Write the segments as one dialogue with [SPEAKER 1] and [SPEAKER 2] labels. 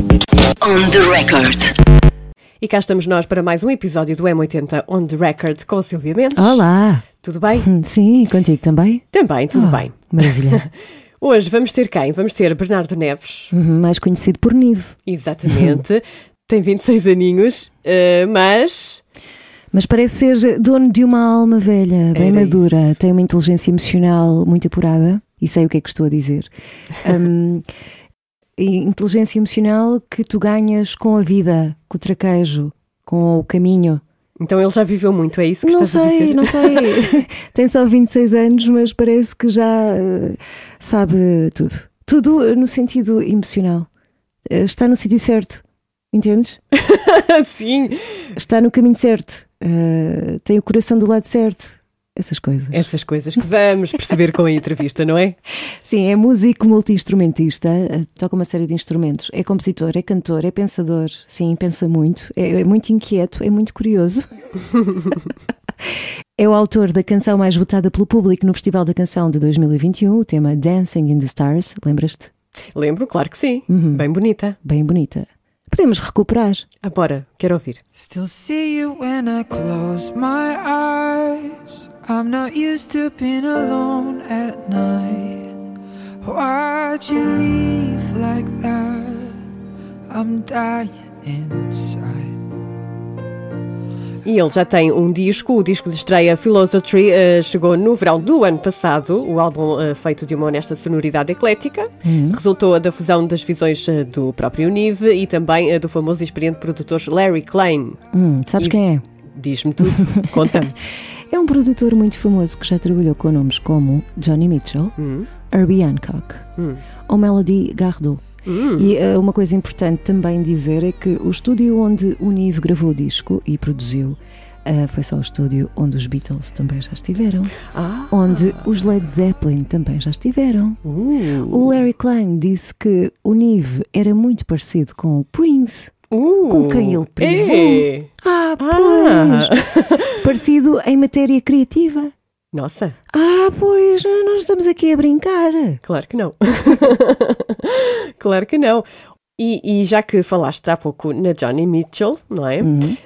[SPEAKER 1] On the record.
[SPEAKER 2] E cá estamos nós para mais um episódio do M80 On The Record com Silvia Mendes.
[SPEAKER 3] Olá!
[SPEAKER 2] Tudo bem?
[SPEAKER 3] Hum, Sim, contigo também?
[SPEAKER 2] Também, tudo
[SPEAKER 3] Ah,
[SPEAKER 2] bem.
[SPEAKER 3] Maravilha.
[SPEAKER 2] Hoje vamos ter quem? Vamos ter Bernardo Neves,
[SPEAKER 3] Uhum, Mais conhecido por Nive.
[SPEAKER 2] exatamente. Tem 26 aninhos, eh, mas
[SPEAKER 3] Mas parece ser dono de uma alma velha, bem
[SPEAKER 2] Era
[SPEAKER 3] madura,
[SPEAKER 2] isso.
[SPEAKER 3] tem uma inteligência emocional muito apurada e sei o que é que estou a dizer. E inteligência emocional que tu ganhas com a vida, com o traquejo, com o caminho.
[SPEAKER 2] então ele já viveu muito, é isso que
[SPEAKER 3] Não
[SPEAKER 2] estás a
[SPEAKER 3] sei,
[SPEAKER 2] dizer?
[SPEAKER 3] não sei. tem só 26 anos, mas parece que já eh, sabe tudo. Tudo no sentido emocional. Eh, Está no sítio certo, entendes?
[SPEAKER 2] Sim,
[SPEAKER 3] Está no caminho certo. eh, tem o coração do lado certo. Essas coisas.
[SPEAKER 2] essas coisas que vamos perceber com a entrevista, não é?
[SPEAKER 3] Sim, é músico multi-instrumentista, eh, toca uma série de instrumentos. É compositor, é cantor, é pensador. Sim, pensa muito. É, é muito inquieto, é muito curioso. é o autor da canção mais votada pelo público no Festival da Canção de 2021, o tema Dancing in the Stars. Lembras-te?
[SPEAKER 2] Lembro, claro que sim.
[SPEAKER 3] Uhum.
[SPEAKER 2] Bem bonita.
[SPEAKER 3] Bem bonita. Podemos recuperar.
[SPEAKER 2] Ah, bora, quero ouvir.
[SPEAKER 4] Still see you when I close my eyes. I'm not used to being alone at night. Why'd you leave like that? I'm dying inside.
[SPEAKER 2] E ele já tem um disco, o disco de estreia Philosophy eh, chegou no verão do ano passado, o álbum eh, feito de uma honesta sonoridade eclética, resultou da fusão das visões eh, do próprio Nive e também do famoso e experiente produtor Larry Klein.
[SPEAKER 3] Hum, sabes quem é?
[SPEAKER 2] Diz-me tudo, conta-me.
[SPEAKER 3] É um produtor muito famoso que já trabalhou com nomes como Johnny Mitchell, Herbie Hancock ou Melody Gardot. E eh, uma coisa importante também dizer é que o estúdio onde o Nive gravou o disco e produziu eh, foi só o estúdio onde os Beatles também já estiveram,
[SPEAKER 2] Ah,
[SPEAKER 3] onde os Led Zeppelin também já estiveram.
[SPEAKER 2] uh,
[SPEAKER 3] O Larry Klein disse que o Nive era muito parecido com o Prince.
[SPEAKER 2] uh,
[SPEAKER 3] com quem ele privou.
[SPEAKER 2] É.
[SPEAKER 3] Ah,
[SPEAKER 2] Ah,
[SPEAKER 3] pois! Parecido em matéria criativa.
[SPEAKER 2] Nossa,
[SPEAKER 3] Ah, pois, nós estamos aqui a brincar.
[SPEAKER 2] claro que não. claro que não. E, e já que falaste há pouco na Johnny Mitchell, não é?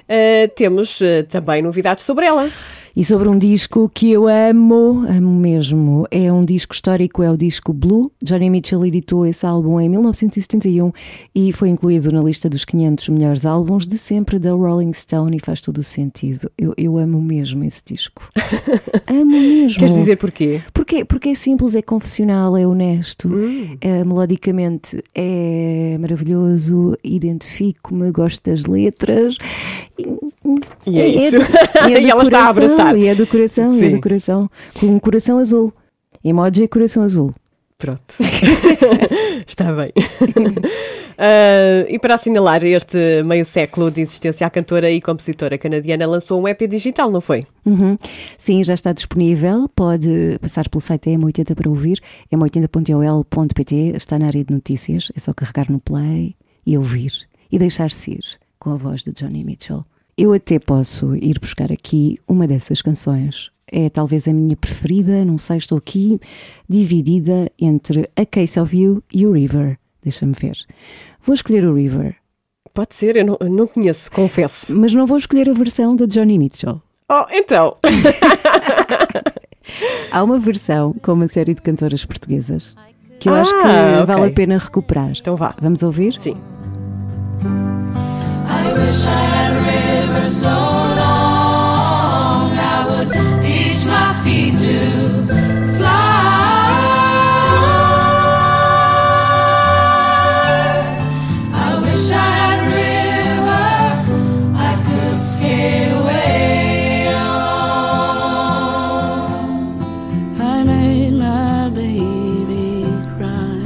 [SPEAKER 2] Eh, temos eh, também novidades sobre ela.
[SPEAKER 3] E sobre um disco que eu amo, amo mesmo. É um disco histórico, é o disco Blue. Johnny Mitchell editou esse álbum em 1971 e foi incluído na lista dos 500 melhores álbuns de sempre da Rolling Stone e faz todo o sentido. Eu, eu amo mesmo esse disco. amo mesmo.
[SPEAKER 2] Queres dizer porquê?
[SPEAKER 3] Porquê? Porque é simples, é confessional, é honesto, é, melodicamente é maravilhoso, identifico-me, gosto das letras.
[SPEAKER 2] E é isso.
[SPEAKER 3] do- e é
[SPEAKER 2] E
[SPEAKER 3] do
[SPEAKER 2] ela está a
[SPEAKER 3] coração,
[SPEAKER 2] abraçar.
[SPEAKER 3] E é do coração, e é
[SPEAKER 2] Sim.
[SPEAKER 3] do coração. Com um coração azul. Emoji coração azul.
[SPEAKER 2] Pronto. Está bem. Ah, e para assinalar este meio século de existência, a cantora e compositora canadiana lançou um EP digital, não foi?
[SPEAKER 3] Uhum. Sim, já está disponível. Pode passar pelo site da M80 para ouvir. m80.ol.pt está na área de notícias. É só carregar no play e ouvir. E deixar-se ir com a voz de Johnny Mitchell. Eu até posso ir buscar aqui uma dessas canções. É talvez a minha preferida, não sei, estou aqui dividida entre A Case of You e o River. Deixa-me ver. Vou escolher o River,
[SPEAKER 2] Pode ser, eu não, eu não conheço, confesso.
[SPEAKER 3] mas não vou escolher a versão da Johnny Mitchell.
[SPEAKER 2] Oh, então.
[SPEAKER 3] Há uma versão com uma série de cantoras portuguesas que eu
[SPEAKER 2] Ah,
[SPEAKER 3] acho que
[SPEAKER 2] ok.
[SPEAKER 3] vale a pena recuperar.
[SPEAKER 2] Então vá.
[SPEAKER 3] Vamos ouvir?
[SPEAKER 2] Sim.
[SPEAKER 5] I wish I had a so long I would teach my feet to fly. I wish I had a river I could skate away on. I made my baby cry.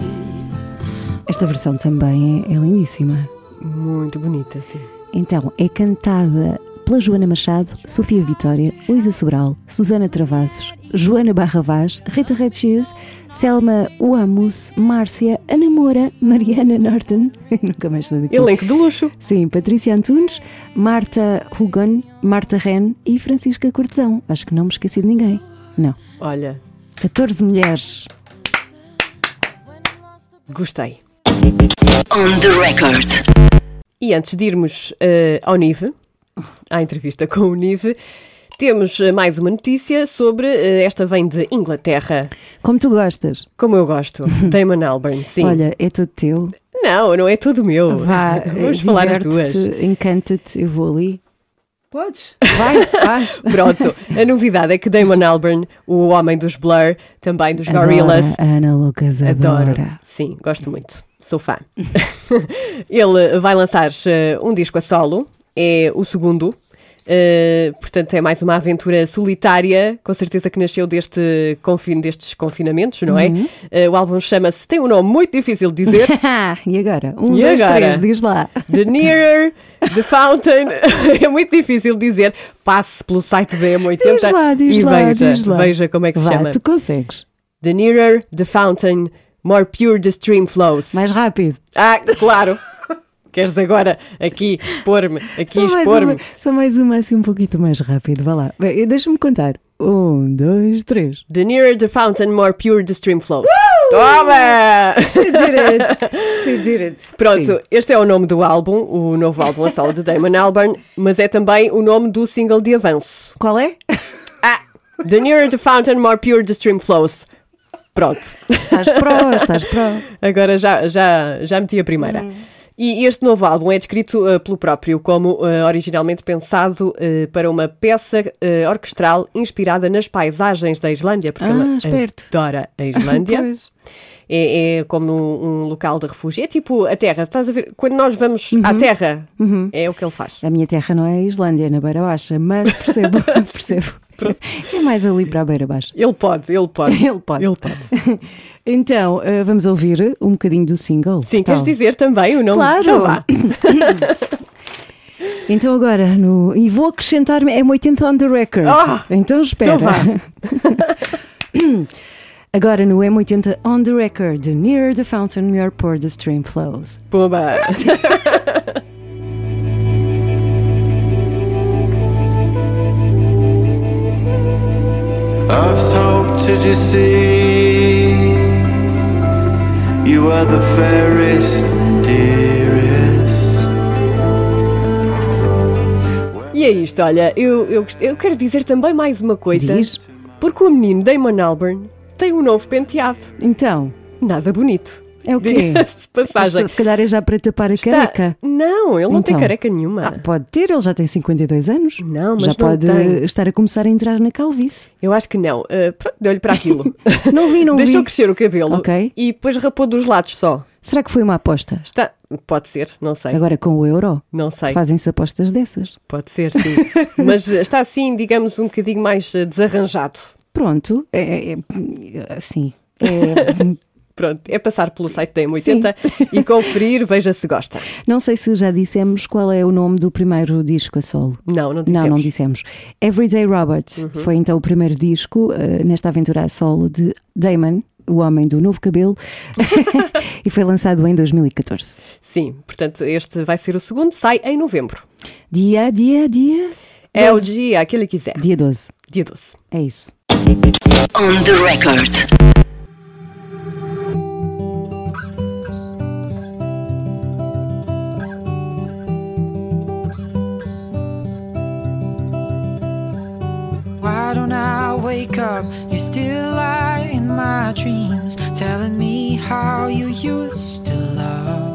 [SPEAKER 3] Esta versão também é, é lindíssima.
[SPEAKER 2] Muito bonita, sim.
[SPEAKER 3] Então, é cantada pela Joana Machado, Sofia Vitória, Luísa Sobral, Susana Travassos, Joana Barra Vaz, Rita Red Shoes, Selma Uamus, Márcia, Ana Moura, Mariana Norton, nunca mais sei daqui.
[SPEAKER 2] Elenco de luxo.
[SPEAKER 3] Sim, Patrícia Antunes, Marta Hugon, Marta Ren e Francisca Cortesão. Acho que não me esqueci de ninguém. Não.
[SPEAKER 2] Olha,
[SPEAKER 3] 14 mulheres.
[SPEAKER 2] gostei.
[SPEAKER 1] On the record.
[SPEAKER 2] E antes de irmos eh, ao Nive, à entrevista com o Nive, temos eh, mais uma notícia sobre. eh, esta vem de Inglaterra.
[SPEAKER 3] Como tu gostas.
[SPEAKER 2] Como eu gosto. Damon Albarn, sim.
[SPEAKER 3] Olha, é todo teu.
[SPEAKER 2] Não, não é tudo meu.
[SPEAKER 3] Vá,
[SPEAKER 2] Vamos falar as duas.
[SPEAKER 3] encanta-te, eu vou ali. Podes? Vai, vais.
[SPEAKER 2] Pronto, a novidade é que Damon Albarn, o homem dos Blur, também dos Gorillaz,
[SPEAKER 3] Adora, Ana Lucas
[SPEAKER 2] adoro.
[SPEAKER 3] adora.
[SPEAKER 2] Sim, gosto muito. Sou fã. Ele vai lançar eh, um disco a solo, é o segundo. eh, portanto, é mais uma aventura solitária, com certeza que nasceu deste confin destes confinamentos, não é?
[SPEAKER 3] Uhum.
[SPEAKER 2] Eh, o álbum chama-se, tem um nome muito difícil de dizer:
[SPEAKER 3] e agora? Um,
[SPEAKER 2] E
[SPEAKER 3] dois,
[SPEAKER 2] agora?
[SPEAKER 3] três, diz lá.
[SPEAKER 2] The Nearer, The Fountain. é muito difícil dizer. Passe pelo site da M80
[SPEAKER 3] Diz lá, diz
[SPEAKER 2] e
[SPEAKER 3] lá,
[SPEAKER 2] veja,
[SPEAKER 3] diz lá.
[SPEAKER 2] veja como é que se chama.
[SPEAKER 3] tu consegues.
[SPEAKER 2] The Nearer, The Fountain, More Pure the Stream Flows.
[SPEAKER 3] Mais rápido.
[SPEAKER 2] Ah, claro! Queres agora aqui pôr-me, aqui expor-me?
[SPEAKER 3] só mais uma assim um pouquinho mais rápido. Vá lá. Deixa-me contar. Um, dois, três.
[SPEAKER 2] The nearer the fountain, more pure the stream flows. Toma!
[SPEAKER 3] She did it. She did it.
[SPEAKER 2] Pronto,
[SPEAKER 3] Sim.
[SPEAKER 2] este é o nome do álbum, o novo álbum a solo de Damon Albarn, mas é também o nome do single de avanço.
[SPEAKER 3] Qual é?
[SPEAKER 2] The nearer the fountain, more pure the stream flows. Pronto,
[SPEAKER 3] Estás pró, estás pró.
[SPEAKER 2] agora já, já, já meti a primeira.
[SPEAKER 3] Hum.
[SPEAKER 2] E este novo álbum é descrito eh, pelo próprio como eh, originalmente pensado eh, para uma peça orquestral inspirada nas paisagens da Islândia, porque
[SPEAKER 3] Ah,
[SPEAKER 2] ele
[SPEAKER 3] esperto.
[SPEAKER 2] adora a Islândia.
[SPEAKER 3] Pois.
[SPEAKER 2] É, é como um, um local de refúgio. É tipo a Terra, estás a ver? Quando nós vamos à
[SPEAKER 3] Uhum.
[SPEAKER 2] Terra, é o que ele faz.
[SPEAKER 3] A minha terra não é a Islândia, é na Beira Baixa, mas percebo, percebo. É mais ali para a Beira Baixa.
[SPEAKER 2] Ele pode, ele pode.
[SPEAKER 3] Ele pode.
[SPEAKER 2] Ele pode.
[SPEAKER 3] Então, eh, vamos ouvir um bocadinho do single.
[SPEAKER 2] Sim,
[SPEAKER 3] Que
[SPEAKER 2] queres
[SPEAKER 3] tal?
[SPEAKER 2] dizer também o nome?
[SPEAKER 3] Claro.
[SPEAKER 2] Então vá.
[SPEAKER 3] Então agora, no... e vou acrescentar M80 on the record.
[SPEAKER 2] Ah!
[SPEAKER 3] então espera.
[SPEAKER 2] Então vá.
[SPEAKER 3] Agora no M80 on the record, the nearer the fountain, more pour the stream flows.
[SPEAKER 2] Pumba.
[SPEAKER 6] I've hoped to see you are the fairest, dearest.
[SPEAKER 2] E é isto, olha, eu, eu, eu quero dizer também mais uma coisa.
[SPEAKER 3] Diz.
[SPEAKER 2] Porque o menino Damon Albarn tem um novo penteado.
[SPEAKER 3] Então,
[SPEAKER 2] Nada bonito.
[SPEAKER 3] é o quê?
[SPEAKER 2] De passagem.
[SPEAKER 3] Se, calhar é já para tapar a
[SPEAKER 2] Está-
[SPEAKER 3] careca.
[SPEAKER 2] Não, ele não tem
[SPEAKER 3] Então.
[SPEAKER 2] careca nenhuma.
[SPEAKER 3] Ah, pode ter, ele já tem 52 anos.
[SPEAKER 2] Não, mas
[SPEAKER 3] já
[SPEAKER 2] não
[SPEAKER 3] pode
[SPEAKER 2] tem.
[SPEAKER 3] estar a começar a entrar na calvície.
[SPEAKER 2] Eu acho que não. Uh, pronto, deu-lhe para aquilo.
[SPEAKER 3] Não vi, não
[SPEAKER 2] Deixou
[SPEAKER 3] vi.
[SPEAKER 2] crescer o cabelo
[SPEAKER 3] Ok.
[SPEAKER 2] e depois rapou dos lados só.
[SPEAKER 3] Será que foi uma aposta?
[SPEAKER 2] Está... Pode ser, não sei.
[SPEAKER 3] Agora com o euro,
[SPEAKER 2] Não sei.
[SPEAKER 3] fazem-se apostas dessas.
[SPEAKER 2] Pode ser, sim. Mas está assim, digamos, um bocadinho mais eh, desarranjado.
[SPEAKER 3] Pronto, é, é, é- assim. É,
[SPEAKER 2] Pronto, é passar pelo site da M80 e conferir, veja se gosta.
[SPEAKER 3] não sei se já dissemos qual é o nome do primeiro disco a solo.
[SPEAKER 2] Não, não dissemos. Uhum.
[SPEAKER 3] Não, não dissemos. Everyday Roberts foi então o primeiro disco eh, nesta aventura a solo de Damon, o homem do novo cabelo, e foi lançado em 2014.
[SPEAKER 2] Sim, portanto, este vai ser o segundo, sai em novembro.
[SPEAKER 3] Dia, dia, dia.
[SPEAKER 2] É o
[SPEAKER 3] 12.
[SPEAKER 2] dia que ele quiser.
[SPEAKER 3] Dia 12.
[SPEAKER 2] Dia 12.
[SPEAKER 3] É isso.
[SPEAKER 1] On the record.
[SPEAKER 4] Why don't I wake up? You still lie in my dreams, telling me how you used to love.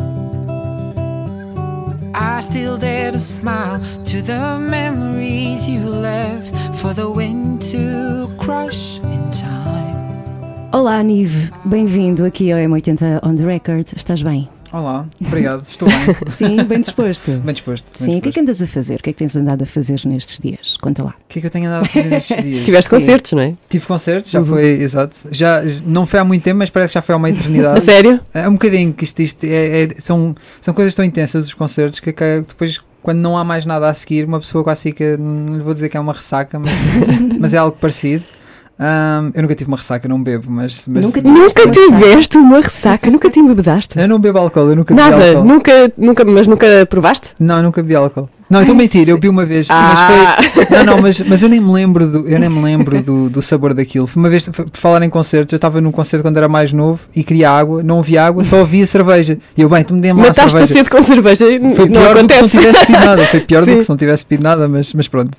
[SPEAKER 4] I still dare to smile to the memories you left for the wind to crush in time.
[SPEAKER 3] Olá, Nive. Bem-vindo aqui ao M80 On The Record. Estás bem?
[SPEAKER 7] Olá, obrigado, estou bem.
[SPEAKER 3] Sim, bem disposto.
[SPEAKER 7] Bem disposto. bem
[SPEAKER 3] Sim, o que é que andas a fazer? O que é que tens andado a fazer nestes dias? Conta lá.
[SPEAKER 7] O que é que eu tenho andado a fazer nestes dias?
[SPEAKER 2] Tiveste
[SPEAKER 3] Sim.
[SPEAKER 2] concertos, não é?
[SPEAKER 7] Tive concertos, já
[SPEAKER 3] Uhum.
[SPEAKER 7] foi, exato. Já, não foi há muito tempo, mas parece que já foi há uma
[SPEAKER 2] A
[SPEAKER 7] eternidade.
[SPEAKER 2] sério?
[SPEAKER 7] É um bocadinho que isto, isto é- é- são, são coisas tão intensas os concertos que, que depois, quando não há mais nada a seguir, uma pessoa quase fica. Não lhe vou dizer que é uma ressaca, mas, mas é algo parecido. Ahm, eu nunca tive uma ressaca, não bebo, mas. mas
[SPEAKER 3] Nunca tive-
[SPEAKER 2] Nunca
[SPEAKER 3] Uma ressaca.
[SPEAKER 2] tiveste uma ressaca? Nunca te embebedaste?
[SPEAKER 7] Eu não bebo álcool, eu nunca bebi
[SPEAKER 2] Nada,
[SPEAKER 7] álcool.
[SPEAKER 2] nunca, nunca, mas nunca provaste?
[SPEAKER 7] Não, eu nunca bebi álcool. Não, estou a mentir, eu vi uma vez,
[SPEAKER 2] Ah.
[SPEAKER 7] mas foi. Não, não, mas, mas eu nem me lembro do, eu nem me lembro do, do sabor daquilo. Foi uma vez, foi- por falar em concertos, eu estava num concerto quando era mais novo e queria água, não havia água, só havia cerveja. E eu, bem, tu me dê-me lá
[SPEAKER 2] Mataste a
[SPEAKER 7] cerveja.
[SPEAKER 2] sede com cerveja.
[SPEAKER 7] Foi
[SPEAKER 2] não
[SPEAKER 7] pior do que se não
[SPEAKER 2] acontece.
[SPEAKER 7] tivesse pedido nada. Foi pior do
[SPEAKER 2] Sim.
[SPEAKER 7] que se não tivesse pedido nada, mas, mas pronto.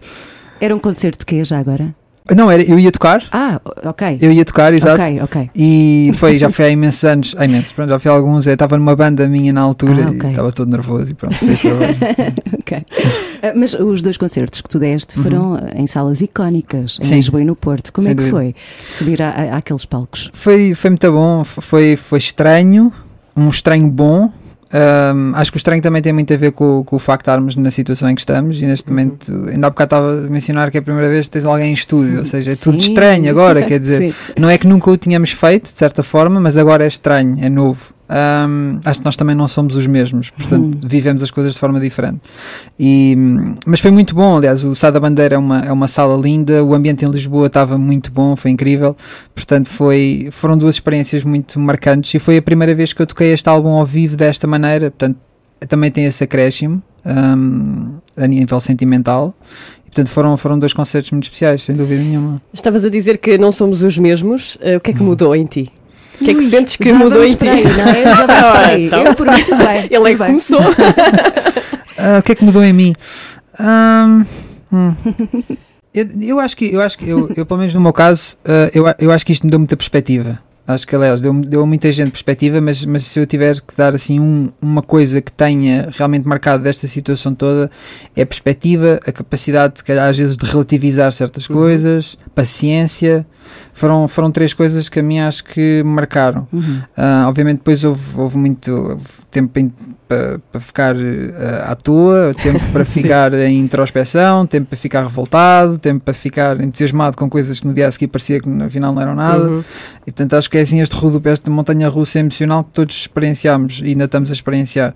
[SPEAKER 3] Era um concerto de quê já agora?
[SPEAKER 7] Não, era, eu ia tocar,
[SPEAKER 3] Ah, ok.
[SPEAKER 7] eu ia tocar, exato.
[SPEAKER 3] Ok, ok.
[SPEAKER 7] E foi, já foi há imensos anos, há imensos, pronto, já foi há alguns. Eu estava numa banda minha na altura
[SPEAKER 3] Ah, ok.
[SPEAKER 7] e estava todo nervoso e pronto, foi
[SPEAKER 3] ok. Ah, Mas os dois concertos que tu deste foram ah, em salas icónicas, em
[SPEAKER 7] Uhum. Sim.
[SPEAKER 3] Lisboa e no Porto. Como
[SPEAKER 7] Sem
[SPEAKER 3] é que
[SPEAKER 7] dúvida.
[SPEAKER 3] foi subir a, àqueles palcos?
[SPEAKER 7] Foi, foi muito bom, foi, foi estranho, um estranho bom. Ahm, acho que o estranho também tem muito a ver com, com o facto de estarmos na situação em que estamos e neste momento, ainda há bocado estava a mencionar que é a primeira vez que tens alguém em estúdio, ou seja, é tudo
[SPEAKER 3] Sim.
[SPEAKER 7] estranho agora, quer dizer, não é que nunca o tínhamos feito, de certa forma, mas agora é estranho, é novo. Ahm, acho que nós também não somos os mesmos, portanto, vivemos as coisas de forma diferente. E, hum, mas foi muito bom, aliás, o Sá da Bandeira é uma, é uma sala linda, o ambiente em Lisboa estava muito bom, foi incrível, portanto, foi, foram duas experiências muito marcantes e foi a primeira vez que eu toquei este álbum ao vivo desta maneira, portanto, também tem esse acréscimo hum, a nível sentimental. E, portanto, foram, foram dois concertos muito especiais, sem dúvida nenhuma.
[SPEAKER 2] Estavas a dizer que não somos os mesmos. Eh, o que é que mudou em ti? O que é que sentes que
[SPEAKER 3] já
[SPEAKER 2] mudou em ti?
[SPEAKER 3] aí, não é? Já vamos por aí.
[SPEAKER 2] Então.
[SPEAKER 3] Eu por mim tudo bem.
[SPEAKER 2] Ele é que começou.
[SPEAKER 7] Ah, o que é que mudou em mim? Ahm, hum. Eu, eu acho que, eu acho que eu, eu, pelo menos no meu caso, ah, eu, eu acho que isto me deu muita perspectiva. Acho que, aliás, deu, deu a muita gente perspectiva, mas, mas se eu tiver que dar assim um- uma coisa que tenha realmente marcado desta situação toda, é a perspectiva, a capacidade, se calhar, às vezes, de relativizar certas coisas, paciência. Foram, foram três coisas que a mim acho que me marcaram.
[SPEAKER 3] Uhum.
[SPEAKER 7] Ah, obviamente depois houve, houve muito houve tempo para ficar ah, à toa, tempo para ficar em introspeção, tempo para ficar revoltado, tempo para ficar entusiasmado com coisas que no dia a seguir parecia que no final não eram nada.
[SPEAKER 2] Uhum.
[SPEAKER 7] E portanto acho que é assim este rodopé, esta montanha russa emocional que todos experienciamos e ainda estamos a experienciar.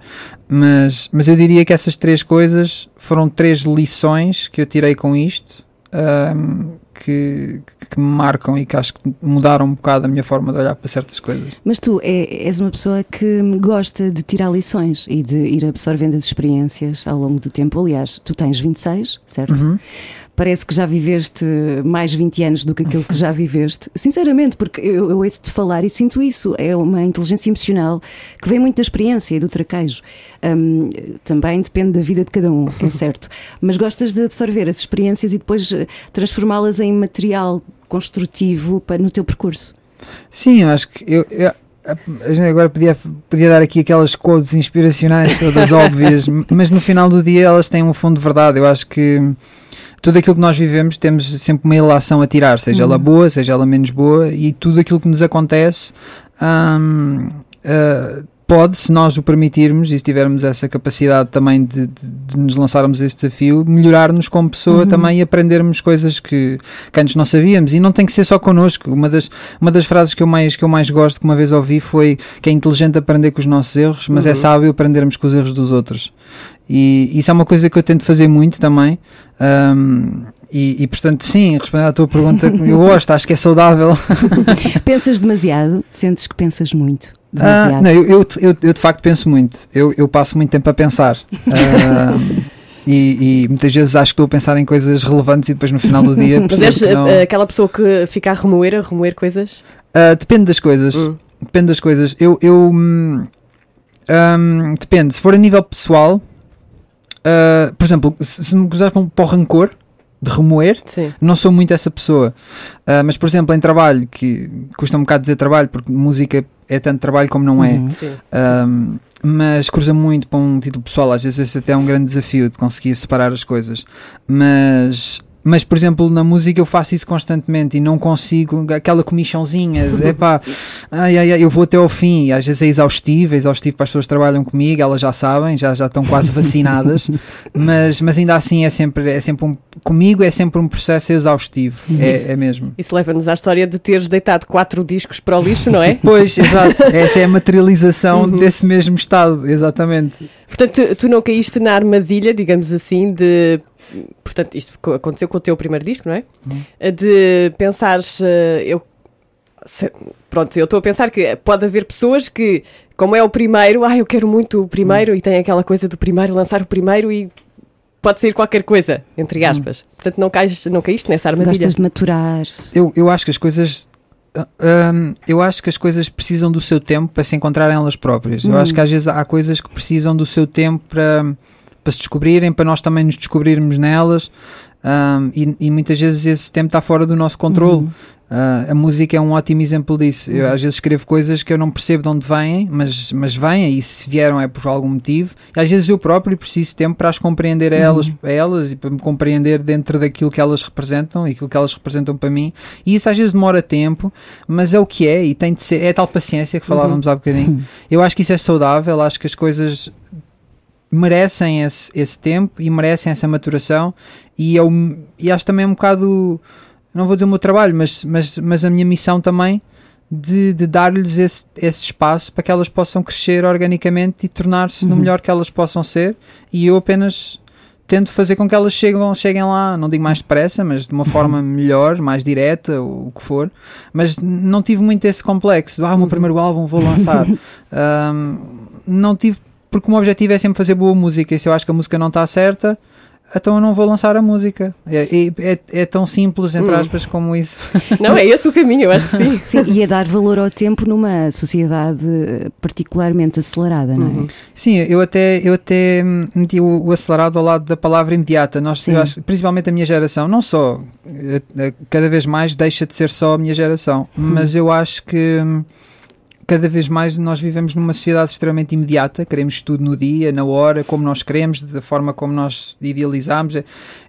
[SPEAKER 7] Mas, mas eu diria que essas três coisas foram três lições que eu tirei com isto. ahm, que, que me marcam e que acho que mudaram um bocado a minha forma de olhar para certas coisas.
[SPEAKER 3] Mas tu é- és uma pessoa que gosta de tirar lições e de ir absorvendo as experiências ao longo do tempo. Aliás, tu tens 26, certo?
[SPEAKER 7] Uhum.
[SPEAKER 3] Parece que já viveste mais 20 anos do que aquilo que já viveste. Sinceramente, porque eu, eu ouço-te falar e sinto isso. É uma inteligência emocional que vem muito da experiência e do traquejo. Hum, também depende da vida de cada um, é certo. Mas gostas de absorver as experiências e depois eh, transformá-las em material construtivo para, no teu percurso.
[SPEAKER 7] Sim, eu acho que eu, eu- agora podia, podia dar aqui aquelas quotes inspiracionais todas óbvias, mas no final do dia elas têm um fundo de verdade. Eu acho que tudo aquilo que nós vivemos temos sempre uma ilação a tirar, seja ela boa, seja ela menos boa, e tudo aquilo que nos acontece hum, ah, pode, se nós o permitirmos e se tivermos essa capacidade também de, de- de nos lançarmos a esse desafio, melhorar-nos como pessoa também e aprendermos coisas que, que antes não sabíamos. E não tem que ser só connosco. Uma das, uma das frases que eu, mais, que eu mais gosto, que uma vez ouvi, foi que é inteligente aprender com os nossos erros, mas é sábio aprendermos com os erros dos outros. E isso é uma coisa que eu tento fazer muito também. Ahm, e, e, portanto, sim, respondendo à tua pergunta, eu gosto, acho que é saudável.
[SPEAKER 3] Pensas demasiado? Sentes que pensas muito?
[SPEAKER 7] Ah,
[SPEAKER 3] Demasiado?
[SPEAKER 7] não, eu, eu, eu, eu de facto penso muito. Eu, eu passo muito tempo a pensar. Ah, e, e muitas vezes acho que estou a pensar em coisas relevantes e depois no final do dia
[SPEAKER 2] Mas és
[SPEAKER 7] não.
[SPEAKER 2] eh, aquela pessoa que fica a remoer, a remoer coisas?
[SPEAKER 7] Ah, depende das coisas.
[SPEAKER 2] Hum.
[SPEAKER 7] Depende das coisas. Eu. eu hum, hum, depende. Se for a nível pessoal, ah, por exemplo, se, se me puseres para, um- para o rancor de remoer,
[SPEAKER 2] Sim.
[SPEAKER 7] não sou muito essa pessoa. Ah, mas, por exemplo, em trabalho, que custa um bocado dizer trabalho, porque música é tanto trabalho como não é.
[SPEAKER 3] Uhum.
[SPEAKER 7] Um, mas cruza muito para um título pessoal, às vezes esse até é um grande desafio de conseguir separar as coisas. Mas, mas por exemplo, na música eu faço isso constantemente e não consigo aquela comichãozinha, de, epá, ai, ai, ai, eu vou até ao fim. E às vezes é exaustivo, é exaustivo para as pessoas que trabalham comigo, elas já sabem, já, já estão quase vacinadas, mas, mas ainda assim é sempre, é sempre um, comigo é sempre um processo exaustivo, é, é mesmo.
[SPEAKER 2] Isso leva-nos à história de teres deitado quatro discos para o lixo, não é?
[SPEAKER 7] Pois, exato, essa é a materialização
[SPEAKER 2] Uhum.
[SPEAKER 7] desse mesmo estado, exatamente.
[SPEAKER 2] Portanto, tu, tu não caíste na armadilha, digamos assim, de. Portanto, isto co- aconteceu com o teu primeiro disco, não é? De pensares. eh, eu, se- pronto, eu estou a pensar que pode haver pessoas que, como é o primeiro, ah, eu quero muito o primeiro e tem aquela coisa do primeiro, lançar o primeiro e pode sair qualquer coisa, entre aspas. Portanto, não, cais, não caíste nessa armadilha.
[SPEAKER 3] Gostas de maturar.
[SPEAKER 7] Eu, eu acho que as coisas. hum, eu acho que as coisas precisam do seu tempo para se encontrarem elas próprias. Eu acho que às vezes há coisas que precisam do seu tempo para, para se descobrirem, para nós também nos descobrirmos nelas. hum, e, e muitas vezes esse tempo está fora do nosso controle. Ah, a música é um ótimo exemplo disso. Eu às vezes escrevo coisas que eu não percebo de onde vêm, mas, mas vêm e se vieram é por algum motivo. E às vezes eu próprio preciso de tempo para as compreender a elas, a elas e para me compreender dentro daquilo que elas representam e aquilo que elas representam para mim. E isso às vezes demora tempo, mas é o que é e tem de ser. É a tal paciência que falávamos há bocadinho. Eu acho que isso é saudável, acho que as coisas merecem esse, esse tempo e merecem essa maturação e, eu, e acho também um bocado não vou dizer o meu trabalho, mas, mas, mas a minha missão também de, de dar-lhes esse, esse espaço para que elas possam crescer organicamente e tornar-se no melhor que elas possam ser e eu apenas tento fazer com que elas cheguem, cheguem lá, não digo mais depressa, mas de uma forma melhor, mais direta, o que for. Mas não tive muito esse complexo. Ah, o meu primeiro álbum vou lançar. Ahm, não tive, porque o meu objetivo é sempre fazer boa música. E se eu acho que a música não está certa, então eu não vou lançar a música. É, é, é- é tão simples, entre
[SPEAKER 2] Hum.
[SPEAKER 7] aspas, como isso.
[SPEAKER 2] Não, é esse o caminho, eu acho que sim.
[SPEAKER 3] Sim, e a dar valor ao tempo numa sociedade eh, particularmente acelerada, não é?
[SPEAKER 2] Uhum.
[SPEAKER 7] Sim, eu até, eu até meti o, o acelerado ao lado da palavra imediata. Nós, acho, principalmente a minha geração, não só, eh, eh, cada vez mais deixa de ser só a minha geração, mas eu acho que hum, cada vez mais nós vivemos numa sociedade extremamente imediata, queremos tudo no dia, na hora, como nós queremos, da forma como nós idealizamos.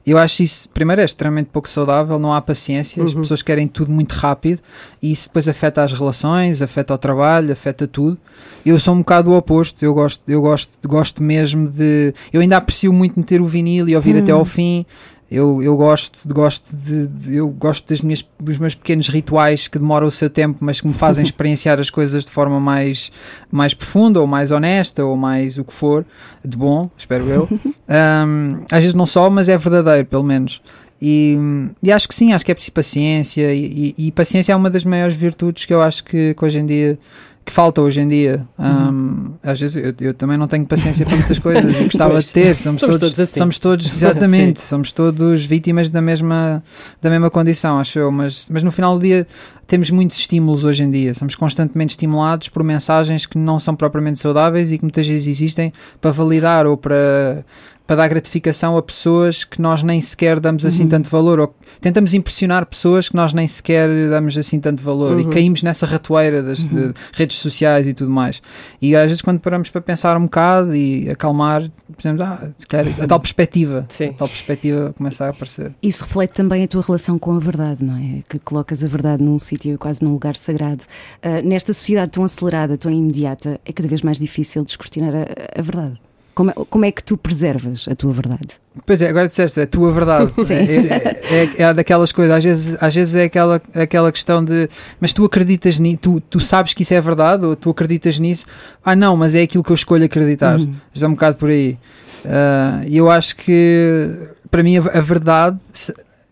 [SPEAKER 7] Eu acho isso, primeiro, é extremamente pouco saudável, não há paciência, as pessoas querem tudo muito rápido e isso depois afeta as relações, afeta o trabalho, afeta tudo. Eu sou um bocado o oposto, eu gosto, eu gosto, gosto mesmo de. Eu ainda aprecio muito meter o vinil e ouvir até ao fim. Eu, eu gosto, gosto de, de- eu gosto das minhas, dos meus pequenos rituais que demoram o seu tempo, mas que me fazem experienciar as coisas de forma mais, mais profunda ou mais honesta ou mais o que for, de bom, espero eu. Um, às vezes não só, mas é verdadeiro, pelo menos. E, e acho que sim, acho que é preciso paciência e, e- e paciência é uma das maiores virtudes que eu acho que, que hoje em dia que falta hoje em dia. Um, Às vezes eu, eu também não tenho paciência para muitas coisas e gostava
[SPEAKER 2] Pois.
[SPEAKER 7] de ter. Somos,
[SPEAKER 2] Somos
[SPEAKER 7] todos,
[SPEAKER 2] todos assim.
[SPEAKER 7] somos todos exatamente, somos todos vítimas da mesma, da mesma condição, acho eu. Mas, mas no final do dia temos muitos estímulos hoje em dia. Somos constantemente estimulados por mensagens que não são propriamente saudáveis e que muitas vezes existem para validar ou para, para dar gratificação a pessoas que nós nem sequer damos assim tanto valor. Ou tentamos impressionar pessoas que nós nem sequer damos assim tanto valor. E caímos nessa ratoeira das de redes sociais e tudo mais. E às vezes quando paramos para pensar um bocado e acalmar, pensamos, ah, se calhar a tal perspectiva,
[SPEAKER 2] Sim.
[SPEAKER 7] a tal perspectiva começa a aparecer.
[SPEAKER 3] Isso reflete também a tua relação com a verdade, não é? Que colocas a verdade num sítio, quase num lugar sagrado. Ah, nesta sociedade tão acelerada, tão imediata, é cada vez mais difícil descortinar a, a verdade. Como é, como é que tu preservas a tua verdade?
[SPEAKER 7] Pois é, agora disseste, é a tua verdade.
[SPEAKER 3] Sim.
[SPEAKER 7] É, é, é daquelas coisas, às vezes, às vezes é aquela, aquela questão de mas tu acreditas nisso, tu, tu sabes que isso é verdade, ou tu acreditas nisso, ah não, mas é aquilo que eu escolho acreditar. Já é um bocado por aí. Ah, E eu acho que para mim a, a verdade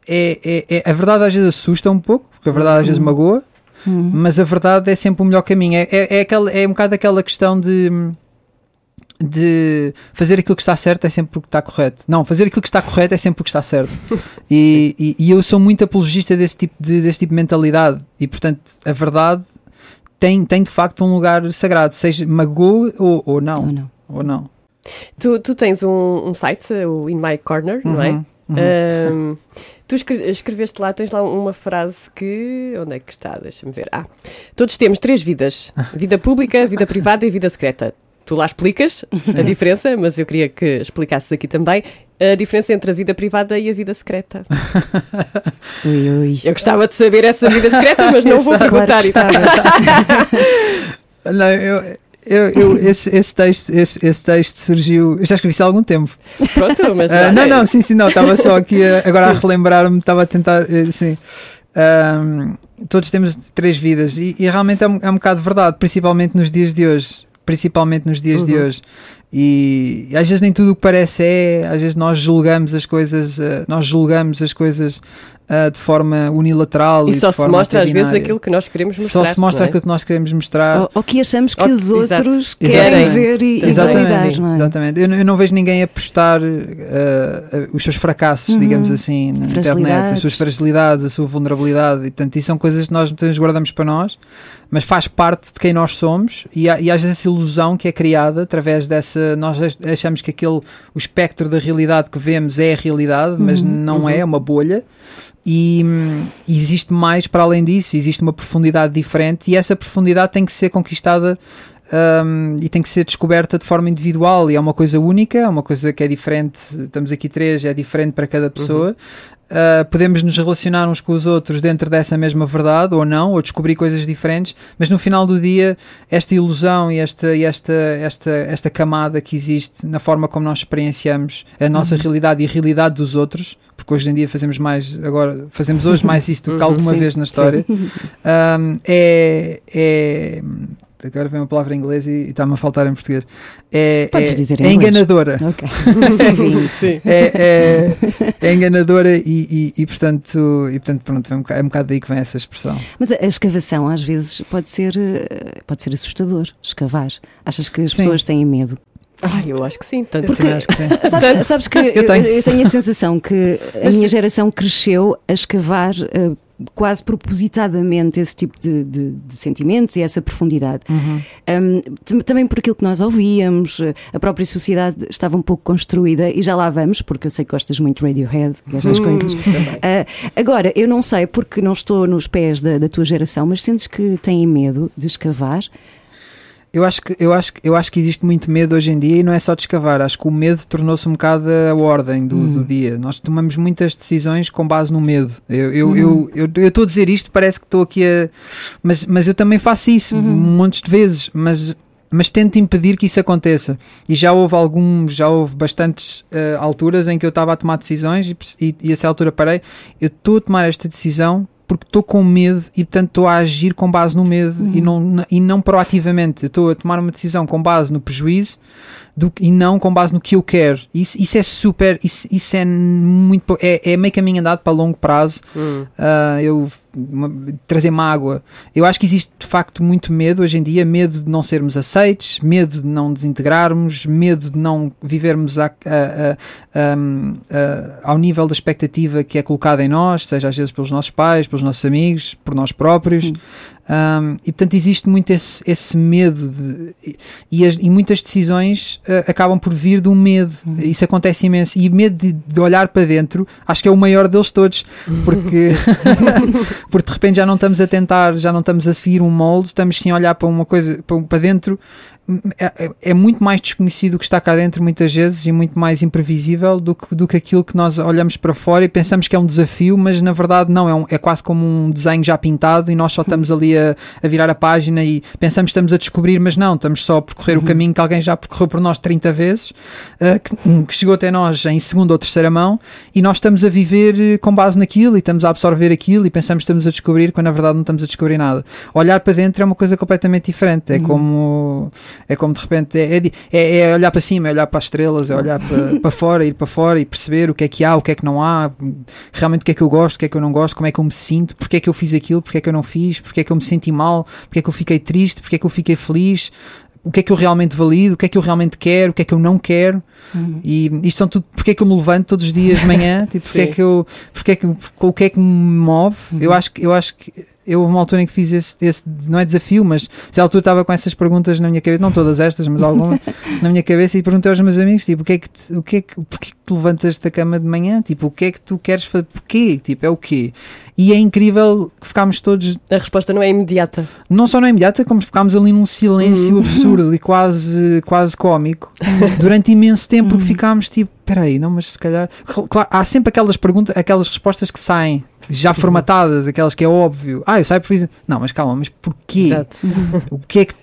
[SPEAKER 7] é, é, é- a verdade às vezes assusta um pouco, porque a verdade às vezes magoa, mas a verdade é sempre o melhor caminho. É, é, é, aquela, é um bocado aquela questão de de fazer aquilo que está certo é sempre porque está correto. Não, fazer aquilo que está correto é sempre porque está certo. E, e, e eu sou muito apologista desse tipo de, desse tipo de mentalidade. E portanto, a verdade tem, tem de facto um lugar sagrado, seja magoa ou, ou não.
[SPEAKER 3] Ou não?
[SPEAKER 7] Ou não.
[SPEAKER 2] Tu, tu tens um, um site, o In My Corner, não é?
[SPEAKER 7] Uhum, uhum.
[SPEAKER 2] Ahm, tu escre- escreveste lá, tens lá uma frase que. Onde é que está? Deixa-me ver. Ah, todos temos três vidas: vida pública, vida privada e vida secreta. Tu lá explicas a diferença, mas eu queria que explicasses aqui também a diferença entre a vida privada e a vida secreta.
[SPEAKER 3] Ui, ui.
[SPEAKER 2] Eu gostava de saber essa vida secreta, mas não vou
[SPEAKER 3] Claro
[SPEAKER 2] perguntar
[SPEAKER 3] que
[SPEAKER 2] isso.
[SPEAKER 7] Não, eu, eu, eu- esse, esse, texto, esse, esse texto surgiu. Eu já escrevi isso há algum tempo.
[SPEAKER 2] Pronto, mas. Olha,
[SPEAKER 7] não, não, sim, sim, não. Estava só aqui a- agora a relembrar-me, estava a tentar. eh, Sim. Ahm, todos temos três vidas e, e realmente é um, é um bocado verdade, principalmente nos dias de hoje. Principalmente nos dias de
[SPEAKER 2] Uhum.
[SPEAKER 7] hoje. E, às vezes nem tudo o que parece é, às vezes nós julgamos as coisas, eh, nós julgamos as coisas ah, de forma unilateral
[SPEAKER 2] E
[SPEAKER 7] de
[SPEAKER 2] só se
[SPEAKER 7] forma
[SPEAKER 2] mostra às vezes aquilo que nós queremos mostrar.
[SPEAKER 7] Só se mostra
[SPEAKER 2] é?
[SPEAKER 7] aquilo que nós queremos mostrar.
[SPEAKER 3] Ou, ou que achamos que
[SPEAKER 2] Ou-
[SPEAKER 3] os
[SPEAKER 2] exato.
[SPEAKER 3] outros querem ver e, e
[SPEAKER 7] Exatamente,
[SPEAKER 3] validar, não é?
[SPEAKER 7] exatamente. Eu, não- eu não vejo ninguém a postar ah, os seus fracassos,
[SPEAKER 3] Uhum.
[SPEAKER 7] digamos assim, na internet, as suas fragilidades, a sua vulnerabilidade. E, portanto, isso são coisas que nós muitas guardamos para nós, mas faz parte de quem nós somos e, há, e às vezes essa ilusão que é criada através dessa. Nós ach- achamos que aquele, o espectro da realidade que vemos é a realidade, mas
[SPEAKER 3] Uhum,
[SPEAKER 7] não é, é uma bolha. E hum, existe mais para além disso, existe uma profundidade diferente e essa profundidade tem que ser conquistada um, e tem que ser descoberta de forma individual e é uma coisa única, é uma coisa que é diferente. Estamos aqui três, é diferente para cada pessoa. Uh, podemos nos relacionar uns com os outros dentro dessa mesma verdade ou não, ou descobrir coisas diferentes, mas no final do dia, esta ilusão e esta, e esta, esta, esta camada que existe na forma como nós experienciamos a nossa realidade e a realidade dos outros, porque hoje em dia fazemos mais, agora fazemos hoje mais isso do que alguma
[SPEAKER 2] Sim,
[SPEAKER 7] vez na história, um, é, é agora vem uma palavra em inglês e está-me a faltar em português. É,
[SPEAKER 3] Podes
[SPEAKER 7] é,
[SPEAKER 3] dizer em
[SPEAKER 7] é enganadora.
[SPEAKER 3] Ok. Sim.
[SPEAKER 2] Sim.
[SPEAKER 7] É, é, é enganadora e, e, e, portanto, e portanto pronto, é um, bocado, é um bocado daí que vem essa expressão.
[SPEAKER 3] Mas a a escavação às vezes pode ser, eh, pode ser assustador, escavar. Achas que as
[SPEAKER 7] Sim.
[SPEAKER 3] pessoas têm medo?
[SPEAKER 2] Ah, eu acho que sim. Tanto
[SPEAKER 7] Eu também acho que sim.
[SPEAKER 3] Sabes, sabes que eu
[SPEAKER 7] tenho.
[SPEAKER 3] tenho. a sensação que a
[SPEAKER 2] Mas-
[SPEAKER 3] minha geração cresceu a escavar eh, quase propositadamente esse tipo de, de- de sentimentos e essa profundidade.
[SPEAKER 7] Uhum.
[SPEAKER 3] Um, tam- também por aquilo que nós ouvíamos, eh, a própria sociedade estava um pouco construída e já lá vamos, porque eu sei que gostas muito de Radiohead e essas
[SPEAKER 2] Hum,
[SPEAKER 3] coisas. Ah, agora, eu não sei porque não estou nos pés da, da tua geração, mas sentes que têm medo de escavar?
[SPEAKER 7] Eu acho, que, eu, acho, que- eu acho que existe muito medo hoje em dia e não é só de escavar. Acho que o medo tornou-se um bocado a ordem do, do dia. Nós tomamos muitas decisões com base no medo. Eu eu eu eu eu estou a dizer isto, parece que estou aqui a. Mas, mas eu também faço isso montes de vezes. Mas, mas tento impedir que isso aconteça. E já houve alguns, já houve bastantes eh, alturas em que eu estava a tomar decisões e, e, e a essa altura parei. Eu estou a tomar esta decisão porque estou com medo e portanto estou a agir com base no medo e, não, e não proativamente. Estou a tomar uma decisão com base no prejuízo do, e não com base no que eu quero. Isso, isso é super, isso, isso é muito, é, é meio caminho andado para longo prazo.
[SPEAKER 2] Hum.
[SPEAKER 7] Ah, eu uma- trazer mágoa. Eu acho que existe de facto muito medo hoje em dia, medo de não sermos aceites, medo de não desintegrarmos, medo de não vivermos a- a- a- ao nível da expectativa que é colocada em nós, seja às vezes pelos nossos pais, pelos nossos amigos, por nós próprios. Um, e portanto existe muito esse, esse medo de- e, as- e muitas decisões uh, acabam por vir do medo. Isso acontece imenso. E medo de, de olhar para dentro, acho que é o maior deles todos, porque, porque de repente já não estamos a tentar, já não estamos a seguir um molde, estamos sim a olhar para uma coisa para, para dentro. É, é- é muito mais desconhecido o que está cá dentro muitas vezes e muito mais imprevisível do que, do que aquilo que nós olhamos para fora e pensamos que é um desafio, mas na verdade não, é, um- é quase como um desenho já pintado e nós só estamos ali a, a virar a página e pensamos que estamos a descobrir, mas não, estamos só a percorrer o caminho que alguém já percorreu por nós 30 vezes, eh, que, que chegou até nós em segunda ou terceira mão e nós estamos a viver eh, com base naquilo e estamos a absorver aquilo e pensamos que estamos a descobrir quando na verdade não estamos a descobrir nada. Olhar para dentro é uma coisa completamente diferente, é como é como de repente é, é é- é olhar para cima, é olhar para as estrelas, é olhar para, para fora, ir para fora e perceber o que é que há, o que é que não há, realmente o que é que eu gosto, o que é que eu não gosto, como é que eu me sinto, porque é que eu fiz aquilo, porque é que eu não fiz, porque é que eu me senti mal, porque é que eu fiquei triste, porque é que eu fiquei feliz, o que é que eu realmente valido, o que é que eu realmente quero, o que é que eu não quero. E isto são tudo, porque é que eu me levanto todos os dias de manhã, tipo, porque é que eu, porque é que, o que é que me move. Eu acho que, eu acho que eu houve uma altura em que fiz esse, esse não é desafio, mas se altura estava com essas perguntas na minha cabeça, não todas estas, mas algumas na minha cabeça e perguntei aos meus amigos, tipo, o que é que te, o que é que, porquê que te levantas da cama de manhã? Tipo, o que é que tu queres fazer? Porquê? Tipo, é o quê? E é incrível que ficámos todos
[SPEAKER 2] A resposta não é imediata.
[SPEAKER 7] não só na imediata, como ficámos ali num silêncio absurdo e quase, quase cómico durante imenso tempo, porque ficámos tipo, peraí, não, mas se calhar. Claro, há sempre aquelas perguntas, aquelas respostas que saem. Já formatadas, aquelas que é óbvio. Ah, eu saio por isso. Não, mas calma, mas porquê?
[SPEAKER 2] Exato.
[SPEAKER 7] O que é que. te-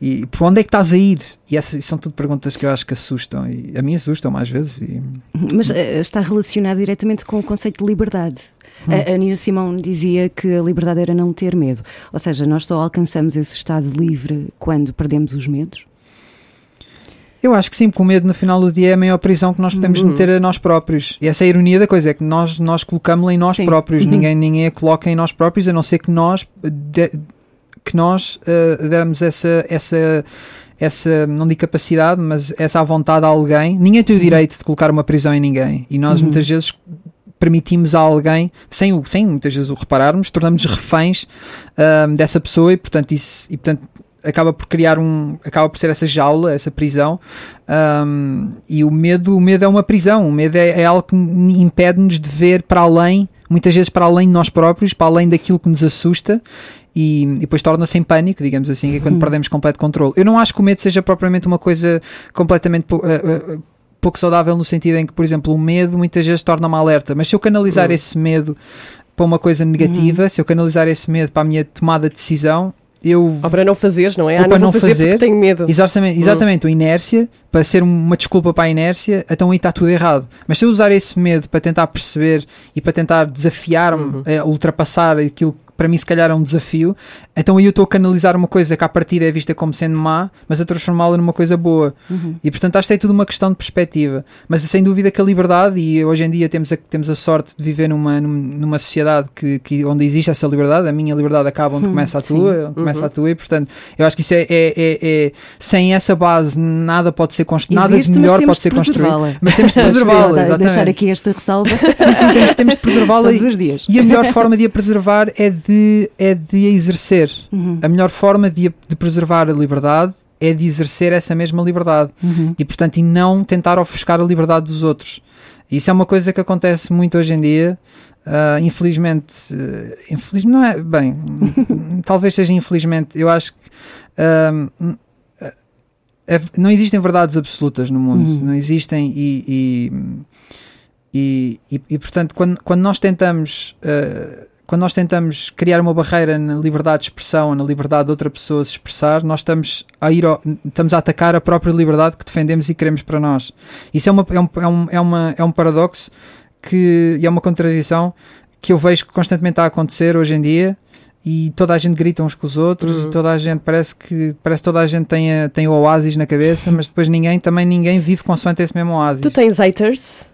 [SPEAKER 7] E por onde é que estás a ir? E essas são tudo perguntas que eu acho que assustam. E a mim assustam mais vezes. E...
[SPEAKER 3] Mas eh, está relacionado diretamente com o conceito de liberdade. A, a Nina Simone dizia que a liberdade era não ter medo. Ou seja, nós só alcançamos esse estado livre quando perdemos os medos.
[SPEAKER 7] Eu acho que sim, porque o medo no final do dia é a maior prisão que nós podemos
[SPEAKER 2] Uhum.
[SPEAKER 7] meter a nós próprios. E essa é a ironia da coisa, é que nós, nós colocamos-la em nós
[SPEAKER 3] Sim.
[SPEAKER 7] próprios.
[SPEAKER 3] Uhum.
[SPEAKER 7] Ninguém, ninguém a coloca em nós próprios, a não ser que nós, de- que nós uh, damos essa, essa, essa, não digo capacidade, mas essa à vontade a alguém. Ninguém tem o direito de colocar uma prisão em ninguém. E nós
[SPEAKER 3] Uhum.
[SPEAKER 7] muitas vezes permitimos a alguém, sem, sem muitas vezes o repararmos, tornamos reféns ahm, dessa pessoa e portanto isso e, portanto, acaba por criar um acaba por ser essa jaula, essa prisão ahm, e o medo, o medo é uma prisão, o medo é, é algo que impede-nos de ver para além, muitas vezes para além de nós próprios, para além daquilo que nos assusta e, e depois torna-se em pânico, digamos assim, é quando perdemos completo controle. Eu não acho que o medo seja propriamente uma coisa completamente eh, eh, pouco saudável no sentido em que, por exemplo, o medo muitas vezes torna-me alerta, mas se eu canalizar esse medo para uma coisa negativa, se eu canalizar esse medo para a minha tomada de decisão, eu
[SPEAKER 2] Ou para não fazeres, não é?
[SPEAKER 7] Ou
[SPEAKER 2] Ah,
[SPEAKER 7] para
[SPEAKER 2] não
[SPEAKER 7] não
[SPEAKER 2] fazer,
[SPEAKER 7] fazer.
[SPEAKER 2] tenho medo.
[SPEAKER 7] Exatamente, exatamente, a inércia, para ser uma desculpa para a inércia, então aí está tudo errado. Mas se eu usar esse medo para tentar perceber e para tentar desafiar-me, a ultrapassar aquilo que para mim se calhar é um desafio, então aí eu estou a canalizar uma coisa que à partida é vista como sendo má, mas a transformá-la numa coisa boa. E portanto acho que é tudo uma questão de perspectiva. Mas sem dúvida que a liberdade, e hoje em dia temos a, temos a sorte de viver numa, num- numa sociedade que, que, onde existe essa liberdade, a minha liberdade acaba onde começa a tua, onde começa a tua, e portanto eu acho que isso é, é- é- é- sem essa base nada pode ser construído, nada de melhor pode ser construído. Mas temos de preservá-la,
[SPEAKER 3] Deixar aqui esta ressalva
[SPEAKER 7] Sim, sim, temos, temos de preservá-la
[SPEAKER 3] todos
[SPEAKER 7] e,
[SPEAKER 3] os dias.
[SPEAKER 7] e a melhor forma de a preservar é de, é de a exercer.
[SPEAKER 3] Uhum.
[SPEAKER 7] A melhor forma de, de preservar a liberdade é de exercer essa mesma liberdade
[SPEAKER 3] Uhum.
[SPEAKER 7] e, portanto, e não tentar ofuscar a liberdade dos outros. Isso é uma coisa que acontece muito hoje em dia. Ah, infelizmente, eh, infeliz, não é bem, talvez seja infelizmente. Eu acho que é- não existem verdades absolutas no mundo,
[SPEAKER 3] Uhum.
[SPEAKER 7] não existem e, e, e, e- e, portanto quando, quando nós tentamos ah, quando nós tentamos criar uma barreira na liberdade de expressão, na liberdade de outra pessoa se expressar, nós estamos a ir ao- estamos a atacar a própria liberdade que defendemos e queremos para nós. Isso é, uma, é, um, é, um, é, uma, é um paradoxo que, e é uma contradição que eu vejo que constantemente a acontecer hoje em dia e toda a gente grita uns com os outros e toda a gente parece que parece que toda a gente tem, a- tem o oásis na cabeça, mas depois ninguém também ninguém vive consoante esse mesmo oásis.
[SPEAKER 2] Tu tens haters?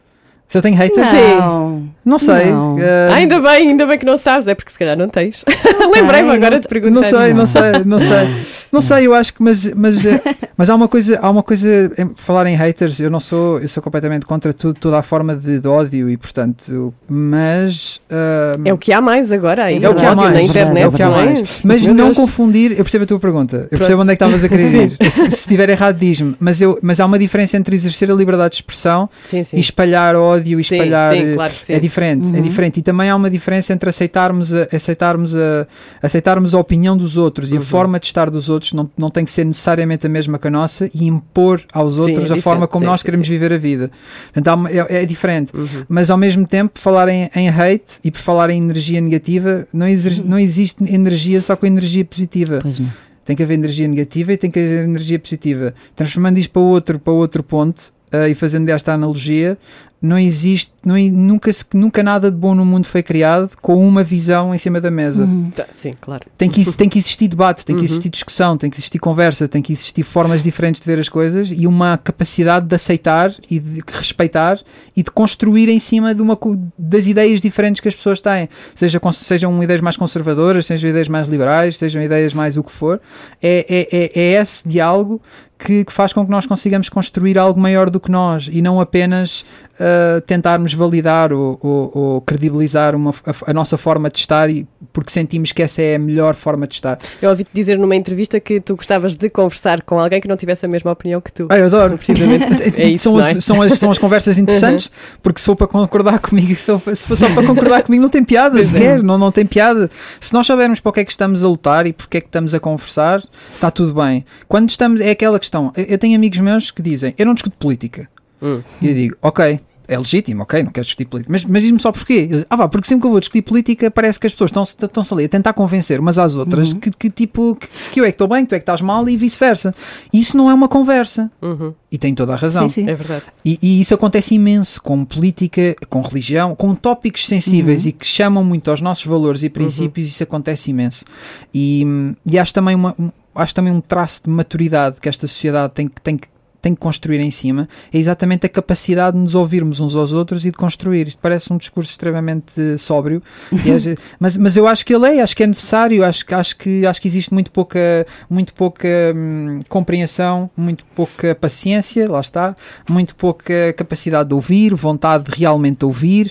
[SPEAKER 7] Se eu tenho haters,
[SPEAKER 3] Não.
[SPEAKER 7] não sei.
[SPEAKER 3] Não.
[SPEAKER 2] Ah, ainda bem, ainda bem que não sabes, é porque se calhar não tens. Lembrei-me
[SPEAKER 3] Não
[SPEAKER 2] agora de perguntar.
[SPEAKER 7] Não sei, não sei, não sei. Não sei, eu acho que, mas, mas, eh, mas há uma coisa, há uma coisa, em falar em haters, eu não sou, eu sou completamente contra tudo, toda a forma de, de ódio e portanto, mas eh,
[SPEAKER 2] É o que há mais agora aí.
[SPEAKER 3] É o que há
[SPEAKER 2] ódio
[SPEAKER 7] mais,
[SPEAKER 2] na
[SPEAKER 7] é
[SPEAKER 2] internet.
[SPEAKER 3] o que há
[SPEAKER 2] não é?
[SPEAKER 7] mais. Mas
[SPEAKER 2] Meu
[SPEAKER 7] não
[SPEAKER 2] Deus.
[SPEAKER 7] confundir, eu percebo a tua pergunta, eu percebo onde é que estavas a querer ir. se, se estiver errado, diz-me. Mas, eu, mas há uma diferença entre exercer a liberdade de expressão
[SPEAKER 2] Sim, sim.
[SPEAKER 7] e espalhar ódio e
[SPEAKER 2] Sim,
[SPEAKER 7] espalhar.
[SPEAKER 2] sim, claro que sim.
[SPEAKER 7] É diferente, é
[SPEAKER 3] Uhum.
[SPEAKER 7] diferente. E também há uma diferença entre aceitarmos a, aceitarmos a, aceitarmos a opinião dos outros e
[SPEAKER 2] Uhum.
[SPEAKER 7] a forma de estar dos outros não, não tem que ser necessariamente a mesma que a nossa e impor aos
[SPEAKER 2] Sim,
[SPEAKER 7] outros
[SPEAKER 2] é
[SPEAKER 7] a forma como
[SPEAKER 2] sim,
[SPEAKER 7] nós
[SPEAKER 2] sim,
[SPEAKER 7] queremos
[SPEAKER 2] sim.
[SPEAKER 7] viver a vida. Portanto, uma- é, é diferente.
[SPEAKER 2] Uhum.
[SPEAKER 7] Mas ao mesmo tempo, falar em, em hate e por falar em energia negativa, não, exer- não existe energia só com energia positiva.
[SPEAKER 3] Pois não.
[SPEAKER 7] Tem que haver energia negativa e tem que haver energia positiva. Transformando isto para outro, para outro ponto ah, e fazendo esta analogia, não existe, não, nunca, se- nunca nada de bom no mundo foi criado com uma visão em cima da mesa.
[SPEAKER 3] Uhum.
[SPEAKER 2] Tá, Sim, claro.
[SPEAKER 7] Tem, que, tem que existir debate, tem que
[SPEAKER 2] Uhum.
[SPEAKER 7] existir discussão, tem que existir conversa, tem que existir formas diferentes de ver as coisas e uma capacidade de aceitar e de respeitar e de construir em cima de uma, co- das ideias diferentes que as pessoas têm. Seja, sejam ideias mais conservadoras, sejam ideias mais liberais, sejam ideias mais o que for. É, é, é, é esse diálogo que, que faz com que nós consigamos construir algo maior do que nós e não apenas uh, tentarmos validar ou, ou- ou credibilizar uma, a, a nossa forma de estar e, porque sentimos que essa é a melhor forma de estar.
[SPEAKER 2] Eu ouvi-te dizer numa entrevista que tu gostavas de conversar com alguém que não tivesse a mesma opinião que tu.
[SPEAKER 7] Ah, eu adoro.
[SPEAKER 2] Precisamente. É isso,
[SPEAKER 7] são,
[SPEAKER 2] não
[SPEAKER 7] as,
[SPEAKER 2] é?
[SPEAKER 7] são, as, são as conversas interessantes, porque se for para concordar comigo, se for, se for só para concordar comigo, não tem piada
[SPEAKER 2] Pois é.
[SPEAKER 7] sequer, não, não tem piada. Se nós soubermos para o que é que estamos a lutar e porque é que estamos a conversar, está tudo bem. Quando estamos, é aquela questão. Eu eu tenho amigos meus que dizem: Eu não discuto política.
[SPEAKER 2] Hum.
[SPEAKER 7] E eu digo: Ok. É legítimo, ok, não quero discutir política. Mas, mas diz-me só porquê. Digo, ah, vá, porque sempre que eu vou discutir política parece que as pessoas estão-se estão ali a tentar convencer umas às outras que, que tipo, que, que eu é que estou bem, que tu é que estás mal e vice-versa. Isso não é uma conversa.
[SPEAKER 2] Uhum,
[SPEAKER 7] E tem toda a razão.
[SPEAKER 3] Sim, sim.
[SPEAKER 2] é verdade.
[SPEAKER 7] E, e isso acontece imenso com política, com religião, com tópicos sensíveis e que chamam muito aos nossos valores e princípios, isso acontece imenso. E, e acho, também uma, um- acho também um traço de maturidade que esta sociedade tem, que- tem, que- tem que construir em cima, é exatamente a capacidade de nos ouvirmos uns aos outros e de construir. Isto parece um discurso extremamente sóbrio, vezes- mas, mas eu acho que ele é, acho que é necessário, acho, acho, que, acho que existe muito pouca, muito pouca hum, compreensão, muito pouca paciência, lá está, muito pouca capacidade de ouvir, vontade de realmente ouvir,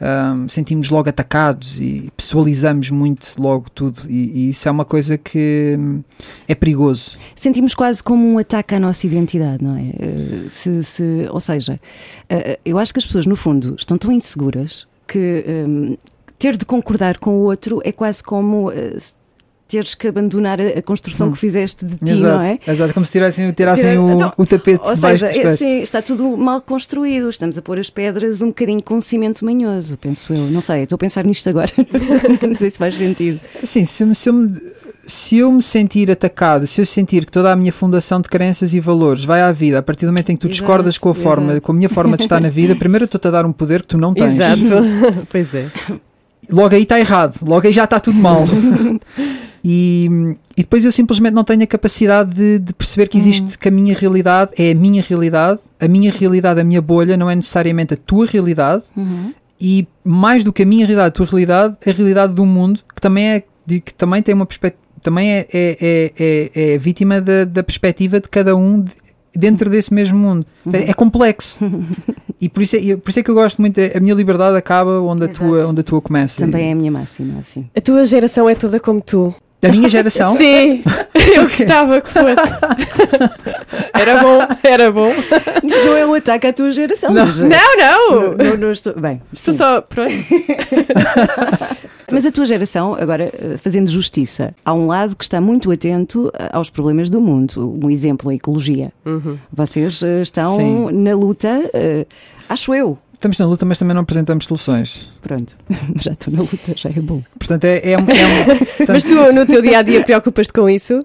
[SPEAKER 7] hum, sentimos logo atacados e pessoalizamos muito logo tudo, e, e isso é uma coisa que hum, é perigoso.
[SPEAKER 3] Sentimos quase como um ataque à nossa identidade, não é? Eh, se, se- ou seja, eh, eu acho que as pessoas, no fundo, estão tão inseguras que hum, ter de concordar com o outro é quase como eh, se teres que abandonar a, construção
[SPEAKER 7] Hum.
[SPEAKER 3] que fizeste de ti,
[SPEAKER 7] Exato,
[SPEAKER 3] não é?
[SPEAKER 7] exato, como se tirassem, tirassem o,
[SPEAKER 3] então,
[SPEAKER 7] o tapete
[SPEAKER 3] Ou
[SPEAKER 7] debaixo
[SPEAKER 3] seja,
[SPEAKER 7] dos
[SPEAKER 3] é, sim, está tudo mal construído. Estamos a pôr as pedras um bocadinho com cimento manhoso, penso eu. Não sei, estou a pensar nisto agora. não sei se faz sentido.
[SPEAKER 7] Sim, se eu, me- se, eu me, se eu me sentir atacado, se eu sentir que toda a minha fundação de crenças e valores vai à vida, a partir do momento em que tu
[SPEAKER 3] Exato,
[SPEAKER 7] discordas com a forma,
[SPEAKER 3] exato.
[SPEAKER 7] com a minha forma de estar na vida, primeiro eu estou-te a dar um poder que tu não tens.
[SPEAKER 2] Exato. pois é.
[SPEAKER 7] Logo aí está errado, logo aí já está tudo mal. E, e depois eu simplesmente não tenho a capacidade de, de perceber que existe que a minha realidade é a minha realidade, a minha realidade, a minha bolha, não é necessariamente a tua realidade, e mais do que a minha realidade, a tua realidade, a realidade do mundo, que também é de- que também tem uma perspectiva, também é, é, é, é, é vítima da, da perspectiva de cada um de- dentro desse mesmo mundo. É, é complexo. e por isso é, por isso é que eu gosto muito, a minha liberdade acaba onde a,
[SPEAKER 3] Exato.
[SPEAKER 7] tua, onde a tua começa.
[SPEAKER 3] Também é a minha máxima, assim.
[SPEAKER 2] A tua geração é toda como tu.
[SPEAKER 7] A minha geração.
[SPEAKER 2] Sim, eu gostava que fosse. Era bom, era bom.
[SPEAKER 3] Isto não é um ataque à tua geração.
[SPEAKER 7] Não.
[SPEAKER 3] mas,
[SPEAKER 2] Não, não.
[SPEAKER 3] não, não, estou. Bem,
[SPEAKER 2] Estou só. Pronto.
[SPEAKER 3] Mas a tua geração, agora eh, fazendo justiça, há um lado que está muito atento eh, aos problemas do mundo. Um exemplo, a ecologia. Vocês eh, estão
[SPEAKER 7] Sim.
[SPEAKER 3] na luta, acho eu.
[SPEAKER 7] Estamos na luta, mas também não apresentamos soluções.
[SPEAKER 3] Pronto, já estou na luta, já é bom.
[SPEAKER 7] Portanto, é, é, é um- portanto,
[SPEAKER 2] Mas tu, no teu dia a dia, preocupas-te com isso?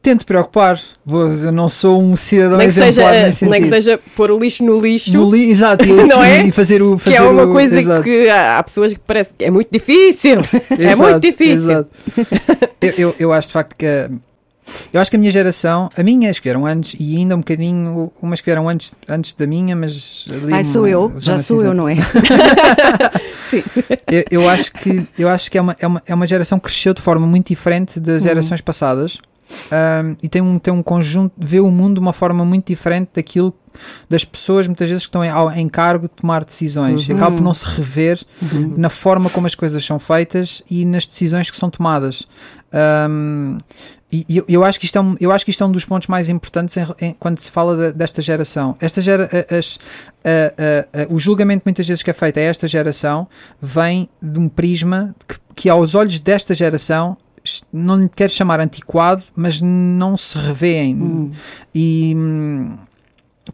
[SPEAKER 7] tento preocupar. Vou, eu não sou um cidadão
[SPEAKER 2] Nem que, seja,
[SPEAKER 7] exemplar nesse
[SPEAKER 2] nem que
[SPEAKER 7] sentido.
[SPEAKER 2] seja pôr o lixo no lixo.
[SPEAKER 7] No li, exato, e,
[SPEAKER 2] Não é?
[SPEAKER 7] e fazer o.
[SPEAKER 2] que
[SPEAKER 7] Fazer
[SPEAKER 2] é uma
[SPEAKER 7] o-
[SPEAKER 2] coisa
[SPEAKER 7] exato.
[SPEAKER 2] que há, há pessoas que parece que é muito difícil. é
[SPEAKER 7] Exato,
[SPEAKER 2] muito difícil.
[SPEAKER 7] exato. eu, eu, eu acho de facto que. a- Eu acho que a minha geração, a minha, que vieram antes, e ainda um bocadinho, umas que vieram antes, antes da minha, mas. ali
[SPEAKER 3] Ai, sou
[SPEAKER 7] uma
[SPEAKER 3] eu, já sou eu,
[SPEAKER 7] cinzenta.
[SPEAKER 3] não é? Sim.
[SPEAKER 7] eu, eu acho que, eu acho que é, uma, é, uma, é uma geração que cresceu de forma muito diferente das gerações passadas ahm, e tem um, tem um conjunto, vê o mundo de uma forma muito diferente daquilo das pessoas muitas vezes que estão em, em cargo de tomar decisões e acabam por não se rever na forma como as coisas são feitas e nas decisões que são tomadas. Ahm, e e eu, eu acho que isto é um, eu acho que isto é um dos pontos mais importantes em- em- quando se fala da- desta geração. Esta gera, as- a- a- a- o julgamento muitas vezes que é feito a esta geração vem de um prisma que, que aos olhos desta geração não lhe quero chamar antiquado, mas não se revêem. E hum,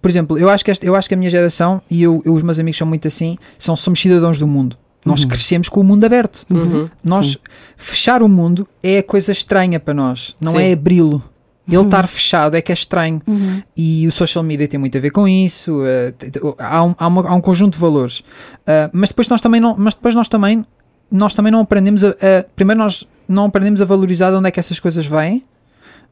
[SPEAKER 7] por exemplo, eu acho que, esta- eu acho que a minha geração e eu, eu- os meus amigos são muito assim, são somos cidadãos do mundo. Nós crescemos com o mundo aberto.
[SPEAKER 2] Uhum.
[SPEAKER 7] Nós
[SPEAKER 3] Sim.
[SPEAKER 7] fechar o mundo é a coisa estranha para nós, não
[SPEAKER 2] Sim.
[SPEAKER 7] é abri-lo. Ele estar fechado é que é estranho.
[SPEAKER 3] Uhum.
[SPEAKER 7] E o social media tem muito a ver com isso. t- há, um, há, uma- há um conjunto de valores. Ah, mas depois nós também não, mas depois nós também, nós também não aprendemos a, a- primeiro nós não aprendemos a valorizar de onde é que essas coisas vêm.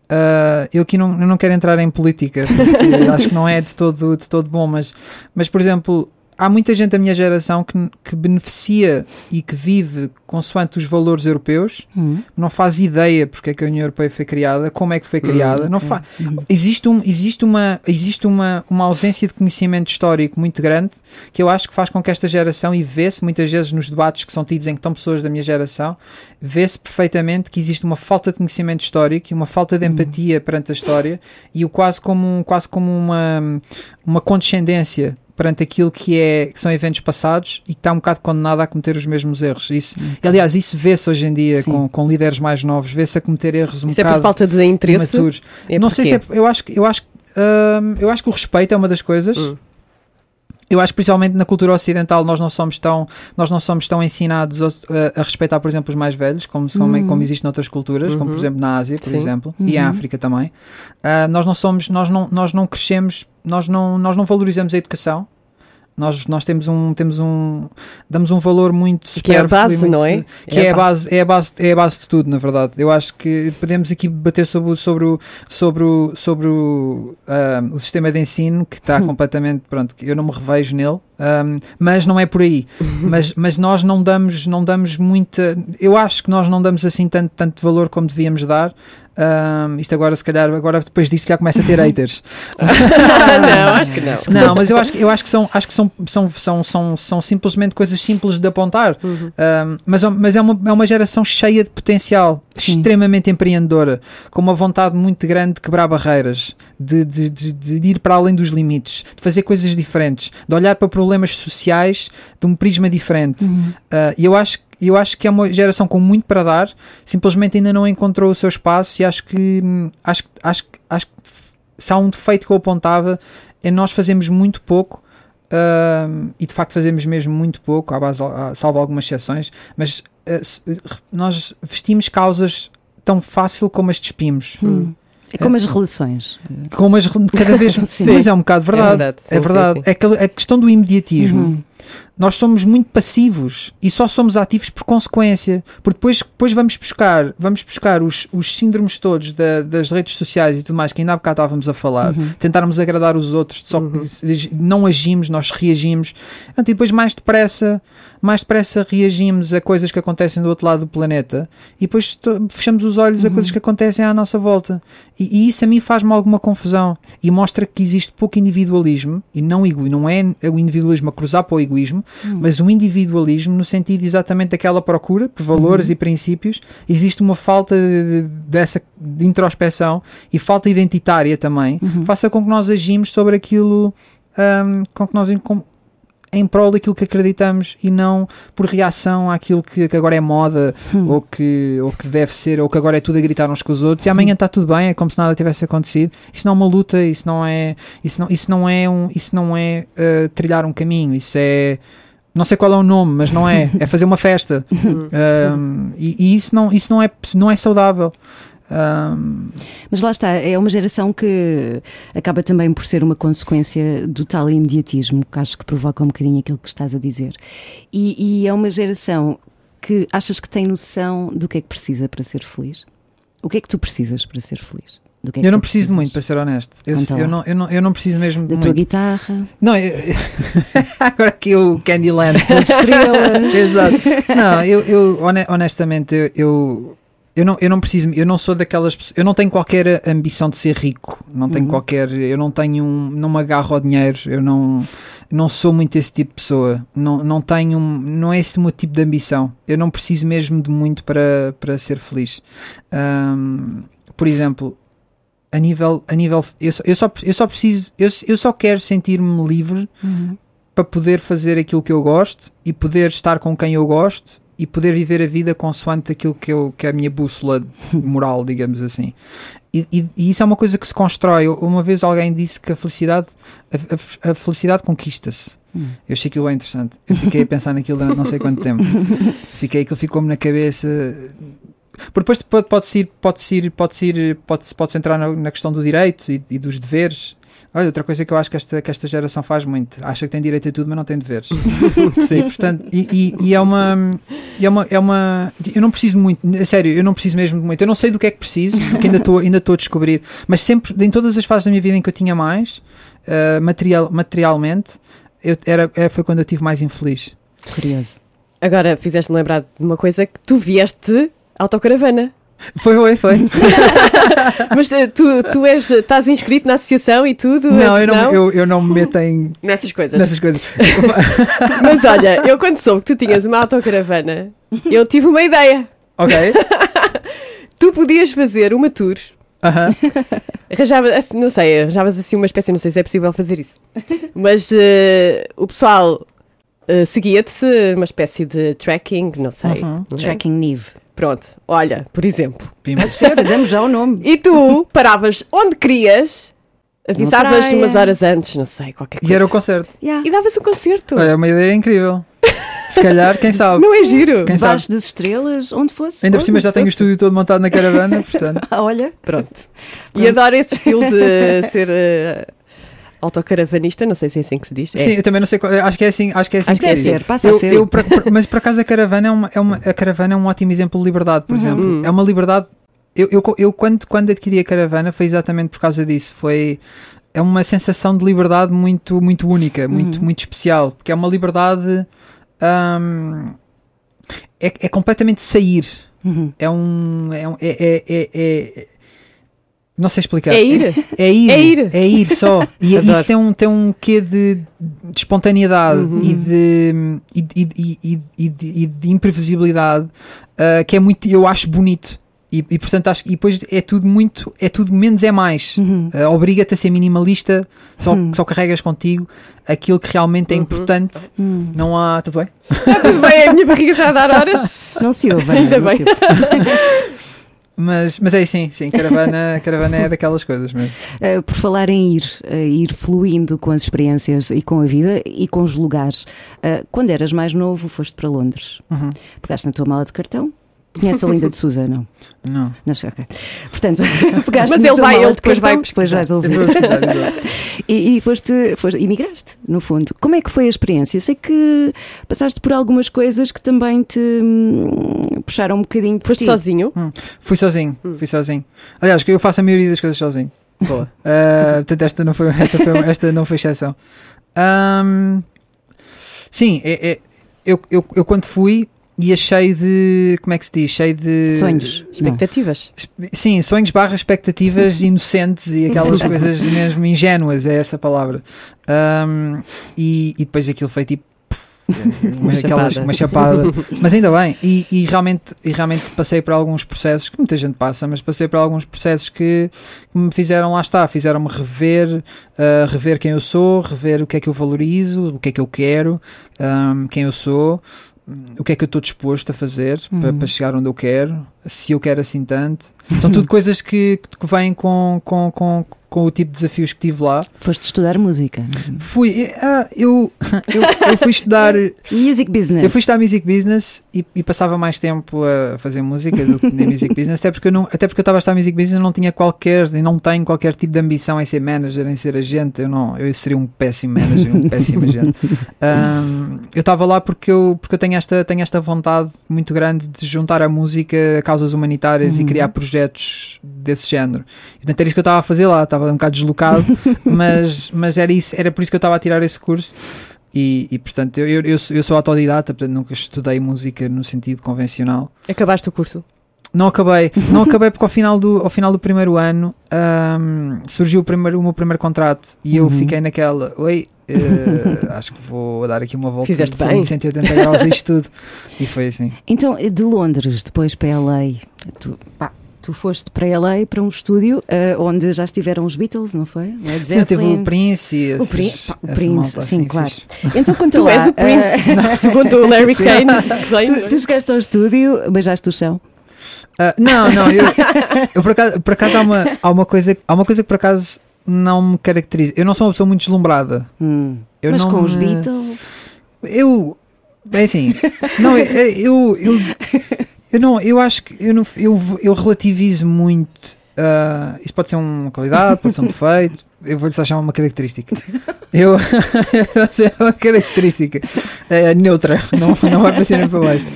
[SPEAKER 7] Ah, eu aqui não, eu não quero entrar em política, porque acho que não é de todo, de todo bom, mas, mas por exemplo, há muita gente da minha geração que, que beneficia e que vive consoante os valores europeus,
[SPEAKER 3] Hum.
[SPEAKER 7] não faz ideia porque é que a União Europeia foi criada, como é que foi criada, não fa
[SPEAKER 3] Hum.
[SPEAKER 7] existe, um, existe, uma, existe uma, uma ausência de conhecimento histórico muito grande que eu acho que faz com que esta geração, e vê-se muitas vezes nos debates que são tidos em que estão pessoas da minha geração, vê-se perfeitamente que existe uma falta de conhecimento histórico e uma falta de empatia perante a história e o quase como, quase como uma, uma condescendência perante aquilo que, é, que são eventos passados e que está um bocado condenado a cometer os mesmos erros. Isso, Aliás, isso vê-se hoje em dia com, com líderes mais novos, vê-se a cometer erros um
[SPEAKER 2] Isso é por
[SPEAKER 7] bocado
[SPEAKER 2] falta de interesse.
[SPEAKER 7] imaturos.
[SPEAKER 2] É
[SPEAKER 7] não sei se é, eu acho que eu acho hum, eu acho que o respeito é uma das coisas.
[SPEAKER 2] Hum.
[SPEAKER 7] Eu acho que principalmente na cultura ocidental nós não somos tão nós não somos tão ensinados a, a- respeitar por exemplo os mais velhos como são, como existe noutras culturas como por
[SPEAKER 2] Uhum.
[SPEAKER 7] exemplo na Ásia por
[SPEAKER 2] Sim.
[SPEAKER 7] exemplo e em África também Ah, nós não somos nós não nós não crescemos nós não nós não valorizamos a educação Nós, nós temos um temos um damos um valor muito
[SPEAKER 2] Que é a base,
[SPEAKER 7] muito-
[SPEAKER 2] não é?
[SPEAKER 7] que é, a base, é, a base, é a base de tudo, na verdade. Eu acho que podemos aqui bater sobre, o- sobre, o, sobre, o, sobre o, ah, o sistema de ensino que está completamente, pronto, que eu não me revejo nele, ah, mas não é por aí. mas, mas nós não damos, não damos muita, eu acho que nós não damos assim tanto, tanto valor como devíamos dar. Ah, isto agora, se calhar, agora depois disto já começa a ter haters.
[SPEAKER 2] não, acho que não.
[SPEAKER 7] Não, mas eu acho que, eu acho que, são, acho que são, são, são, são, são simplesmente coisas simples de apontar.
[SPEAKER 2] Uhum.
[SPEAKER 7] Um, mas mas é, uma, é uma geração cheia de potencial,
[SPEAKER 3] Sim.
[SPEAKER 7] extremamente empreendedora, com uma vontade muito grande de quebrar barreiras, de, de, de, de ir para além dos limites, de fazer coisas diferentes, de olhar para problemas sociais de um prisma diferente.
[SPEAKER 3] Uhum.
[SPEAKER 7] Uh, E eu acho que eu acho que é uma geração com muito para dar, simplesmente ainda não encontrou o seu espaço e acho que hum, acho, que- acho, acho que se há um defeito que eu apontava é nós fazemos muito pouco hum, e de facto fazemos mesmo muito pouco, à base, à- salvo algumas exceções, mas uh, nós vestimos causas tão fácil como as despimos.
[SPEAKER 3] Hum. É como as relações.
[SPEAKER 7] Como as, cada vez,
[SPEAKER 3] Sim.
[SPEAKER 7] mas é um bocado verdade.
[SPEAKER 2] verdade,
[SPEAKER 7] É verdade.
[SPEAKER 2] sim, sim.
[SPEAKER 7] É a questão do imediatismo.
[SPEAKER 3] Uhum.
[SPEAKER 7] Nós somos muito passivos e só somos ativos por consequência. Porque depois, depois vamos buscar, vamos buscar os, os síndromes todos da- das redes sociais e tudo mais que ainda há bocado estávamos a falar,
[SPEAKER 3] Uhum.
[SPEAKER 7] tentarmos agradar os outros, só que não agimos, nós reagimos. E depois mais depressa, mais depressa reagimos a coisas que acontecem do outro lado do planeta e depois fechamos os olhos a coisas que acontecem à nossa volta. E, e isso a mim faz-me alguma confusão e mostra que existe pouco individualismo e não, ego, não é o individualismo a cruzar para o egoísmo, mas o individualismo no sentido exatamente daquela procura por valores e princípios. Existe uma falta de, dessa de introspeção e falta identitária também, faça com que nós agimos sobre aquilo hum, com que nós com- em prol daquilo que acreditamos e não por reação àquilo que, que agora é moda ou, que, ou que deve ser, ou que agora é tudo a gritar uns com os outros e amanhã está tudo bem, é como se nada tivesse acontecido. Isso não é uma luta, isso não é, isso não, isso não é, um, isso não é uh, trilhar um caminho, isso é. Não sei qual é o nome, mas não é. É fazer uma festa. Um, e e isso, não, isso não, é, não é saudável. Um,
[SPEAKER 3] Mas lá está, é uma geração que acaba também por ser uma consequência do tal imediatismo, que acho que provoca um bocadinho aquilo que estás a dizer. E, e é uma geração que achas que tem noção do que é que precisa para ser feliz? O que é que tu precisas para ser feliz? Que é que
[SPEAKER 7] eu não preciso de
[SPEAKER 3] precisas?
[SPEAKER 7] muito, para ser honesto. Eu, eu, não, eu, não, eu não preciso mesmo de
[SPEAKER 3] Da tua
[SPEAKER 7] muito.
[SPEAKER 3] guitarra,
[SPEAKER 7] Não, eu- agora aqui o Candyland.
[SPEAKER 3] das estrelas.
[SPEAKER 7] Exato. Não, eu, eu hone- honestamente, eu, eu, não, eu não preciso, eu não sou daquelas pessoas, eu não tenho qualquer ambição de ser rico, não tenho
[SPEAKER 3] Uhum.
[SPEAKER 7] qualquer, eu não tenho, um, não me agarro ao dinheiro, eu não, não sou muito esse tipo de pessoa, não, não tenho, um- não é esse o meu tipo de ambição, eu não preciso mesmo de muito para, para ser feliz. Ahm, por exemplo, a nível, a nível eu, só, eu, só, eu só preciso, eu, eu só quero sentir-me livre
[SPEAKER 3] Uhum.
[SPEAKER 7] para poder fazer aquilo que eu gosto e poder estar com quem eu gosto e poder viver a vida consoante aquilo que, eu, que é a minha bússola moral, digamos assim. E, e- e isso é uma coisa que se constrói. Uma vez alguém disse que a felicidade, a, a- a felicidade conquista-se.
[SPEAKER 3] Hum.
[SPEAKER 7] Eu achei aquilo bem interessante. Eu fiquei a pensar naquilo durante não sei quanto tempo. Fiquei, aquilo ficou-me na cabeça. Porque depois pode, pode ser, pode ser, pode ser, pode, pode entrar na, na questão do direito e, e dos deveres. Olha, outra coisa que eu acho que esta, que esta geração faz muito, acha que tem direito a tudo, mas não tem deveres. Sim, portanto, e, e- e é uma, e é uma, é uma, eu não preciso muito, a sério, eu não preciso mesmo de muito. Eu não sei do que é que preciso, porque ainda estou, ainda estou a descobrir. Mas sempre, em todas as fases da minha vida em que eu tinha mais, ah, material, materialmente, eu, era, era, foi quando eu estive mais infeliz.
[SPEAKER 3] Curioso.
[SPEAKER 2] Agora fizeste-me lembrar de uma coisa que tu vieste autocaravana.
[SPEAKER 7] Foi, foi, foi.
[SPEAKER 2] Mas eh, tu, tu és, estás inscrito na associação e tudo?
[SPEAKER 7] Não,
[SPEAKER 2] és-
[SPEAKER 7] eu não, Eu, eu não me meto em,
[SPEAKER 2] Nessas coisas.
[SPEAKER 7] nessas coisas.
[SPEAKER 2] Mas olha, eu quando soube que tu tinhas uma autocaravana, eu tive uma ideia.
[SPEAKER 7] ok?
[SPEAKER 2] Tu podias fazer uma tour,
[SPEAKER 7] Aham.
[SPEAKER 2] arranjava, assim, não sei, arranjavas assim uma espécie, não sei se é possível fazer isso, mas eh, o pessoal eh, seguia-te uma espécie de tracking, não sei.
[SPEAKER 7] Uhum.
[SPEAKER 2] não é?
[SPEAKER 3] Tracking Nive.
[SPEAKER 2] Pronto, olha, por exemplo.
[SPEAKER 7] Pima.
[SPEAKER 3] Damos já o nome.
[SPEAKER 2] E tu paravas onde querias, avisavas
[SPEAKER 3] praia.
[SPEAKER 2] umas horas antes, não sei, qualquer coisa.
[SPEAKER 7] E era o concerto.
[SPEAKER 3] Yeah.
[SPEAKER 2] E davas um concerto.
[SPEAKER 7] Olha, é uma ideia incrível. Se calhar, quem sabe?
[SPEAKER 2] Não é giro?
[SPEAKER 7] Quem sabe?
[SPEAKER 3] Debaixo das estrelas, onde fosse.
[SPEAKER 7] Ainda por cima
[SPEAKER 3] Onde
[SPEAKER 7] já tenho o
[SPEAKER 3] fosse.
[SPEAKER 7] estúdio todo montado na caravana, portanto.
[SPEAKER 3] Ah, olha.
[SPEAKER 2] Pronto. E adoro esse estilo de ser. eh, autocaravanista, não sei se é assim que se diz.
[SPEAKER 7] Sim, eu também não sei. Acho que é assim. Acho que é assim
[SPEAKER 2] Acho
[SPEAKER 7] que
[SPEAKER 2] que
[SPEAKER 7] se
[SPEAKER 3] Deve
[SPEAKER 7] diz.
[SPEAKER 3] ser, passa a
[SPEAKER 7] Eu-
[SPEAKER 3] ser.
[SPEAKER 7] eu, mas por acaso a caravana é uma, é uma, a caravana é um ótimo exemplo de liberdade, por exemplo. É uma liberdade. Eu, eu, eu quando, quando adquiri a caravana foi exatamente por causa disso. Foi é uma sensação de liberdade muito, muito única, muito, muito especial, porque é uma liberdade. hum, é, é completamente sair.
[SPEAKER 3] Uhum.
[SPEAKER 7] É um. É, um- é, é, é- é- não sei explicar.
[SPEAKER 2] É ir.
[SPEAKER 7] É ir,
[SPEAKER 2] É ir.
[SPEAKER 7] é ir só. E
[SPEAKER 2] Adoro.
[SPEAKER 7] isso tem um, tem um quê de, de espontaneidade
[SPEAKER 2] Uhum.
[SPEAKER 7] e, de, e, de- e, de- e, de- e de, e de imprevisibilidade ah, que é muito, eu acho bonito. E, e, portanto acho que e depois é tudo muito, é tudo menos é mais.
[SPEAKER 3] Uhum.
[SPEAKER 7] Ah, Obriga-te a ser minimalista, só, só carregas contigo aquilo que realmente é
[SPEAKER 2] Uhum.
[SPEAKER 7] importante.
[SPEAKER 3] Hum.
[SPEAKER 7] Não há. Tudo bem?
[SPEAKER 2] Tudo bem, a minha barriga está a dar horas.
[SPEAKER 3] Não se ouve,
[SPEAKER 2] Ainda
[SPEAKER 3] não
[SPEAKER 2] bem.
[SPEAKER 3] se ouve.
[SPEAKER 7] Mas, mas é sim, sim, caravana, caravana é daquelas coisas mesmo.
[SPEAKER 3] Uh, por falar em ir, uh, ir fluindo com as experiências e com a vida e com os lugares. Uh, quando eras mais novo, foste para Londres.
[SPEAKER 7] Uhum.
[SPEAKER 3] Pegaste na tua mala de cartão. Conhece a Linda de Souza, não?
[SPEAKER 7] Não.
[SPEAKER 3] Não sei, ok. Portanto, pegaste
[SPEAKER 2] Mas ele vai, ele
[SPEAKER 3] de
[SPEAKER 2] depois vai
[SPEAKER 3] depois vais ouvir. E, e foste, foste, imigraste, no fundo. Como é que foi a experiência? Sei que passaste por algumas coisas que também te hum, puxaram um bocadinho por
[SPEAKER 2] Foste
[SPEAKER 3] ti.
[SPEAKER 2] sozinho?
[SPEAKER 7] Fui sozinho,
[SPEAKER 2] Hum.
[SPEAKER 7] fui sozinho. Aliás, que eu faço a maioria das coisas sozinho.
[SPEAKER 2] Boa.
[SPEAKER 7] Uh, portanto, esta não foi, esta foi, esta não foi exceção. Ahm, sim, é, é- eu, eu, eu quando fui ia cheio de. Como é que se diz? Cheio de.
[SPEAKER 3] Sonhos. Não.
[SPEAKER 2] Expectativas?
[SPEAKER 7] Sim, sonhos barra expectativas inocentes e aquelas coisas mesmo ingênuas, é essa a palavra. Ahm, e, e depois aquilo foi tipo. Uma, aquelas-
[SPEAKER 2] chapada.
[SPEAKER 7] uma chapada, mas ainda bem, e, e realmente, e realmente passei por alguns processos que muita gente passa, mas passei por alguns processos que, que me fizeram, lá está, fizeram-me rever, ah, rever quem eu sou, rever o que é que eu valorizo, o que é que eu quero, ahm, quem eu sou, o que é que eu estou disposto a fazer para,
[SPEAKER 3] Uhum.
[SPEAKER 7] para chegar onde eu quero, se eu quero assim tanto. São tudo coisas que, que vêm com, com, com, com o tipo de desafios que tive lá.
[SPEAKER 3] Foste estudar música.
[SPEAKER 7] Fui, ah, eu, eu, eu fui estudar.
[SPEAKER 3] Music business.
[SPEAKER 7] Eu fui estudar Music Business e, e passava mais tempo a fazer música do que na Music Business, até porque eu não, até porque eu estava a estudar Music Business e não tinha qualquer, e não tenho qualquer tipo de ambição em ser manager, em ser agente. Eu não, eu seria um péssimo manager, um péssimo agente. Um, eu estava lá porque eu, porque eu tenho esta, tenho esta vontade muito grande de juntar a música causas humanitárias e
[SPEAKER 3] Uhum.
[SPEAKER 7] criar projetos desse género. E, portanto, era isso que eu estava a fazer lá, estava um bocado deslocado, mas, mas era, isso, era por isso que eu estava a tirar esse curso. E, e, portanto, eu, eu, eu sou- eu sou autodidata, portanto, nunca estudei música no sentido convencional.
[SPEAKER 2] Acabaste o curso?
[SPEAKER 7] Não acabei, não acabei porque ao final do, ao final do primeiro ano ahm, surgiu o, primeiro, o meu primeiro contrato e eu
[SPEAKER 3] Uhum.
[SPEAKER 7] fiquei naquela, oi, eh, acho que vou dar aqui uma volta
[SPEAKER 2] Fizeste
[SPEAKER 7] de
[SPEAKER 2] bem.
[SPEAKER 7] 180 graus a isto tudo. E foi assim.
[SPEAKER 3] Então, de Londres, depois para LA, tu, pá, tu foste para LA para um estúdio eh, onde já estiveram os Beatles, não foi? Led
[SPEAKER 7] Sim, teve o Prince e
[SPEAKER 3] O
[SPEAKER 7] esses,
[SPEAKER 3] Prince, pá, o Prince,
[SPEAKER 7] malta
[SPEAKER 3] sim,
[SPEAKER 7] assim,
[SPEAKER 3] claro.
[SPEAKER 7] fixe.
[SPEAKER 3] Então, conta
[SPEAKER 2] Tu
[SPEAKER 3] lá.
[SPEAKER 2] és o Prince, segundo o Larry Kane.
[SPEAKER 3] Tu, tu chegaste ao estúdio, beijaste o chão.
[SPEAKER 7] Ah, não, não, eu, eu por acaso, por acaso há, uma, há, uma coisa, há uma coisa que por acaso não me caracteriza. Eu não sou uma pessoa muito deslumbrada.
[SPEAKER 3] Hum.
[SPEAKER 7] Eu
[SPEAKER 3] Mas
[SPEAKER 7] não
[SPEAKER 3] com os
[SPEAKER 7] me-
[SPEAKER 3] Beatles.
[SPEAKER 7] Eu. É assim. Não, eu, eu, eu, eu não. Eu acho que eu, não, eu, eu relativizo muito. ah, isso pode ser uma qualidade, pode ser um defeito. Eu vou-lhe só chamar uma característica. Eu. é uma característica é, neutra. Não, não vai para cima nem para baixo.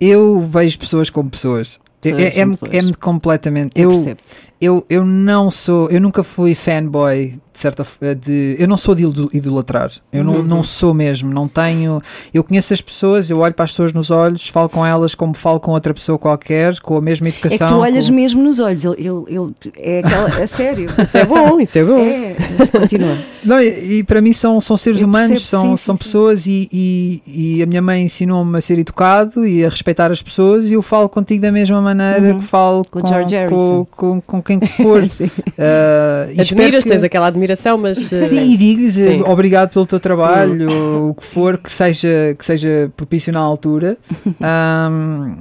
[SPEAKER 7] Eu vejo pessoas como pessoas. É- É-me
[SPEAKER 3] pessoas.
[SPEAKER 7] é-me completamente.
[SPEAKER 3] Eu
[SPEAKER 7] Eu, eu, eu não sou, eu nunca fui fanboy de certa de, eu não sou de ido- idolatrar. Eu não,
[SPEAKER 3] Uhum.
[SPEAKER 7] não sou mesmo, não tenho, eu conheço as pessoas, eu olho para as pessoas nos olhos, falo com elas como falo com outra pessoa qualquer, com a mesma
[SPEAKER 3] É
[SPEAKER 7] educação.
[SPEAKER 3] que tu olhas
[SPEAKER 7] com-
[SPEAKER 3] mesmo nos olhos. Ele, ele, ele- é aquela. A sério.
[SPEAKER 2] Isso é bom, isso é bom.
[SPEAKER 3] É, continua.
[SPEAKER 7] Não, e, e para mim são, são seres
[SPEAKER 3] Eu
[SPEAKER 7] humanos,
[SPEAKER 3] percebo,
[SPEAKER 7] são,
[SPEAKER 3] sim,
[SPEAKER 7] são
[SPEAKER 3] sim, sim.
[SPEAKER 7] pessoas e, e, e a minha mãe ensinou-me a ser educado e a respeitar as pessoas e eu falo contigo da mesma maneira
[SPEAKER 3] Uhum.
[SPEAKER 7] que falo
[SPEAKER 3] Com
[SPEAKER 7] com, com, com, quem for.
[SPEAKER 3] Sim.
[SPEAKER 7] Uh,
[SPEAKER 2] Admiras,
[SPEAKER 7] que-
[SPEAKER 2] tens aquela admiração, mas. eh,
[SPEAKER 7] E digo-lhes eh,
[SPEAKER 2] Sim.
[SPEAKER 7] obrigado pelo teu trabalho, ou o que for que seja, que seja propício na altura. Ahm,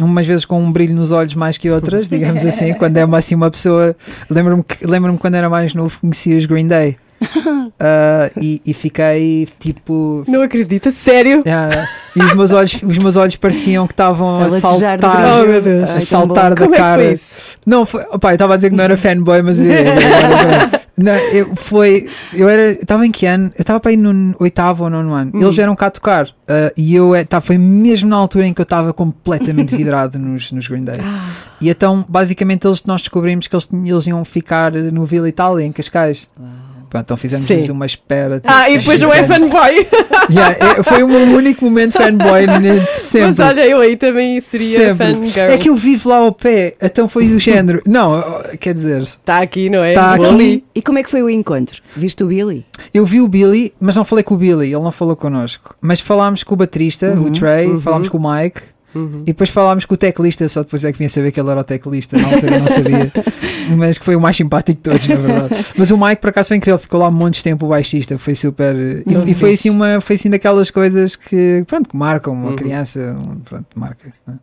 [SPEAKER 7] umas vezes com um brilho nos olhos mais que outras, digamos assim, quando é uma, assim uma pessoa. Lembro-me lembro-me quando era mais novo, conhecia os Green Day. Ah, e, e fiquei tipo.
[SPEAKER 2] Não acredito, sério.
[SPEAKER 7] ah, e os meus olhos, os meus olhos pareciam que estavam
[SPEAKER 3] A
[SPEAKER 7] saltar,
[SPEAKER 2] Oh, meu Deus.
[SPEAKER 7] a saltar da
[SPEAKER 2] Como é que
[SPEAKER 7] cara.
[SPEAKER 2] foi isso?
[SPEAKER 7] Não, foi, opá, eu estava a dizer que não era fanboy, mas agora, Não, eu, foi. Eu era. Estava em que ano? Eu estava para ir no oitavo ou nono ano. Eles vieram cá tocar. ah, e eu. eh, tá, foi mesmo na altura em que eu estava completamente vidrado nos, nos Green Day. E então, basicamente, eles, nós descobrimos que eles, eles iam ficar no Vila Itália, em Cascais. Então fizemos
[SPEAKER 2] Sim.
[SPEAKER 7] uma espera.
[SPEAKER 2] Ah, e depois não é fanboy.
[SPEAKER 7] Yeah, é- foi o meu único momento fanboy de sempre.
[SPEAKER 2] Mas olha, eu aí também seria
[SPEAKER 7] Sempre.
[SPEAKER 2] fangirl.
[SPEAKER 7] É que eu vivo lá ao pé, então foi do género. Não, quer dizer,
[SPEAKER 2] Está aqui, não é?
[SPEAKER 7] Tá
[SPEAKER 2] Vou
[SPEAKER 7] aqui.
[SPEAKER 3] E como é que foi o encontro? Viste o Billy?
[SPEAKER 7] eu vi o Billy, mas não falei com o Billy, ele não falou connosco. Mas falámos com o baterista, o Trey, falámos com o Mike.
[SPEAKER 2] Uhum.
[SPEAKER 7] E depois falámos com o teclista, só depois é que vim saber que ele era o teclista, na altura não sabia. Mas que foi o mais simpático de todos, na verdade. Mas o Mike, por acaso, foi incrível, ficou lá um monte de tempo o baixista, foi super. E, e foi assim uma, foi assim daquelas coisas que, pronto, que marcam uma criança, um, pronto, marca. né?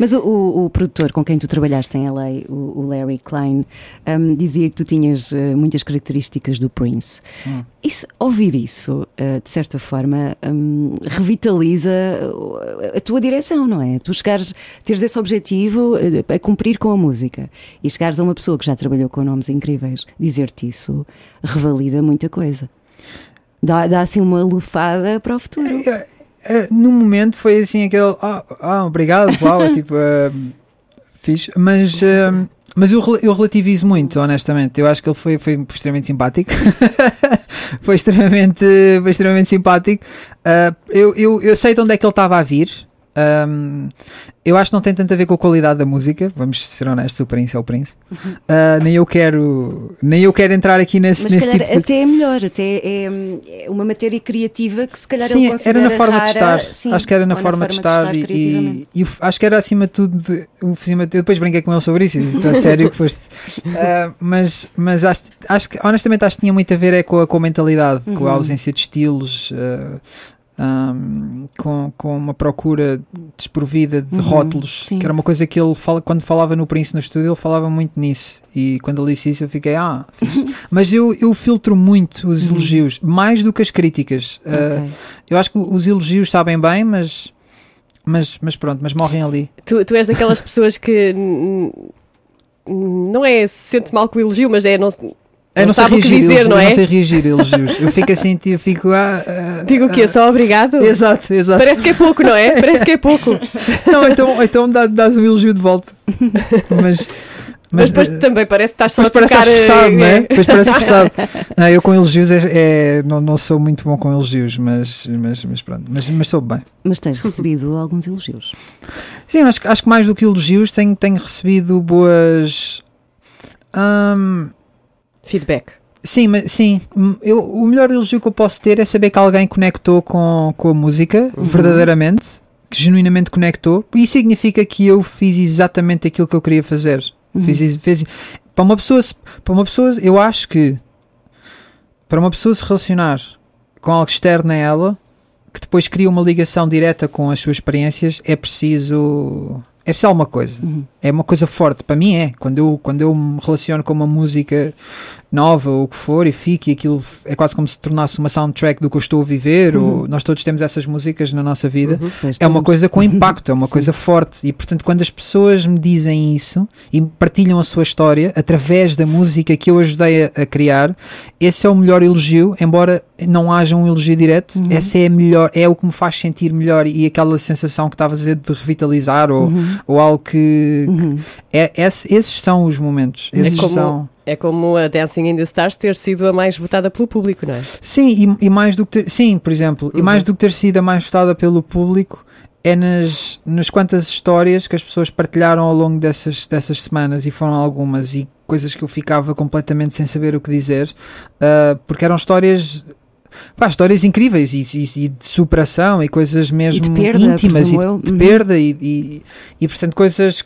[SPEAKER 3] Mas o, o- o produtor com quem tu trabalhaste em LA, o, o Larry Klein, hum, dizia que tu tinhas eh, muitas características do Prince.
[SPEAKER 7] Hum.
[SPEAKER 3] Isso, ouvir isso, eh, de certa forma, hum, revitaliza uh, a tua direção, não é? Tu chegares, teres esse objetivo eh, a cumprir com a música e chegares a uma pessoa que já trabalhou com nomes incríveis, dizer-te isso revalida muita coisa. Dá, dá assim uma lufada para o futuro.
[SPEAKER 7] Eh, eh, no momento foi assim aquele ah, ah, obrigado, uau, é tipo eh, fixe, mas eh, mas eu, eu relativizo muito, honestamente. Eu acho que ele foi, foi extremamente simpático. foi extremamente, foi extremamente simpático. Ah, eu, eu, eu sei de onde é que ele estava a vir. Ahm, eu acho que não tem tanto a ver com a qualidade da música, vamos ser honestos, o Prince é o Prince. Ah, nem eu quero nem eu quero entrar aqui nesse,
[SPEAKER 3] Mas
[SPEAKER 7] nesse
[SPEAKER 3] se calhar
[SPEAKER 7] tipo de...
[SPEAKER 3] até é melhor, até é, é uma matéria criativa que se calhar
[SPEAKER 7] Sim, era na forma de
[SPEAKER 3] rara,
[SPEAKER 7] estar.
[SPEAKER 3] sim,
[SPEAKER 7] acho que era na
[SPEAKER 3] ou
[SPEAKER 7] forma, de estar, e,
[SPEAKER 2] Uhum.
[SPEAKER 3] criativamente.
[SPEAKER 7] e, e f- acho que era acima de tudo. de- de- eu depois brinquei com ele sobre isso. Está sério que foste. Ah, mas mas acho, acho que honestamente acho que tinha muito a ver é com a, com a mentalidade, com a
[SPEAKER 3] Uhum.
[SPEAKER 7] ausência de estilos. ah, ahm, com, com uma procura desprovida de
[SPEAKER 3] Uhum,
[SPEAKER 7] rótulos,
[SPEAKER 3] sim.
[SPEAKER 7] que era uma coisa que ele fala, quando falava no Prince no estúdio, ele falava muito nisso. E quando ele disse isso, eu fiquei, ah, mas eu, eu filtro muito os elogios, mais do que as críticas. Ah,
[SPEAKER 3] Uhum. Ok.
[SPEAKER 7] eu acho que os elogios sabem bem, mas, mas, mas pronto, mas morrem ali.
[SPEAKER 2] Tu, tu és daquelas pessoas que não é se sente mal com o elogio, mas é não,
[SPEAKER 7] Eu não, sei
[SPEAKER 2] sabe o que
[SPEAKER 7] reagir,
[SPEAKER 2] dizer,
[SPEAKER 7] elogi-
[SPEAKER 2] não
[SPEAKER 7] eu
[SPEAKER 2] é?
[SPEAKER 7] não sei reagir a elogios. Eu fico assim, eu fico. Ah, ah,
[SPEAKER 2] Digo o quê?
[SPEAKER 7] ah,
[SPEAKER 2] Só obrigado?
[SPEAKER 7] Exato, exato.
[SPEAKER 2] Parece que é pouco, não é? Parece que é pouco.
[SPEAKER 7] Não, então, então dá, dás um elogio de volta. Mas,
[SPEAKER 2] Mas,
[SPEAKER 7] mas,
[SPEAKER 2] depois
[SPEAKER 7] eh,
[SPEAKER 2] também parece que estás só a
[SPEAKER 7] parece que
[SPEAKER 2] trocar...
[SPEAKER 7] estás forçado, não é?
[SPEAKER 2] eh,
[SPEAKER 7] Depois parece forçado. Não, eu com elogios é, é- não, não sou muito bom com elogios, mas, mas, mas pronto, mas, mas sou bem.
[SPEAKER 3] Mas tens recebido alguns elogios.
[SPEAKER 7] Sim, acho, que- acho que mais do que elogios tenho, tenho recebido boas. ahm,
[SPEAKER 2] Feedback.
[SPEAKER 7] Sim, mas sim, eu, o melhor elogio que eu posso ter é saber que alguém conectou com, com a música verdadeiramente, que genuinamente conectou. E isso significa que eu fiz exatamente aquilo que eu queria fazer. Fiz, is- fez- para uma pessoa, para uma pessoa, eu acho que para uma pessoa se relacionar com algo externo a ela, que depois cria uma ligação direta com as suas experiências, é preciso é preciso alguma coisa. É uma coisa forte. Para mim é. Quando eu, quando eu me relaciono com uma música nova ou o que for e fico e aquilo é quase como se tornasse uma soundtrack do que eu estou a viver, ou nós todos temos essas músicas na nossa vida.
[SPEAKER 3] Pois
[SPEAKER 7] É uma coisa com impacto, é uma coisa forte. E portanto, quando as pessoas me dizem isso e partilham a sua história através da música que eu ajudei a, a criar, esse é o melhor elogio, embora não haja um elogio direto. Essa é a melhor, é o que me faz sentir melhor e aquela sensação que estava a dizer de revitalizar ou, ou algo que.
[SPEAKER 3] Uhum.
[SPEAKER 7] É, esse- esses são os momentos. Esses
[SPEAKER 2] como-
[SPEAKER 7] são.
[SPEAKER 2] É como a Dancing in the Stars ter sido a mais votada pelo público, não é?
[SPEAKER 7] Sim, e, e mais do que ter, sim, por exemplo, e mais do que ter sido a mais votada pelo público, é nas, nas quantas histórias que as pessoas partilharam ao longo dessas, dessas semanas, e foram algumas, e coisas que eu ficava completamente sem saber o que dizer, ah, porque eram histórias. Pá, histórias incríveis e, e- e de superação e coisas mesmo
[SPEAKER 3] perda,
[SPEAKER 7] íntimas e de, de
[SPEAKER 3] Uhum.
[SPEAKER 7] perda e, e, e, portanto coisas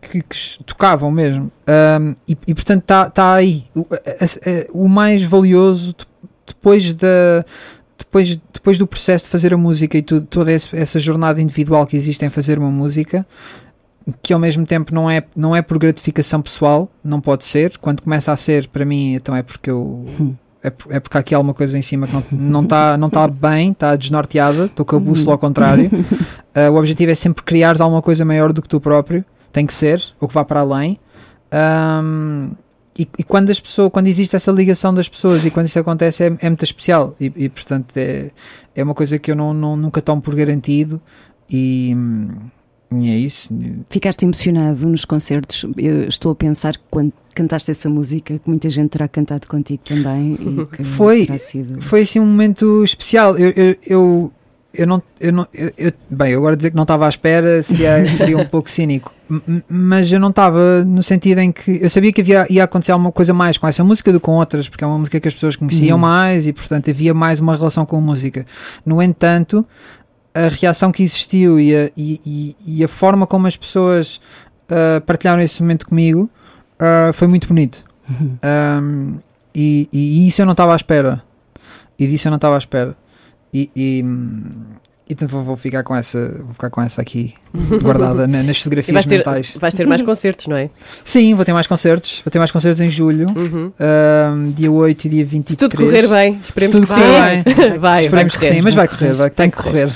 [SPEAKER 7] que, que tocavam mesmo Ahm, e, e, portanto está tá aí o, a- a- o mais valioso de- depois da depois, depois do processo de fazer a música e tudo, toda esse- essa jornada individual que existe em fazer uma música que ao mesmo tempo não é, não é por gratificação pessoal, não pode ser. Quando começa a ser, para mim, então é porque eu. É, por- é porque há aqui alguma coisa em cima que não está não tá, não tá bem, está desnorteada, estou com a bússola ao contrário. Ah, o objetivo é sempre criares alguma coisa maior do que tu próprio, tem que ser, ou que vá para além. Ahm, e, e quando as pessoas, quando existe essa ligação das pessoas e quando isso acontece é, é muito especial e, e, portanto é, é uma coisa que eu não, não- nunca tomo por garantido e, e é isso.
[SPEAKER 3] Ficaste emocionado nos concertos. Eu estou a pensar que quando cantaste essa música, que muita gente terá cantado contigo também. E que
[SPEAKER 7] Foi-
[SPEAKER 3] terá sido.
[SPEAKER 7] Foi assim um momento especial. Eu, eu, eu, eu não. Eu não eu, eu- bem, agora dizer que não estava à espera seria, seria um pouco cínico. Mas eu não estava no sentido em que. Eu sabia que havia, ia acontecer alguma coisa mais com essa música do que com outras, porque é uma música que as pessoas conheciam
[SPEAKER 3] Uhum.
[SPEAKER 7] mais e, portanto, havia mais uma relação com a música. No entanto, a reação que existiu e a, e, e- a forma como as pessoas ah, partilharam esse momento comigo ah, foi muito bonito.
[SPEAKER 3] Uhum.
[SPEAKER 7] Um, e, e isso eu não estava à espera. E disso eu não estava à espera. E então vou, vou ficar com essa, vou ficar com essa aqui guardada na- nas
[SPEAKER 2] E
[SPEAKER 7] fotografias
[SPEAKER 2] vais ter,
[SPEAKER 7] mentais.
[SPEAKER 2] vais ter mais concertos, não é?
[SPEAKER 7] Sim, vou ter mais concertos. Vou ter mais concertos em julho,
[SPEAKER 2] Uhum.
[SPEAKER 7] um, dia 8 e dia 23.
[SPEAKER 2] Se tudo correr bem, esperemos
[SPEAKER 7] tudo
[SPEAKER 2] que
[SPEAKER 7] correr
[SPEAKER 2] vai.
[SPEAKER 7] bem.
[SPEAKER 2] vai.
[SPEAKER 7] Esperemos
[SPEAKER 2] vai
[SPEAKER 7] que sim,
[SPEAKER 2] correr.
[SPEAKER 7] mas vai correr, vai, tem que correr.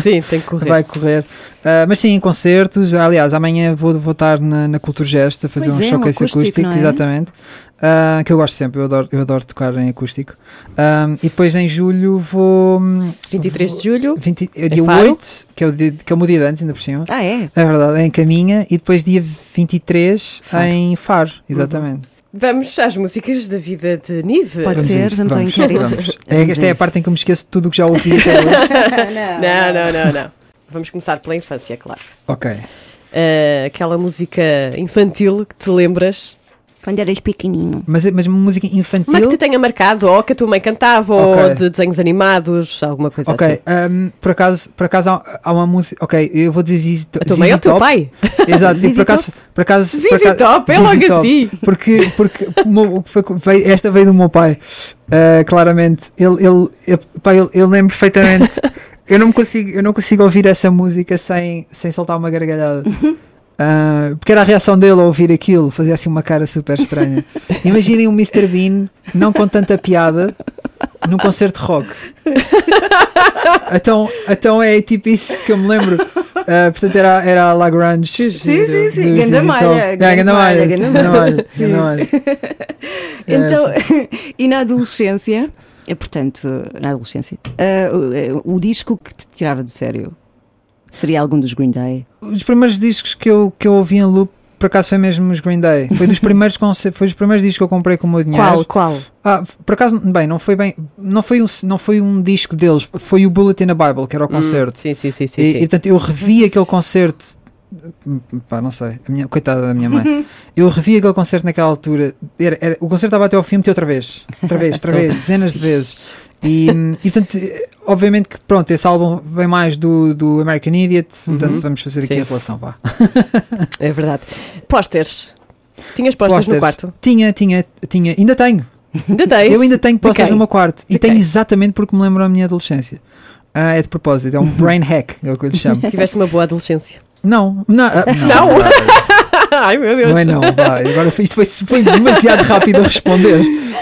[SPEAKER 2] Sim, tem que correr.
[SPEAKER 7] Vai correr. Uh, mas sim, concertos. Aliás, amanhã vou, vou estar na, na Cultura Gesta a fazer
[SPEAKER 3] Pois
[SPEAKER 7] um
[SPEAKER 3] é, um
[SPEAKER 7] showcase
[SPEAKER 3] acústico,
[SPEAKER 7] acústico,
[SPEAKER 3] não é?
[SPEAKER 7] exatamente. Uh, que eu gosto sempre, eu adoro, eu adoro tocar em acústico. Um, e depois em julho vou. hum,
[SPEAKER 2] 23 de julho.
[SPEAKER 7] 20, é dia
[SPEAKER 2] Faro?
[SPEAKER 7] 8, que é, o dia, que é o meu dia de antes, ainda por cima.
[SPEAKER 3] Ah, é?
[SPEAKER 7] É verdade, é em Caminha. E depois dia 23
[SPEAKER 3] Faro.
[SPEAKER 7] em Faro, exatamente.
[SPEAKER 2] Vamos às músicas da vida de Nive.
[SPEAKER 3] Pode
[SPEAKER 7] a
[SPEAKER 3] ser,
[SPEAKER 7] isso,
[SPEAKER 3] vamos ao inquérito.
[SPEAKER 7] vamos. É,
[SPEAKER 3] Vamos
[SPEAKER 7] esta é a parte em que eu me esqueço de tudo o que já ouvi até hoje.
[SPEAKER 2] Não, não, não, não. Vamos começar pela infância, claro.
[SPEAKER 7] ok.
[SPEAKER 2] Ah, aquela música infantil que te lembras,
[SPEAKER 3] Quando eras pequenino.
[SPEAKER 7] Mas, mas uma música infantil.
[SPEAKER 2] mas que te tenha marcado, ou que a tua mãe cantava,
[SPEAKER 7] Ok.
[SPEAKER 2] ou de desenhos animados, alguma coisa
[SPEAKER 7] Ok,
[SPEAKER 2] assim.
[SPEAKER 7] um, por acaso, por acaso há, há uma música. Ok, eu vou dizer ZZ,
[SPEAKER 2] A tua mãe ou o teu pai?
[SPEAKER 7] Exato, e por acaso, por acaso, por
[SPEAKER 2] Zizi
[SPEAKER 7] acaso
[SPEAKER 2] Top, é logo
[SPEAKER 7] Top.
[SPEAKER 2] assim.
[SPEAKER 7] Porque, porque veio- esta veio do meu pai, uh, claramente. Ele, ele, eu, pá, ele, ele lembra perfeitamente. eu, não consigo, eu não consigo ouvir essa música sem, sem soltar uma gargalhada. Uh, porque era a reação dele ao ouvir aquilo, fazia assim uma cara super estranha. Imaginem um Mr. Bean, não com tanta piada, num concerto de rock. então, então é tipo isso que eu me lembro. Uh, portanto, era, era a Lagrange.
[SPEAKER 3] Sim, sim, sim.
[SPEAKER 7] do
[SPEAKER 3] Ganda
[SPEAKER 7] ZZ
[SPEAKER 3] malha,
[SPEAKER 7] Top. É,
[SPEAKER 3] ganda
[SPEAKER 7] ganda malha,
[SPEAKER 3] malha, ganda
[SPEAKER 7] ganda
[SPEAKER 3] malha.
[SPEAKER 7] malha,
[SPEAKER 3] Sim.
[SPEAKER 7] ganda malha.
[SPEAKER 3] Então, e na adolescência, é, portanto, na adolescência, ah, o, o disco que te tirava do sério seria algum dos Green Day?
[SPEAKER 7] Os primeiros discos que eu, que eu ouvi em loop, por acaso foi mesmo os Green Day. Foi dos primeiros, foi dos primeiros discos que eu comprei com o meu dinheiro.
[SPEAKER 2] Qual, qual?
[SPEAKER 7] Ah, por acaso, bem, não foi bem, não foi um, não foi um disco deles, foi o Bullet in a Bible, que era o concerto.
[SPEAKER 2] Hum, sim, sim, sim, sim.
[SPEAKER 7] E,
[SPEAKER 2] sim.
[SPEAKER 7] e, portanto, eu revi aquele concerto. Pá, não sei, a minha, coitada da minha mãe. Eu revi aquele concerto naquela altura. Era, era- o concerto estava até ao fim, meti outra vez, outra vez, outra vez, dezenas de vezes. E, e portanto, obviamente que pronto, esse álbum vem mais do, do American Idiot, portanto,
[SPEAKER 2] Uhum.
[SPEAKER 7] vamos fazer aqui
[SPEAKER 2] Sim.
[SPEAKER 7] a relação, vá.
[SPEAKER 2] É verdade. Pósteres. Tinhas pósteres no quarto?
[SPEAKER 7] Tinha, tinha, tinha, ainda tenho.
[SPEAKER 2] Ainda tens?
[SPEAKER 7] Eu ainda tenho posters
[SPEAKER 2] quem?
[SPEAKER 7] no meu quarto. E
[SPEAKER 2] De
[SPEAKER 7] tenho exatamente porque me lembro da minha adolescência. Ah, é de propósito, é um brain hack, é o que eu lhe chamo.
[SPEAKER 2] Tiveste uma boa adolescência.
[SPEAKER 7] Não, não, ah,
[SPEAKER 2] Não?
[SPEAKER 7] não,
[SPEAKER 2] Ai, meu Deus.
[SPEAKER 7] não é não, vai. Agora isto foi, foi demasiado rápido a responder.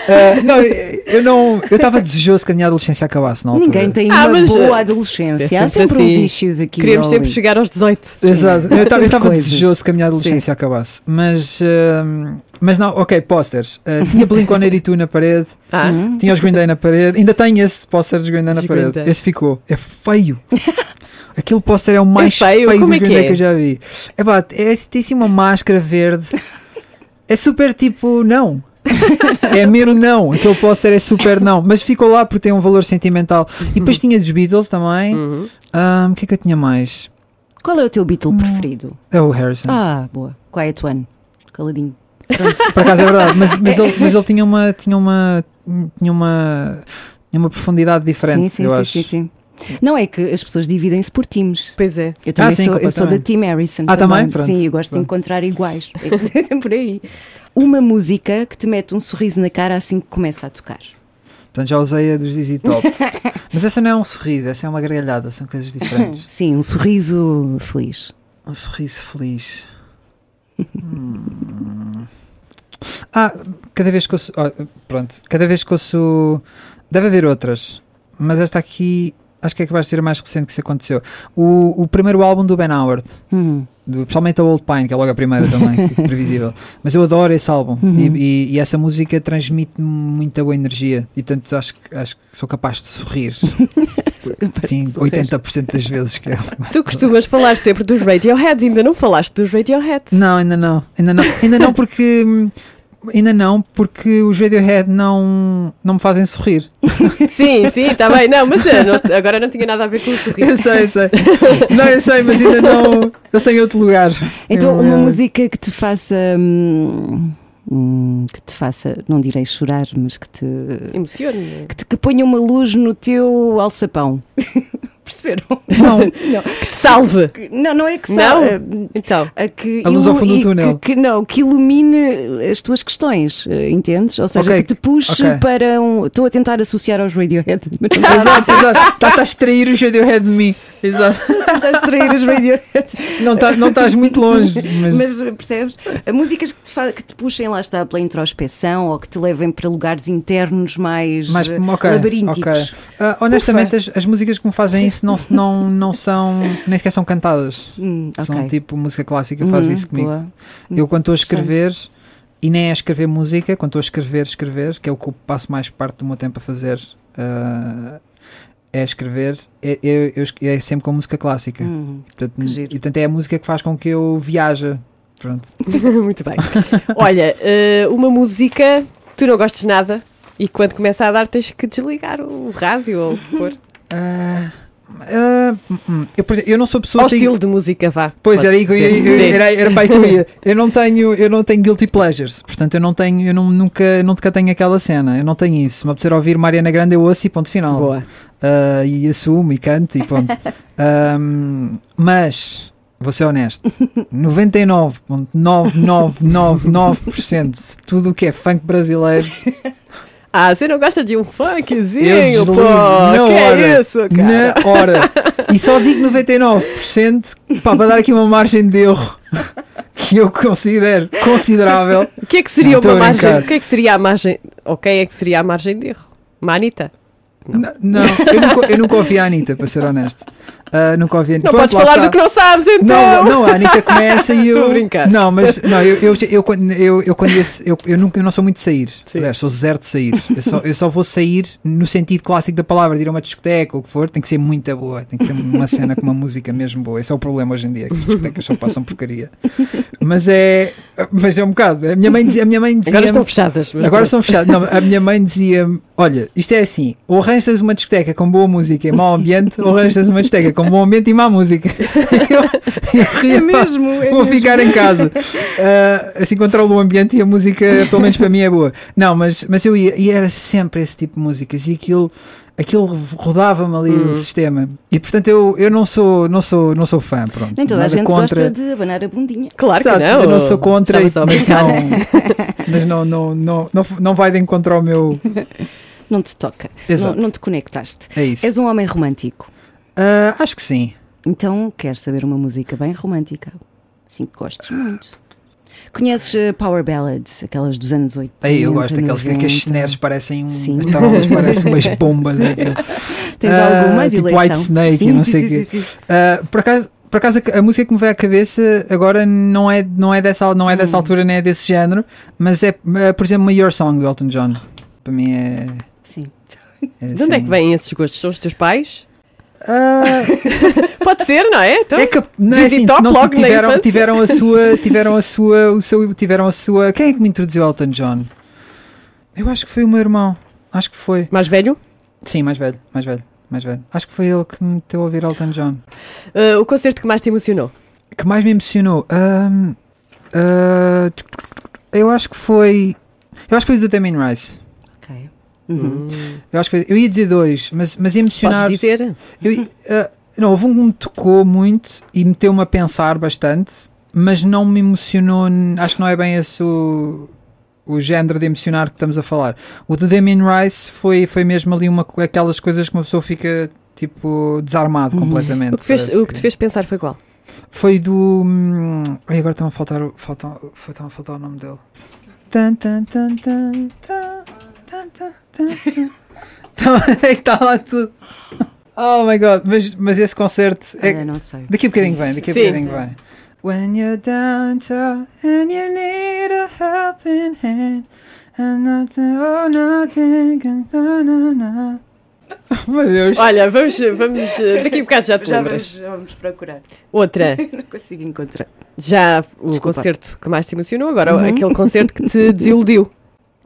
[SPEAKER 7] Ah, não, eu não, eu estava desejoso que a minha adolescência acabasse altura.
[SPEAKER 3] Ninguém tem
[SPEAKER 2] Ah,
[SPEAKER 3] uma boa
[SPEAKER 2] eh,
[SPEAKER 3] adolescência.
[SPEAKER 2] é
[SPEAKER 3] Há
[SPEAKER 2] sempre
[SPEAKER 3] sempre uns
[SPEAKER 2] assim.
[SPEAKER 3] issues aqui.
[SPEAKER 2] Queríamos
[SPEAKER 3] ou
[SPEAKER 2] sempre
[SPEAKER 3] ali.
[SPEAKER 2] chegar aos 18.
[SPEAKER 7] Exato, eu estava desejoso que a minha adolescência acabasse. Mas, ah, mas não, ok, posters. Ah, tinha Blink-182 na parede,
[SPEAKER 2] Ah,
[SPEAKER 3] Hum?
[SPEAKER 7] tinha os Green Day na parede, ainda tenho esse póster dos Green Day na parede. Esse ficou, é feio. Aquele póster é o mais
[SPEAKER 2] feio?
[SPEAKER 7] feio,
[SPEAKER 2] Como é que
[SPEAKER 7] Day
[SPEAKER 2] é?
[SPEAKER 7] que eu já vi. É pá, é, tem assim uma máscara verde. É super tipo, não. É mesmo não. Aquele póster é super não. Mas ficou lá porque tem um valor sentimental. E depois tinha dos Beatles também.
[SPEAKER 2] uhum.
[SPEAKER 7] O que é que eu tinha mais?
[SPEAKER 3] Qual é o teu Beatle
[SPEAKER 7] Hum.
[SPEAKER 3] preferido?
[SPEAKER 7] É o Harrison.
[SPEAKER 3] Ah, boa. Quiet One. Caladinho.
[SPEAKER 7] Por acaso é verdade. Mas, mas, ele, mas ele tinha uma. Tinha uma. Tinha uma. Tinha uma profundidade diferente,
[SPEAKER 3] sim, sim,
[SPEAKER 7] eu
[SPEAKER 3] sim,
[SPEAKER 7] acho.
[SPEAKER 3] sim, sim. Não é que as pessoas dividem-se por times.
[SPEAKER 2] Pois é.
[SPEAKER 3] Eu também
[SPEAKER 7] sim,
[SPEAKER 3] sou, eu sou da. Team Harrison.
[SPEAKER 7] Ah, também? Pronto,
[SPEAKER 3] Sim, eu gosto de
[SPEAKER 7] pronto.
[SPEAKER 3] encontrar iguais. É por aí. Uma música que te mete um sorriso na cara assim que começa a tocar.
[SPEAKER 7] Portanto, já usei a dos ZZ Top. Mas essa não é um sorriso, essa é uma gargalhada, são coisas diferentes.
[SPEAKER 3] Sim, um sorriso feliz.
[SPEAKER 7] Um sorriso feliz. Hum. Ah, cada vez que eu. sou- ah, pronto, cada vez que eu sou. Deve haver outras, mas esta aqui acho que é que vai ser a mais recente que isso aconteceu. O, o primeiro álbum do Ben Howard.
[SPEAKER 3] Hum.
[SPEAKER 7] do, principalmente a Old Pine, que é logo a primeira também, que é previsível. Mas eu adoro esse álbum
[SPEAKER 3] Uhum.
[SPEAKER 7] e, e- e essa música transmite-me muita boa energia e portanto acho, que- acho que sou capaz de sorrir. Sim, 80% das vezes que é.
[SPEAKER 2] Tu costumas falar sempre dos Radiohead, ainda não falaste dos Radiohead.
[SPEAKER 7] Não, ainda não. Ainda não, ainda não porque. Ainda não, porque os Radiohead não, não me fazem sorrir.
[SPEAKER 2] Sim, sim, está bem. Não, mas eh, não- agora não tinha nada a ver com o
[SPEAKER 7] Eu
[SPEAKER 2] sorriso.
[SPEAKER 7] sei, eu sei. Não, eu sei, mas ainda não. Eles têm outro lugar.
[SPEAKER 3] Então,
[SPEAKER 7] Eu,
[SPEAKER 3] uma
[SPEAKER 7] eh,
[SPEAKER 3] música que te faça. hum, hum, que te faça, não direi chorar, mas que te.
[SPEAKER 2] Emociona-me.
[SPEAKER 3] que te que ponha uma luz no teu alçapão. Perceberam?
[SPEAKER 7] Não,
[SPEAKER 2] Que te salve.
[SPEAKER 3] Que- Não, não é que
[SPEAKER 2] Não?
[SPEAKER 3] sabe.
[SPEAKER 2] Então,
[SPEAKER 3] A, que
[SPEAKER 7] A luz ao fundo do túnel.
[SPEAKER 3] Que, que- não, que ilumine as tuas questões, eh, entendes? Ou seja,
[SPEAKER 7] Ok,
[SPEAKER 3] que te puxe
[SPEAKER 7] ok.
[SPEAKER 3] para um. Estou a tentar associar aos Radiohead, mas não
[SPEAKER 7] exato, exato. Estás a extrair o Radiohead de mim. Exato.
[SPEAKER 3] tentar extrair os Radiohead.
[SPEAKER 7] Não, tá, não estás muito longe, mas.
[SPEAKER 3] Mas percebes? Músicas que te, que te puxem lá está pela introspeção ou que te levem para lugares internos mais,
[SPEAKER 7] Mas,
[SPEAKER 3] eh,
[SPEAKER 7] ok,
[SPEAKER 3] laberínticos.
[SPEAKER 7] ok. Ah, honestamente, as, as músicas que me fazem isso não, não, não são. nem sequer são cantadas.
[SPEAKER 3] Hum,
[SPEAKER 7] São
[SPEAKER 3] ok.
[SPEAKER 7] tipo música clássica, faz
[SPEAKER 3] Hum,
[SPEAKER 7] isso comigo.
[SPEAKER 3] boa.
[SPEAKER 7] Eu, quando estou a escrever, e nem é escrever música, quando estou a escrever, escrever, que é o que eu passo mais parte do meu tempo a fazer, ah, é escrever, é, é- é sempre com música clássica.
[SPEAKER 3] Hum,
[SPEAKER 7] E, portanto, e, portanto, é a música que faz com que eu viaje. Pronto.
[SPEAKER 2] muito bem. Olha, eh, uma música tu não gostes nada e quando começa a dar tens que desligar o rádio ou o que for.
[SPEAKER 7] Ah, ah, hum. eu, exemplo, eu não sou pessoa
[SPEAKER 2] Ao
[SPEAKER 7] que
[SPEAKER 2] estilo de música, vá.
[SPEAKER 7] Pois era aí que eu eu- era, era para que eu ia. Eu não tenho, eu não tenho guilty pleasures, portanto eu não tenho, eu não, nunca, nunca tenho aquela cena, eu não tenho isso. Se me apetecer ouvir Mariana Grande, eu ouço e ponto final.
[SPEAKER 2] Boa.
[SPEAKER 7] Ah, e assumo e canto e ponto. Ahm, mas vou ser honesto, 99,9999% de tudo o que é funk brasileiro,
[SPEAKER 2] Ah, você não gosta de um funkzinho,
[SPEAKER 7] eu desligo
[SPEAKER 2] pô?
[SPEAKER 7] na
[SPEAKER 2] que
[SPEAKER 7] hora.
[SPEAKER 2] é isso, cara?
[SPEAKER 7] na hora. E só digo 99% pá, para dar aqui uma margem de erro que eu considero considerável.
[SPEAKER 2] O que é que seria
[SPEAKER 7] Não,
[SPEAKER 2] uma
[SPEAKER 7] a
[SPEAKER 2] margem? O que é que seria a margem? Ok, é que seria a margem de erro? Manita? Não.
[SPEAKER 7] N- Não, eu nunca, eu nunca ouvi a Anitta, para ser honesto. Ah, nunca ouvi a Anitta.
[SPEAKER 2] Não
[SPEAKER 7] Pronto,
[SPEAKER 2] podes falar
[SPEAKER 7] está.
[SPEAKER 2] do que não sabes, então!
[SPEAKER 7] Não, não, a Anitta começa e eu.
[SPEAKER 2] Estou a brincar.
[SPEAKER 7] Não, mas não, eu, eu, eu, quando- eu, eu, quando esse- eu, eu, nunca, eu não sou muito de sair.
[SPEAKER 2] Sim.
[SPEAKER 7] Aliás, sou zero de sair. Eu só, eu só vou sair no sentido clássico da palavra, de ir a uma discoteca ou o que for. Tem que ser muito boa, tem que ser uma cena com uma música mesmo boa. Esse é o problema hoje em dia, que as discotecas só passam porcaria. Mas é. Mas é um bocado. A minha mãe dizia. A minha mãe dizia
[SPEAKER 2] Agora estão fechadas. mas
[SPEAKER 7] Agora estão fechados. Não, a minha mãe dizia: Olha, isto é assim: ou arranjas uma discoteca com boa música e mau ambiente, ou arranjas uma discoteca com bom ambiente e má música. Eu, eu ria,
[SPEAKER 3] É mesmo, é
[SPEAKER 7] Vou
[SPEAKER 3] mesmo.
[SPEAKER 7] ficar em casa. Ah, assim controlo o ambiente e a música, pelo menos para mim, é boa. Não, mas, mas eu ia, e era sempre esse tipo de músicas e aquilo. Aquilo rodava-me ali
[SPEAKER 2] Hum.
[SPEAKER 7] o sistema e portanto eu, eu não sou não sou não sou fã pronto
[SPEAKER 3] Nem toda a
[SPEAKER 7] Nada
[SPEAKER 3] gente
[SPEAKER 7] contra.
[SPEAKER 3] gosta de abanar a bundinha.
[SPEAKER 2] Claro que
[SPEAKER 7] Exato,
[SPEAKER 2] não.
[SPEAKER 7] eu não sou contra,
[SPEAKER 2] a
[SPEAKER 7] mas, não, mas não, não, não, não, não vai de encontro ao meu.
[SPEAKER 3] Não te toca. Não, não te conectaste.
[SPEAKER 7] É isso.
[SPEAKER 3] És um homem romântico.
[SPEAKER 7] Ah, acho que sim.
[SPEAKER 3] Então queres saber uma música bem romântica. Assim que gostes muito. Conheces eh, Power Ballads, aquelas dos anos 80?
[SPEAKER 7] Aí eu gosto daqueles que, que as
[SPEAKER 3] 90?
[SPEAKER 7] snares parecem um,
[SPEAKER 3] Sim.
[SPEAKER 7] as tarolas parecem umas bombas.
[SPEAKER 3] Tens
[SPEAKER 7] Ah,
[SPEAKER 3] alguma
[SPEAKER 7] tipo
[SPEAKER 3] dileção?
[SPEAKER 7] White Snake
[SPEAKER 3] sim,
[SPEAKER 7] não
[SPEAKER 3] sim,
[SPEAKER 7] sei
[SPEAKER 3] sim,
[SPEAKER 7] quê.
[SPEAKER 3] sim, sim.
[SPEAKER 7] Ah, por acaso, por acaso a, a música que me veio à cabeça agora não é, não é, dessa, não é dessa
[SPEAKER 3] Hum.
[SPEAKER 7] altura nem é desse género, mas é, ah, por exemplo, uma Your Song do Elton John. Para mim é.
[SPEAKER 3] Sim.
[SPEAKER 7] é
[SPEAKER 2] De onde é
[SPEAKER 7] assim.
[SPEAKER 2] que vêm esses gostos? São os teus pais?
[SPEAKER 7] Ah,
[SPEAKER 2] Pode ser, não é? Então,
[SPEAKER 7] é que não é assim, não, tiveram, tiveram a sua, tiveram a sua, o seu, tiveram a sua. Quem é que me introduziu Elton John? Eu acho que foi o meu irmão. Acho que foi.
[SPEAKER 2] Mais velho?
[SPEAKER 7] Sim, mais velho, mais velho, mais velho. Acho que foi ele que me meteu a ouvir Elton John.
[SPEAKER 2] Uh, o concerto que mais te emocionou?
[SPEAKER 7] que mais me emocionou? Ahm, ah, eu acho que foi. Eu acho que foi o do Damien Rice.
[SPEAKER 3] Uhum.
[SPEAKER 7] Eu acho que foi, eu ia dizer dois, mas, mas emocionar.
[SPEAKER 2] Podes dizer?
[SPEAKER 7] Eu, ah, não, houve um que me tocou muito e meteu-me a pensar bastante, mas não me emocionou. Acho que não é bem esse o, o género de emocionar que estamos a falar. O do Damien Rice foi, foi mesmo ali uma, aquelas coisas que uma pessoa fica tipo desarmado
[SPEAKER 3] Uhum.
[SPEAKER 7] completamente.
[SPEAKER 2] O que, fez, o que te fez pensar foi qual?
[SPEAKER 7] Foi do. hum, agora está a faltar, foi- a faltar o nome dele. Tan, tan, tan, tan, tan, Tá- É que está lá tudo. Oh my god, mas, mas esse concerto. é-
[SPEAKER 3] Olha, não sei.
[SPEAKER 7] daqui a bocadinho vem, daqui a
[SPEAKER 2] Sim.
[SPEAKER 7] bocadinho vem. When you're down and you need a helping hand and nothing, oh nothing can na, na. Oh, meu Deus.
[SPEAKER 2] Olha, vamos, vamos eh, daqui a bocado já te
[SPEAKER 8] Já
[SPEAKER 2] lembras.
[SPEAKER 8] vamos, já vamos procurar.
[SPEAKER 2] Outra,
[SPEAKER 8] Não consigo encontrar.
[SPEAKER 2] já o
[SPEAKER 8] Desculpa.
[SPEAKER 2] concerto que mais te emocionou, agora aquele concerto que te desiludiu,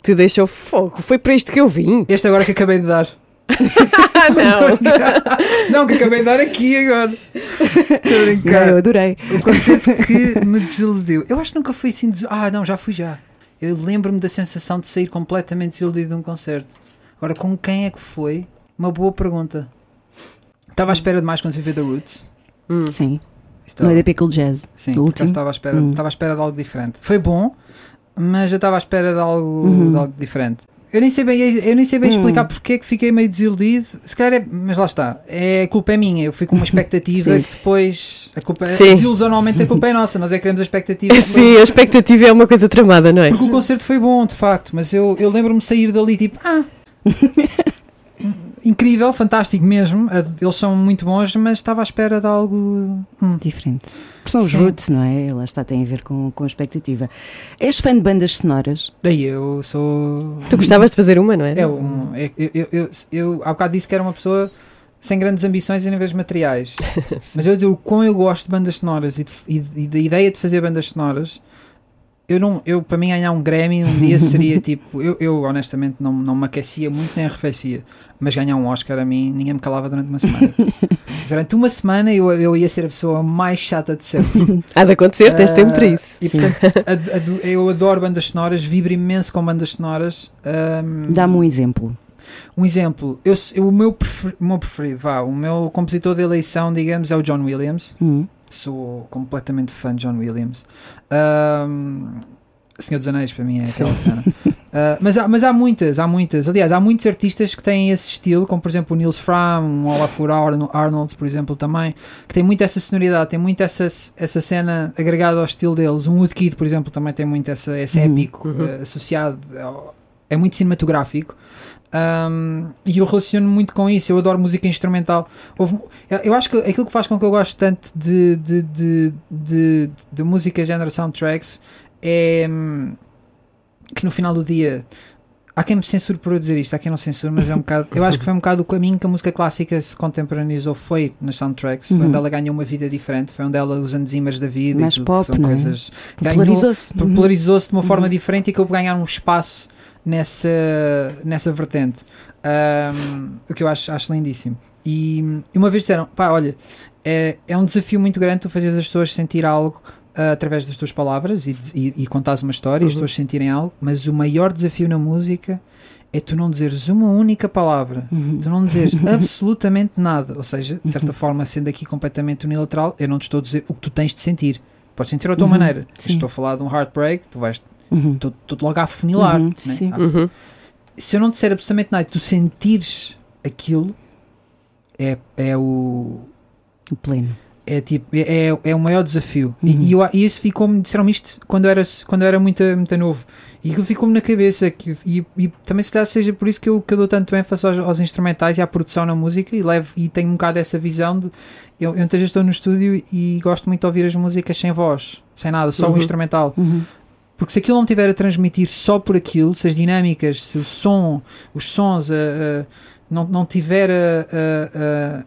[SPEAKER 2] te deixou fogo. Foi para isto que eu vim.
[SPEAKER 7] Este agora que acabei de dar.
[SPEAKER 2] Não.
[SPEAKER 7] Não, que acabei de dar aqui agora. Estou a
[SPEAKER 3] Não,
[SPEAKER 7] brincar.
[SPEAKER 3] eu adorei.
[SPEAKER 7] O concerto que me desiludiu. Eu acho que nunca fui assim. des- Ah, não, já fui já. Eu lembro-me da sensação de sair completamente desiludido de um concerto. Agora, com quem é que foi? Uma boa pergunta. Estava à espera de mais quando fui ver The Roots.
[SPEAKER 2] Hum.
[SPEAKER 3] Sim.
[SPEAKER 7] Estava-
[SPEAKER 3] No EDP Cool Jazz.
[SPEAKER 7] Sim, estava à, espera,
[SPEAKER 3] Hum.
[SPEAKER 7] estava à espera de algo diferente. Foi bom, mas eu estava à espera de algo,
[SPEAKER 3] Uhum.
[SPEAKER 7] de algo diferente. Eu nem sei bem, eu nem sei bem
[SPEAKER 3] Hum.
[SPEAKER 7] explicar porque é que fiquei meio desiludido. Se calhar é, mas lá está. É, a culpa é minha. Eu fui com uma expectativa que depois. A culpa,
[SPEAKER 2] Sim.
[SPEAKER 7] desilusonalmente a culpa é nossa. Nós é que queremos a expectativa.
[SPEAKER 2] Sim, a expectativa é uma coisa tramada, não é?
[SPEAKER 7] Porque o concerto foi bom, de facto, mas eu, eu lembro-me sair dali tipo, ah, incrível, fantástico mesmo. Eles são muito bons, mas estava à espera de algo. hum.
[SPEAKER 3] Diferente. Porque são os
[SPEAKER 7] Sim.
[SPEAKER 3] roots, não é? Lá está, tem a ver com, com a expectativa. És fã de bandas sonoras?
[SPEAKER 7] Daí eu sou.
[SPEAKER 2] Tu gostavas de fazer uma, não é?
[SPEAKER 7] É um, é- eu, eu, eu, eu há bocado disse que era uma pessoa sem grandes ambições e níveis materiais. Mas eu digo o quão eu gosto de bandas sonoras e, de- e de- e da ideia de fazer bandas sonoras. Eu não, eu, para mim ganhar um Grammy um dia seria tipo, eu, eu honestamente não, não me aquecia muito nem arrefecia, mas ganhar um Oscar a mim ninguém me calava durante uma semana. durante uma semana eu, eu ia ser a pessoa mais chata de sempre.
[SPEAKER 2] Há de acontecer, tens tempo para
[SPEAKER 7] Ah,
[SPEAKER 2] isso.
[SPEAKER 7] E portanto, ad- ado- eu adoro bandas sonoras, vibro imenso com bandas sonoras. ahm,
[SPEAKER 3] Dá-me um exemplo.
[SPEAKER 7] um exemplo, eu, eu- o, meu prefer- o meu preferido, vá, o meu compositor de eleição, digamos, é o John Williams.
[SPEAKER 3] Hum.
[SPEAKER 7] Sou completamente fã de John Williams. Ahm, Senhor dos Anéis, para mim, é aquela cena. Ah, mas, há, mas há muitas, há muitas. Aliás, há muitos artistas que têm esse estilo, como por exemplo o Nils Fram, um Olafur Arno- Arnold, por exemplo, também, que tem muito essa sonoridade, tem muito essa, essa cena agregada ao estilo deles. Um Woodkid, por exemplo, também tem muito essa, esse
[SPEAKER 3] Uhum.
[SPEAKER 7] épico eh, associado, ao- é muito cinematográfico. Um, e eu relaciono muito com isso. Eu adoro música instrumental. Houve- eu, acho que aquilo que faz com que eu goste tanto de, de, de, de, de música género soundtracks é hum, que no final do dia há quem me censure por eu dizer isto, há quem não censure, mas é um bocado. Eu acho que foi um bocado o caminho que a música clássica se contemporaneizou foi nas soundtracks. Foi
[SPEAKER 3] Uhum.
[SPEAKER 7] onde ela ganhou uma vida diferente, foi onde ela os enzimas da vida
[SPEAKER 3] Mais
[SPEAKER 7] e tudo,
[SPEAKER 3] pop,
[SPEAKER 7] são
[SPEAKER 3] é?
[SPEAKER 7] coisas.
[SPEAKER 3] Popularizou-se. Uhum.
[SPEAKER 7] popularizou-se de uma forma
[SPEAKER 3] Uhum.
[SPEAKER 7] diferente e que eu ganhar um espaço nessa, nessa vertente. Ahm, o que eu acho, acho lindíssimo. E, uma vez disseram: pá, olha, é, é um desafio muito grande tu fazeres as pessoas sentir algo ah, através das tuas palavras e, e, e contares uma história e as
[SPEAKER 2] Uhum.
[SPEAKER 7] pessoas sentirem algo, mas o maior desafio na música é tu não dizeres uma única palavra.
[SPEAKER 3] Uhum.
[SPEAKER 7] Tu não dizes absolutamente nada. Ou seja, de certa forma, sendo aqui completamente unilateral, eu não te estou a dizer o que tu tens de sentir. Podes sentir à tua
[SPEAKER 3] Uhum,
[SPEAKER 7] maneira.
[SPEAKER 3] sim.
[SPEAKER 7] Estou a falar de um heartbreak, tu vais
[SPEAKER 3] Uhum.
[SPEAKER 7] tu logo a afunilar.
[SPEAKER 3] Uhum,
[SPEAKER 7] né?
[SPEAKER 3] sim.
[SPEAKER 2] Uhum.
[SPEAKER 7] Se eu não disser absolutamente nada, tu sentires aquilo, é, é o.
[SPEAKER 3] O pleno.
[SPEAKER 7] É, tipo, é, é, é o maior desafio.
[SPEAKER 3] Uhum.
[SPEAKER 7] E, e, eu, e isso ficou-me, disseram-me isto quando eu era, quando eu era muito, muito novo. E aquilo ficou-me na cabeça. Que, e, e também se calhar seja por isso que eu, que eu dou tanto ênfase aos, aos instrumentais e à produção na música e levo e tenho um bocado essa visão de. Eu, eu estou no estúdio e gosto muito de ouvir as músicas sem voz, sem nada, só o
[SPEAKER 2] Uhum.
[SPEAKER 7] instrumental.
[SPEAKER 3] Uhum.
[SPEAKER 7] Porque se aquilo não tiver a transmitir só por aquilo, se as dinâmicas, se o som, os sons a, a- não, não tiver a,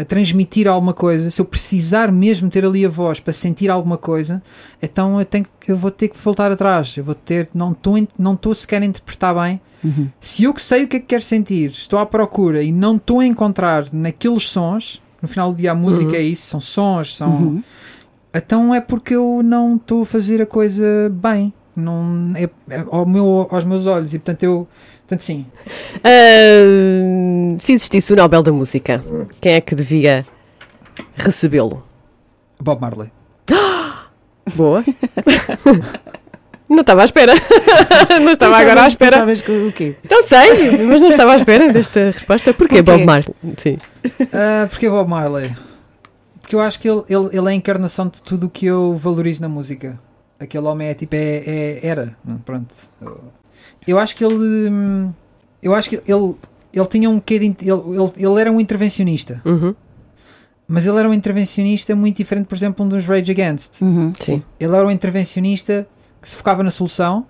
[SPEAKER 7] a, transmitir alguma coisa, se eu precisar mesmo ter ali a voz para sentir alguma coisa, então eu, tenho, eu vou ter que voltar atrás. Eu vou ter, não estou não sequer a interpretar bem.
[SPEAKER 3] Uhum.
[SPEAKER 7] Se eu que sei o que é que quero sentir, estou à procura e não estou a encontrar naqueles sons, no final do dia a música
[SPEAKER 2] Uhum.
[SPEAKER 7] é isso, são sons, são
[SPEAKER 3] Uhum.
[SPEAKER 7] Então é porque eu não estou a fazer a coisa bem. Não, é, é ao meu, aos meus olhos. E portanto eu. Portanto, sim.
[SPEAKER 2] Ah, se existisse o Nobel da Música, quem é que devia recebê-lo?
[SPEAKER 7] Bob Marley.
[SPEAKER 2] Boa. Não estava à espera. Não estava agora à espera.
[SPEAKER 3] Pensavas que o quê?
[SPEAKER 2] Não sei, mas não estava à espera desta resposta. Porquê,
[SPEAKER 3] Porquê?
[SPEAKER 2] Bob Marley? Sim.
[SPEAKER 7] Ah, porque Bob Marley? Porque eu acho que ele, ele, ele é a encarnação de tudo o que eu valorizo na música. Aquele homem é tipo. É, é- era. Pronto. Eu acho que ele. hum, Eu acho que ele. Ele tinha um quê de. in- Ele, ele, ele era um intervencionista.
[SPEAKER 2] Uhum.
[SPEAKER 7] mas ele era um intervencionista muito diferente, por exemplo, um dos Rage Against.
[SPEAKER 3] Uhum.
[SPEAKER 2] Sim.
[SPEAKER 7] Ele era um intervencionista que se focava na solução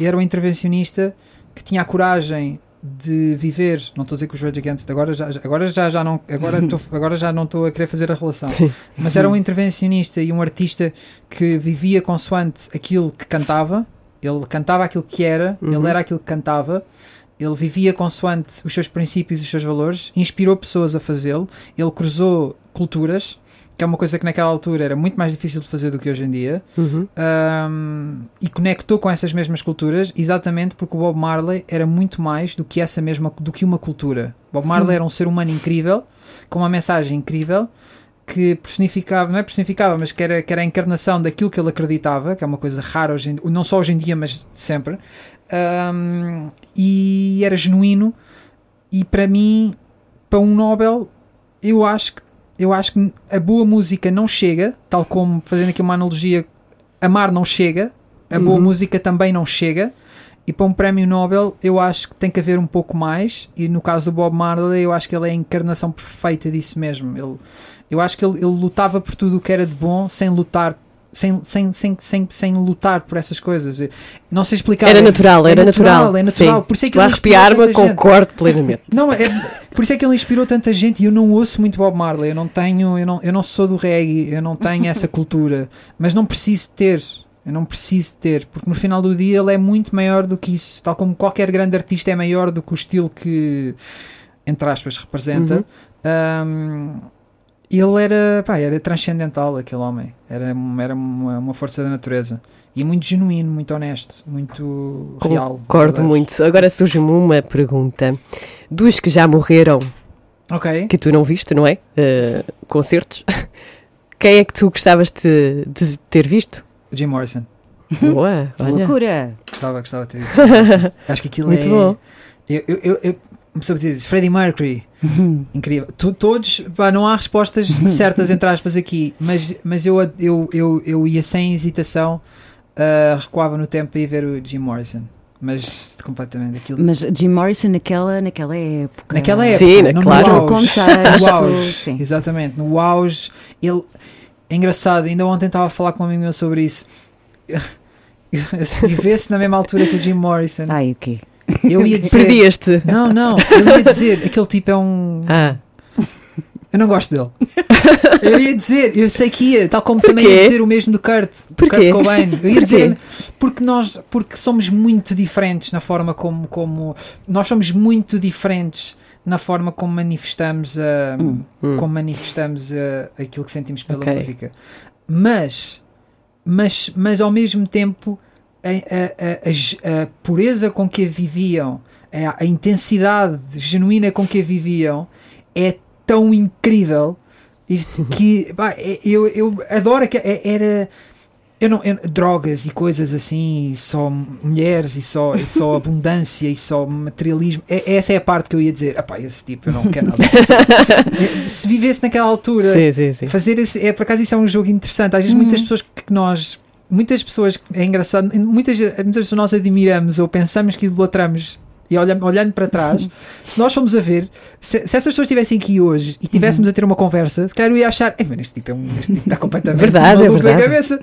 [SPEAKER 7] e era um intervencionista que tinha a coragem de viver. Não estou a dizer que os Rage Against agora já, agora já, já não agora, estou- agora já não estou a querer fazer a relação.
[SPEAKER 2] Sim.
[SPEAKER 7] Mas era um intervencionista e um artista que vivia consoante aquilo que cantava. Ele cantava aquilo que era,
[SPEAKER 2] Uhum.
[SPEAKER 7] ele era aquilo que cantava. Ele vivia consoante os seus princípios e os seus valores, inspirou pessoas a fazê-lo. Ele cruzou culturas, que é uma coisa que naquela altura era muito mais difícil de fazer do que hoje em dia
[SPEAKER 2] Uhum.
[SPEAKER 7] um, e conectou com essas mesmas culturas exatamente porque o Bob Marley era muito mais do que essa mesma do que uma cultura. Bob Marley era um ser humano incrível, com uma mensagem incrível que personificava, não é personificava, mas que era, que era a encarnação daquilo que ele acreditava, que é uma coisa rara hoje em, não só hoje em dia, mas sempre. Um, e era genuíno e para mim, para um Nobel, eu acho que eu acho que a boa música não chega, tal como fazendo aqui uma analogia, amar não chega, a boa
[SPEAKER 2] Uhum.
[SPEAKER 7] música também não chega. E para um prémio Nobel, eu acho que tem que haver um pouco mais. E no caso do Bob Marley, eu acho que ele é a encarnação perfeita disso mesmo. Ele, eu acho que ele, ele lutava por tudo o que era de bom, sem lutar, sem, sem, sem, sem, sem lutar por essas coisas. Não sei explicar.
[SPEAKER 2] Era
[SPEAKER 7] é-
[SPEAKER 2] natural,
[SPEAKER 7] é
[SPEAKER 2] era natural.
[SPEAKER 7] É natural.
[SPEAKER 2] Sim.
[SPEAKER 7] Por isso é que ele inspirou
[SPEAKER 2] arrepiar-me, concordo plenamente.
[SPEAKER 7] Não, é, por isso é que ele inspirou tanta gente e eu não ouço muito Bob Marley. Eu não tenho, eu não, eu não sou do reggae, eu não tenho essa cultura, mas não preciso ter. Eu não preciso ter, porque no final do dia ele é muito maior do que isso. Tal como qualquer grande artista é maior do que o estilo que, entre aspas, representa. Um, ele era, pá, era transcendental, aquele homem. Era, era uma, uma força da natureza. E muito genuíno, muito honesto, muito real.
[SPEAKER 2] Concordo muito. Agora surge-me uma pergunta. Dos que já morreram,
[SPEAKER 7] Ok.
[SPEAKER 2] que tu não viste, não é? Eh, concertos. Quem é que tu gostavas de, de ter visto?
[SPEAKER 7] Jim Morrison.
[SPEAKER 2] Boa, olha.
[SPEAKER 3] Loucura!
[SPEAKER 7] Gostava, gostava de ter visto. Acho que aquilo
[SPEAKER 2] Muito
[SPEAKER 7] é.
[SPEAKER 2] bom.
[SPEAKER 7] Eu, eu, eu, eu dizer Freddie Mercury, incrível. Tu- todos, pá, não há respostas certas, entre aspas, aqui, mas, mas eu, eu, eu, eu ia sem hesitação, ah, recuava no tempo para ir ver o Jim Morrison. Mas completamente aquilo.
[SPEAKER 3] Mas Jim Morrison naquela, naquela época.
[SPEAKER 7] Naquela época,
[SPEAKER 2] Sim,
[SPEAKER 7] no, no
[SPEAKER 2] claro.
[SPEAKER 3] Contexto,
[SPEAKER 7] No auge,
[SPEAKER 3] sim.
[SPEAKER 7] Exatamente, no auge. Ele, é engraçado, ainda ontem estava a falar com um amigo meu sobre isso. Eu, eu, se vivesse na mesma altura que o Jim Morrison,
[SPEAKER 3] Ai, o quê?
[SPEAKER 7] Eu ia dizer. Não, não, eu ia dizer, aquele tipo é um.
[SPEAKER 2] Ah,
[SPEAKER 7] Eu não gosto dele. Eu ia dizer, eu sei que ia, tal como também
[SPEAKER 2] Porquê?
[SPEAKER 7] ia dizer o mesmo do Kurt,
[SPEAKER 2] Porquê?
[SPEAKER 7] Kurt Cobain. Eu ia
[SPEAKER 2] Porquê?
[SPEAKER 7] dizer, porque nós, porque somos muito diferentes na forma como, como nós somos muito diferentes na forma como manifestamos a,
[SPEAKER 3] Hum.
[SPEAKER 2] Hum.
[SPEAKER 7] como manifestamos a, aquilo que sentimos pela
[SPEAKER 2] Ok.
[SPEAKER 7] música. Mas, mas, mas ao mesmo tempo a, a- a- a pureza com que a viviam, a, intensidade genuína com que a viviam é tão incrível isto que pá, é- eu, eu adoro que é- era eu não, eu- drogas e coisas assim, e só mulheres e só, e só abundância e só materialismo. É- essa é a parte que eu ia dizer. Epá, esse tipo eu não quero nada. disso." É, Se vivesse naquela altura,
[SPEAKER 2] sim, sim, sim.
[SPEAKER 7] fazer esse, é por acaso isso é um jogo interessante. Às vezes
[SPEAKER 3] Uhum.
[SPEAKER 7] muitas pessoas que nós, muitas pessoas, é engraçado, muitas, muitas vezes nós admiramos ou pensamos que idolatramos. E olhando, olhando para trás, se nós formos a ver, se, se essas pessoas estivessem aqui hoje e tivéssemos a ter uma conversa, se calhar eu ia achar, "Ei, mano, este tipo, é um, este tipo está completamente
[SPEAKER 2] Verdade, é
[SPEAKER 7] maluco da
[SPEAKER 2] verdade.
[SPEAKER 7] cabeça.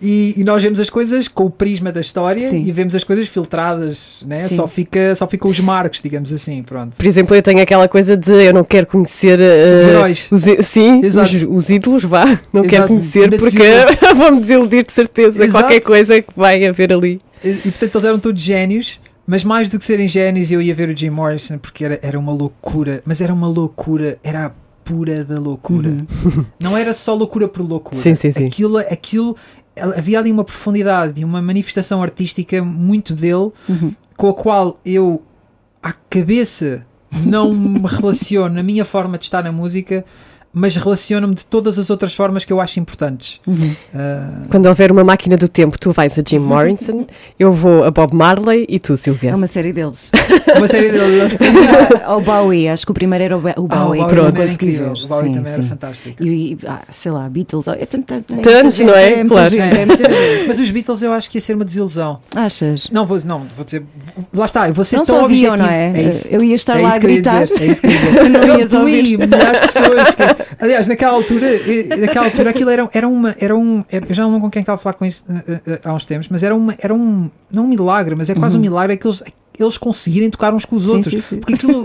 [SPEAKER 7] E, e nós vemos as coisas com o prisma da história
[SPEAKER 3] Sim.
[SPEAKER 7] e vemos as coisas filtradas, né?
[SPEAKER 3] Sim.
[SPEAKER 7] só, fica, só ficam os marcos, digamos assim. Pronto.
[SPEAKER 2] Por exemplo, eu tenho aquela coisa de eu não quero conhecer eh,
[SPEAKER 7] Os heróis.
[SPEAKER 2] os sim, os, os ídolos, vá. Não
[SPEAKER 7] Exato.
[SPEAKER 2] quero conhecer
[SPEAKER 7] Ainda
[SPEAKER 2] porque vão-me desiludir de certeza.
[SPEAKER 7] Exato.
[SPEAKER 2] Qualquer coisa que vai haver ali.
[SPEAKER 7] E, e, portanto eles eram todos génios, mas mais do que serem génios, eu ia ver o Jim Morrison porque era, era uma loucura, mas era uma loucura, era a pura da loucura.
[SPEAKER 3] Uhum.
[SPEAKER 7] Não era só loucura por loucura.
[SPEAKER 2] Sim, sim, sim.
[SPEAKER 7] Aquilo, aquilo havia ali uma profundidade e uma manifestação artística muito dele,
[SPEAKER 3] Uhum.
[SPEAKER 7] com a qual eu, à cabeça, não me relaciono na minha forma de estar na música, mas relaciono-me de todas as outras formas que eu acho importantes.
[SPEAKER 3] Uhum.
[SPEAKER 7] Ah,
[SPEAKER 2] Quando houver uma máquina do tempo, tu vais a Jim Morrison, eu vou a Bob Marley e tu,
[SPEAKER 3] É
[SPEAKER 2] Silvia.
[SPEAKER 3] uma série deles.
[SPEAKER 7] uma série de.
[SPEAKER 3] o Bowie, acho que o primeiro era o, Ba- o
[SPEAKER 7] Ah,
[SPEAKER 3] Bowie.
[SPEAKER 7] o Bowie
[SPEAKER 3] eu não
[SPEAKER 7] também era
[SPEAKER 3] consegui
[SPEAKER 7] incrível. O Bowie
[SPEAKER 3] Sim,
[SPEAKER 7] também era
[SPEAKER 3] sim.
[SPEAKER 7] fantástico.
[SPEAKER 3] E, e, ah, sei lá, Beatles. É tanta, é
[SPEAKER 2] Tantos,
[SPEAKER 3] gente,
[SPEAKER 2] não é?
[SPEAKER 3] É
[SPEAKER 2] Claro.
[SPEAKER 3] gente, é.
[SPEAKER 7] Mas os Beatles eu acho que ia ser uma desilusão.
[SPEAKER 3] Achas?
[SPEAKER 7] Não, vou, não, vou dizer. Lá está, eu vou ser
[SPEAKER 3] Não
[SPEAKER 7] tão
[SPEAKER 3] só ouviam,
[SPEAKER 7] objetivo.
[SPEAKER 3] não é?
[SPEAKER 7] É isso.
[SPEAKER 3] Eu ia estar
[SPEAKER 7] é
[SPEAKER 3] lá a
[SPEAKER 7] ia
[SPEAKER 3] gritar.
[SPEAKER 7] dizer. É isso que eu ia dizer.
[SPEAKER 3] Tu não
[SPEAKER 7] Eu,
[SPEAKER 3] ias
[SPEAKER 7] tu
[SPEAKER 3] ouvir.
[SPEAKER 7] e milhares de pessoas. que- Aliás, naquela altura, eh, naquela altura aquilo era, era uma. Era um, era- eu já não lembro com quem é estava a falar com isto eh, eh, há uns tempos, mas era, uma, era um. Não um milagre, mas é quase um milagre é que eles, conseguirem tocar uns com os.
[SPEAKER 3] Sim,
[SPEAKER 7] outros.
[SPEAKER 3] sim, sim.
[SPEAKER 7] Porque aquilo.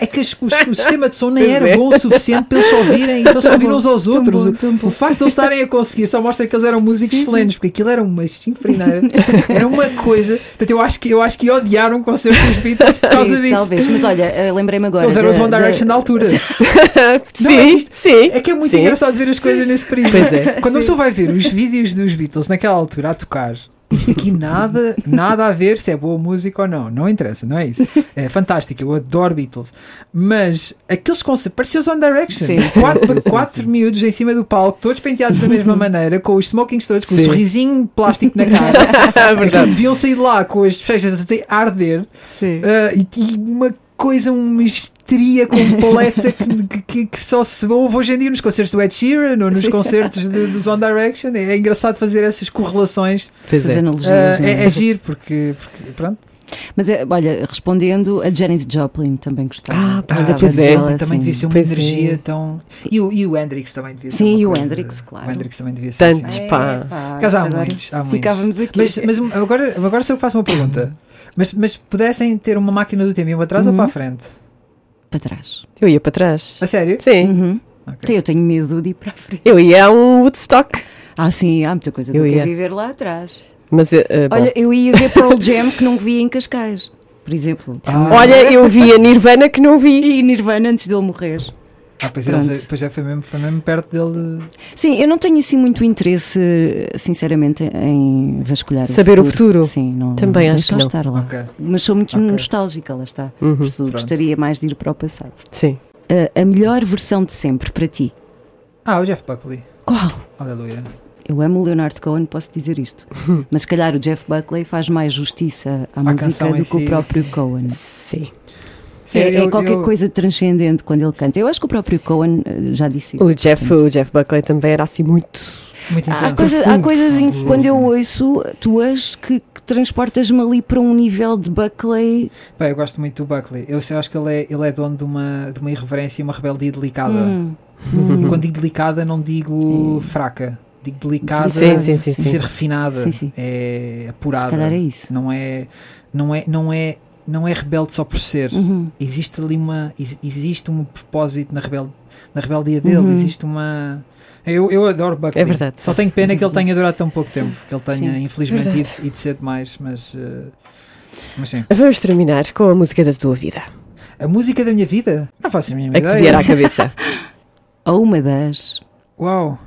[SPEAKER 7] É que as- os- o sistema de som nem era
[SPEAKER 2] é.
[SPEAKER 7] bom o suficiente para eles ouvirem e para eles se ouvirem uns aos
[SPEAKER 3] tão
[SPEAKER 7] outros.
[SPEAKER 3] bom, tão bom.
[SPEAKER 7] O facto de eles estarem a conseguir só mostra que eles eram músicos
[SPEAKER 3] Sim, sim.
[SPEAKER 7] excelentes, porque aquilo era uma chinfrineira, era uma coisa. Portanto, eu acho que, eu acho que odiaram o concerto dos Beatles por causa
[SPEAKER 3] Sim,
[SPEAKER 7] disso.
[SPEAKER 3] talvez, mas olha, eh, lembrei-me agora.
[SPEAKER 7] Eles eram os One Direction
[SPEAKER 3] da-
[SPEAKER 7] altura.
[SPEAKER 2] sim,
[SPEAKER 7] Não, é que isto-
[SPEAKER 2] sim.
[SPEAKER 7] É que é muito
[SPEAKER 2] sim.
[SPEAKER 7] engraçado ver as coisas nesse período.
[SPEAKER 2] Pois é.
[SPEAKER 7] Quando a pessoa vai ver os vídeos dos Beatles naquela altura a tocar, isto aqui nada, nada a ver se é boa música ou não. Não interessa, não é isso. É fantástico, eu adoro Beatles. Mas aqueles concertos, parecia os One Direction.
[SPEAKER 3] Sim,
[SPEAKER 7] quatro
[SPEAKER 3] sim,
[SPEAKER 7] quatro
[SPEAKER 3] sim.
[SPEAKER 7] miúdos em cima do palco, todos penteados da mesma maneira, com os smokings todos, com o
[SPEAKER 2] Sim.
[SPEAKER 7] sorrisinho plástico na cara.
[SPEAKER 2] É
[SPEAKER 7] deviam sair lá com as fechas a arder. Ah, e, e uma coisa, uma histeria completa que, que- que, que só se ouve hoje em dia nos concertos do Ed Sheeran ou nos
[SPEAKER 3] Sim.
[SPEAKER 7] concertos de- dos One Direction. É, é engraçado fazer essas correlações.
[SPEAKER 2] Pois
[SPEAKER 3] Essas
[SPEAKER 2] é.
[SPEAKER 3] analogias,
[SPEAKER 7] Ah,
[SPEAKER 3] não é?
[SPEAKER 7] é, é giro, porque, porque pronto.
[SPEAKER 3] Mas é, olha, respondendo, a Janis Joplin também gostava.
[SPEAKER 2] Ah,
[SPEAKER 3] A
[SPEAKER 2] olha,
[SPEAKER 3] Janis
[SPEAKER 2] pois é.
[SPEAKER 3] Joplin,
[SPEAKER 7] também
[SPEAKER 3] sim.
[SPEAKER 7] devia ser uma
[SPEAKER 2] Pois é.
[SPEAKER 7] energia tão. E o, e o Hendrix também devia ser.
[SPEAKER 3] Sim, e o
[SPEAKER 7] coisa-
[SPEAKER 3] Hendrix, claro.
[SPEAKER 7] O Hendrix também devia ser.
[SPEAKER 2] Tantos,
[SPEAKER 7] assim.
[SPEAKER 2] pá.
[SPEAKER 3] pá,
[SPEAKER 7] Caso há muitos, há muitos.
[SPEAKER 3] Ficávamos aqui.
[SPEAKER 7] Mas, mas agora, agora só eu faço uma pergunta. Mas, mas pudessem ter uma máquina do tempo, iam para trás ou
[SPEAKER 3] Uhum.
[SPEAKER 7] para a frente?
[SPEAKER 3] Para trás.
[SPEAKER 2] Eu ia para trás.
[SPEAKER 7] A sério?
[SPEAKER 2] Sim.
[SPEAKER 3] Uhum.
[SPEAKER 7] Ok.
[SPEAKER 3] Então, Eu tenho medo de ir para a frente.
[SPEAKER 2] Eu ia a um Woodstock.
[SPEAKER 3] Ah, sim, há muita coisa que
[SPEAKER 2] Eu
[SPEAKER 3] eu,
[SPEAKER 2] ia.
[SPEAKER 3] viver lá atrás.
[SPEAKER 2] Mas, bom.
[SPEAKER 3] Olha, eu ia ver Pearl Jam que não vi em Cascais, por exemplo.
[SPEAKER 7] Ah.
[SPEAKER 2] Olha, eu vi a Nirvana que não vi.
[SPEAKER 3] E Nirvana antes dele morrer.
[SPEAKER 7] Ah, pois,
[SPEAKER 3] Pronto.
[SPEAKER 7] ele, pois já foi mesmo, foi mesmo perto dele.
[SPEAKER 3] Sim, eu não tenho assim muito interesse, sinceramente, em vasculhar
[SPEAKER 2] Saber
[SPEAKER 3] o
[SPEAKER 2] o
[SPEAKER 3] futuro.
[SPEAKER 2] futuro.
[SPEAKER 3] Sim, não,
[SPEAKER 2] Também
[SPEAKER 3] não
[SPEAKER 2] acho não.
[SPEAKER 3] estar lá.
[SPEAKER 7] Ok.
[SPEAKER 3] Mas sou muito
[SPEAKER 7] Ok.
[SPEAKER 3] nostálgica, lá está.
[SPEAKER 2] Uhum,
[SPEAKER 3] gostaria mais de ir para o passado.
[SPEAKER 2] Sim.
[SPEAKER 3] A- a melhor versão de sempre para ti?
[SPEAKER 7] Ah, o Jeff Buckley.
[SPEAKER 3] Qual?
[SPEAKER 7] Aleluia.
[SPEAKER 3] Eu amo o Leonard Cohen, posso dizer isto. Mas se calhar o Jeff Buckley faz mais justiça à
[SPEAKER 7] À
[SPEAKER 3] música do que o
[SPEAKER 7] si.
[SPEAKER 3] próprio Cohen.
[SPEAKER 2] Sim.
[SPEAKER 7] Sim,
[SPEAKER 3] é, é
[SPEAKER 7] eu-
[SPEAKER 3] qualquer
[SPEAKER 7] eu-
[SPEAKER 3] coisa transcendente quando ele canta. Eu acho que o próprio Cohen eh, já disse isso.
[SPEAKER 2] O Jeff,
[SPEAKER 3] portanto.
[SPEAKER 2] o Jeff Buckley também era assim muito.
[SPEAKER 7] Muito
[SPEAKER 3] Há, coisa- há coisas em que quando eu ouço tuas que, que transportas-me ali para um nível de Buckley.
[SPEAKER 7] Pá, eu gosto muito do Buckley. Eu, eu acho que ele é, ele é dono de uma, de uma irreverência e uma rebeldia delicada.
[SPEAKER 3] Hum,
[SPEAKER 7] E
[SPEAKER 3] hum.
[SPEAKER 7] quando digo delicada, não digo fraca. Digo delicada
[SPEAKER 2] Sim, sim, sim,
[SPEAKER 7] de
[SPEAKER 2] sim.
[SPEAKER 7] ser refinada.
[SPEAKER 3] Sim, sim.
[SPEAKER 7] É
[SPEAKER 3] Se
[SPEAKER 7] apurada.
[SPEAKER 3] calhar é isso.
[SPEAKER 7] Não é, não é, não é, não é rebelde só por ser.
[SPEAKER 3] Uhum.
[SPEAKER 7] Existe ali uma, ex- existe um propósito na, rebel, na rebeldia dele.
[SPEAKER 3] Uhum.
[SPEAKER 7] Existe uma. Eu, eu adoro Buckley.
[SPEAKER 2] É verdade.
[SPEAKER 7] Só tenho pena que ele tenha durado tão pouco
[SPEAKER 3] Sim.
[SPEAKER 7] tempo. Que ele tenha,
[SPEAKER 3] Sim.
[SPEAKER 7] infelizmente, ido, ido cedo demais. Mas, eh, mas sim.
[SPEAKER 2] Vamos terminar com a música da tua vida.
[SPEAKER 7] A música da minha vida? Não faço a mínima
[SPEAKER 2] A que te
[SPEAKER 7] ideia.
[SPEAKER 2] vier à cabeça.
[SPEAKER 3] Ou uma das.
[SPEAKER 7] Uau!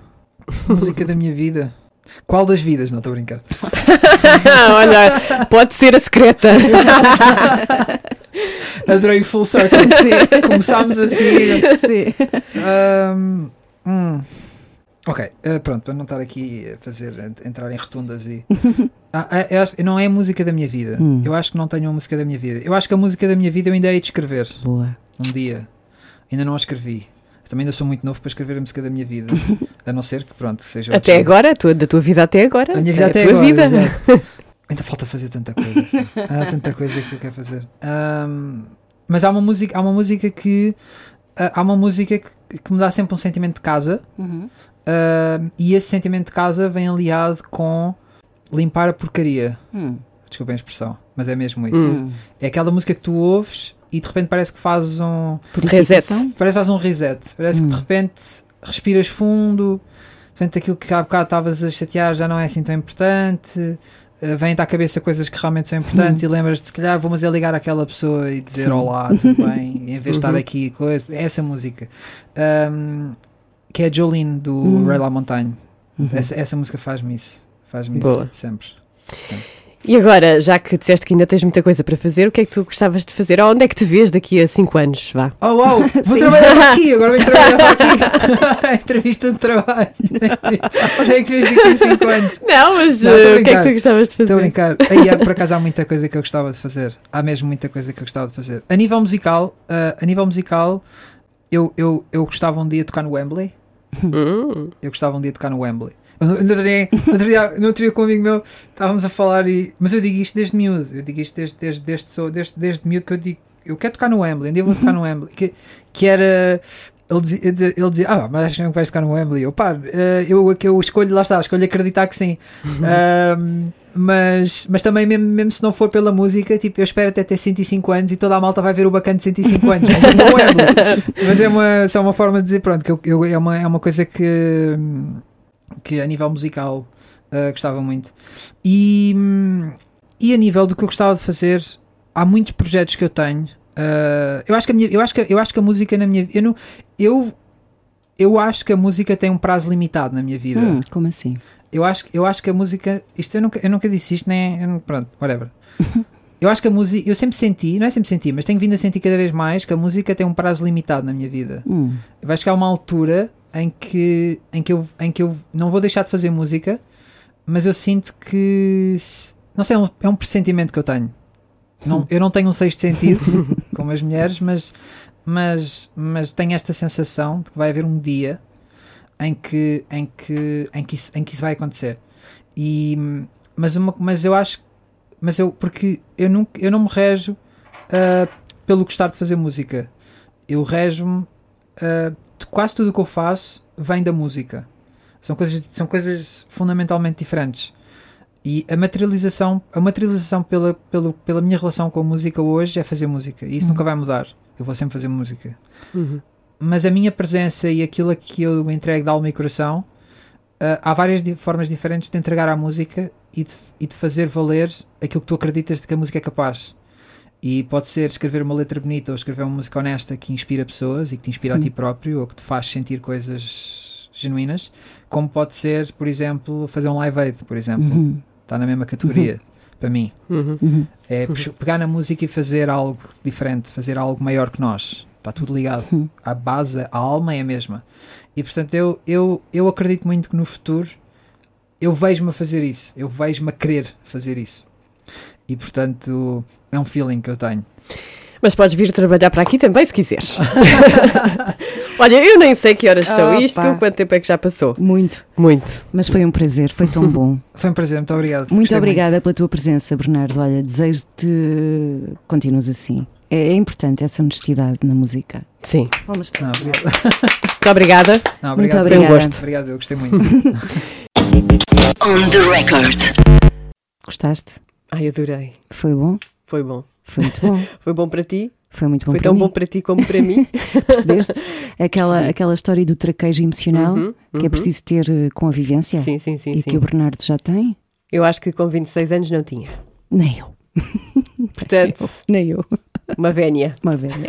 [SPEAKER 7] A música da minha vida. Qual das vidas? Não estou a brincar.
[SPEAKER 2] Olha, pode ser a secreta.
[SPEAKER 7] Adorei o full circle. Começámos assim.
[SPEAKER 3] Sim.
[SPEAKER 7] Ahm, hum. Ok, eh, pronto, para não estar aqui a fazer, a entrar em rotundas e. Ah, ah, eu acho- não é a música da minha vida.
[SPEAKER 3] Hum.
[SPEAKER 7] Eu acho que não tenho uma música da minha vida. Eu acho que a música da minha vida eu ainda hei de escrever
[SPEAKER 3] Boa.
[SPEAKER 7] um dia. Ainda não a escrevi. Também ainda sou muito novo para escrever a música da minha vida. A não ser que, pronto, seja.
[SPEAKER 2] Até agora, a tua, da tua vida até agora.
[SPEAKER 7] A minha vida
[SPEAKER 2] É
[SPEAKER 7] até
[SPEAKER 2] tua
[SPEAKER 7] agora.
[SPEAKER 2] vida.
[SPEAKER 7] exato. Ainda falta fazer tanta coisa. Há tanta coisa que eu quero fazer. Ahm, mas há uma música, há uma música que ah, há uma música que, que me dá sempre um sentimento de casa.
[SPEAKER 3] Uhum.
[SPEAKER 7] ahm, e esse sentimento de casa vem aliado com limpar a porcaria.
[SPEAKER 3] Hum.
[SPEAKER 7] Desculpem a expressão, mas é mesmo isso.
[SPEAKER 2] Hum.
[SPEAKER 7] É aquela música que tu ouves e de repente parece que fazes um
[SPEAKER 3] Purificação?
[SPEAKER 7] Parece que faz um reset. Parece que
[SPEAKER 3] Hum.
[SPEAKER 7] de repente respiras fundo, de repente aquilo que há bocado estavas a chatear já não é assim tão importante. eh, Vem-te à cabeça coisas que realmente são importantes e lembras-te, se calhar, vou mas é ligar àquela pessoa e dizer
[SPEAKER 3] Sim.
[SPEAKER 7] olá, tudo bem, em vez de estar
[SPEAKER 2] Uhum.
[SPEAKER 7] aqui, coisa, essa música. Ahm, que é Jolene do
[SPEAKER 3] Hum.
[SPEAKER 7] Ray La Montagne.
[SPEAKER 3] Uhum.
[SPEAKER 7] Essa, essa música faz-me isso. Faz-me isso sempre.
[SPEAKER 2] E agora, já que disseste que ainda tens muita coisa para fazer, o que é que tu gostavas de fazer? Ou onde é que te vês daqui a 5 anos? Vá.
[SPEAKER 7] Oh, uau! Vou
[SPEAKER 3] Sim.
[SPEAKER 7] trabalhar aqui, agora vou trabalhar para aqui. Entrevista de trabalho. Onde é que vês daqui a 5 anos?
[SPEAKER 2] Não, mas
[SPEAKER 7] Não,
[SPEAKER 2] eh, o que é que tu gostavas de
[SPEAKER 7] Estou a
[SPEAKER 2] fazer?
[SPEAKER 7] brincar. Aí, há- por acaso há muita coisa que eu gostava de fazer. Há mesmo muita coisa que eu gostava de fazer. A nível musical, ah, a nível musical, eu, eu, eu gostava um dia de tocar no Wembley.
[SPEAKER 2] Hum,
[SPEAKER 7] Eu gostava um dia de tocar no Wembley. Eu outro dia, outro dia, no outro dia com um amigo meu, estávamos a falar e. Mas eu digo isto desde miúdo. Eu digo isto desde, desde, desde, sou- desde, desde miúdo que eu digo. Eu quero tocar no Wembley, um dia vou tocar no Wembley. Que, que era. ele dizia, ele dizia, ah, mas acho que vai ficar no Wembley. Eu, pá, eh, eu, eu escolho, lá está, escolho acreditar que sim. Ahm, mas, mas também, mesmo, mesmo se não for pela música, tipo, eu espero até ter 105 anos e toda a malta vai ver o bacana de 105 anos. Mas é no Wembley. Mas é uma, só uma forma de dizer, pronto, que eu, eu- é, uma, é uma coisa que, que a nível musical ah, gostava muito. E, e a nível do que eu gostava de fazer, há muitos projetos que eu tenho. Ah, eu, acho que a minha, eu, acho que, eu acho que a música na minha eu, não, eu, eu acho que a música tem um prazo limitado na minha vida.
[SPEAKER 3] Hum, como assim?
[SPEAKER 7] Eu acho, eu acho que a música. Isto eu nunca, eu nunca disse isto, nem. eu Pronto, whatever. Eu acho que a música. Eu sempre senti, não é sempre senti, mas tenho vindo a sentir cada vez mais que a música tem um prazo limitado na minha vida.
[SPEAKER 3] Hum,
[SPEAKER 7] Vai chegar uma altura em que, em, que eu, em que eu não vou deixar de fazer música, mas eu sinto que. Não sei, é um, é um pressentimento que eu tenho. Não, eu não tenho um sexto sentido, como as mulheres, mas, mas, mas tenho esta sensação de que vai haver um dia em que, em que, em que, isso, em que isso vai acontecer. E, mas, uma, mas eu acho. Mas eu. Porque eu, nunca, eu não me rejo ah, pelo gostar de fazer música. Eu rejo-me. de quase tudo o que eu faço vem da música. São coisas, são coisas fundamentalmente diferentes. E a materialização, a materialização pela, pelo, pela minha relação com a música hoje é fazer música. E isso nunca vai mudar. Eu vou sempre fazer música.
[SPEAKER 2] Uhum.
[SPEAKER 7] Mas a minha presença e aquilo a que eu entrego de alma e coração, ah, há várias di- formas diferentes de entregar à música e de, e de fazer valer aquilo que tu acreditas de que a música é capaz. E pode ser escrever uma letra bonita ou escrever uma música honesta que inspira pessoas e que te inspira a ti próprio ou que te faz sentir coisas genuínas, como pode ser, por exemplo, fazer um live aid, por exemplo.
[SPEAKER 3] uhum,
[SPEAKER 7] Está na mesma categoria, para mim.
[SPEAKER 2] Uhum.
[SPEAKER 3] uhum.
[SPEAKER 7] É pux- pegar na música e fazer algo diferente, fazer algo maior que nós. Está tudo ligado.
[SPEAKER 3] Uhum.
[SPEAKER 7] A base, a alma é a mesma. E portanto, eu, eu, eu acredito muito que no futuro eu vejo-me a fazer isso. Eu vejo-me a querer fazer isso. E portanto, é um feeling que eu tenho.
[SPEAKER 2] Mas podes vir trabalhar para aqui também se quiseres. Olha, eu nem sei que horas são
[SPEAKER 3] Opa.
[SPEAKER 2] isto, quanto tempo é que já passou.
[SPEAKER 3] Muito.
[SPEAKER 2] Muito.
[SPEAKER 3] Mas foi um prazer, foi tão bom.
[SPEAKER 7] Foi um prazer, muito obrigado.
[SPEAKER 3] Muito
[SPEAKER 7] Gostei
[SPEAKER 3] obrigada pela tua presença, Bernardo. Olha, desejo-te continuas assim. É, é importante essa honestidade na música.
[SPEAKER 2] Sim.
[SPEAKER 3] Vamos
[SPEAKER 7] Não, obrigado.
[SPEAKER 2] Muito obrigada.
[SPEAKER 7] Não,
[SPEAKER 3] Muito
[SPEAKER 7] obrigado.
[SPEAKER 3] obrigada.
[SPEAKER 2] Foi um gosto.
[SPEAKER 7] Obrigado, eu gostei muito.
[SPEAKER 1] On the record.
[SPEAKER 3] Gostaste?
[SPEAKER 2] Ai, adorei.
[SPEAKER 3] Foi bom?
[SPEAKER 2] Foi bom.
[SPEAKER 3] Foi muito bom.
[SPEAKER 2] Foi bom para ti?
[SPEAKER 3] Foi muito bom
[SPEAKER 2] Foi tão
[SPEAKER 3] mim.
[SPEAKER 2] bom para ti como para mim?
[SPEAKER 3] Percebeste? Aquela,
[SPEAKER 2] Percebi.
[SPEAKER 3] aquela história do traquejo emocional
[SPEAKER 2] Uhum,
[SPEAKER 3] que é
[SPEAKER 2] uhum.
[SPEAKER 3] preciso ter eh, com a vivência
[SPEAKER 2] Sim, sim, sim.
[SPEAKER 3] e que o Bernardo já tem?
[SPEAKER 2] Eu acho que com 26 anos não tinha.
[SPEAKER 3] Nem eu.
[SPEAKER 2] Portanto,
[SPEAKER 3] Nem eu.
[SPEAKER 2] uma vénia.
[SPEAKER 3] Uma velha.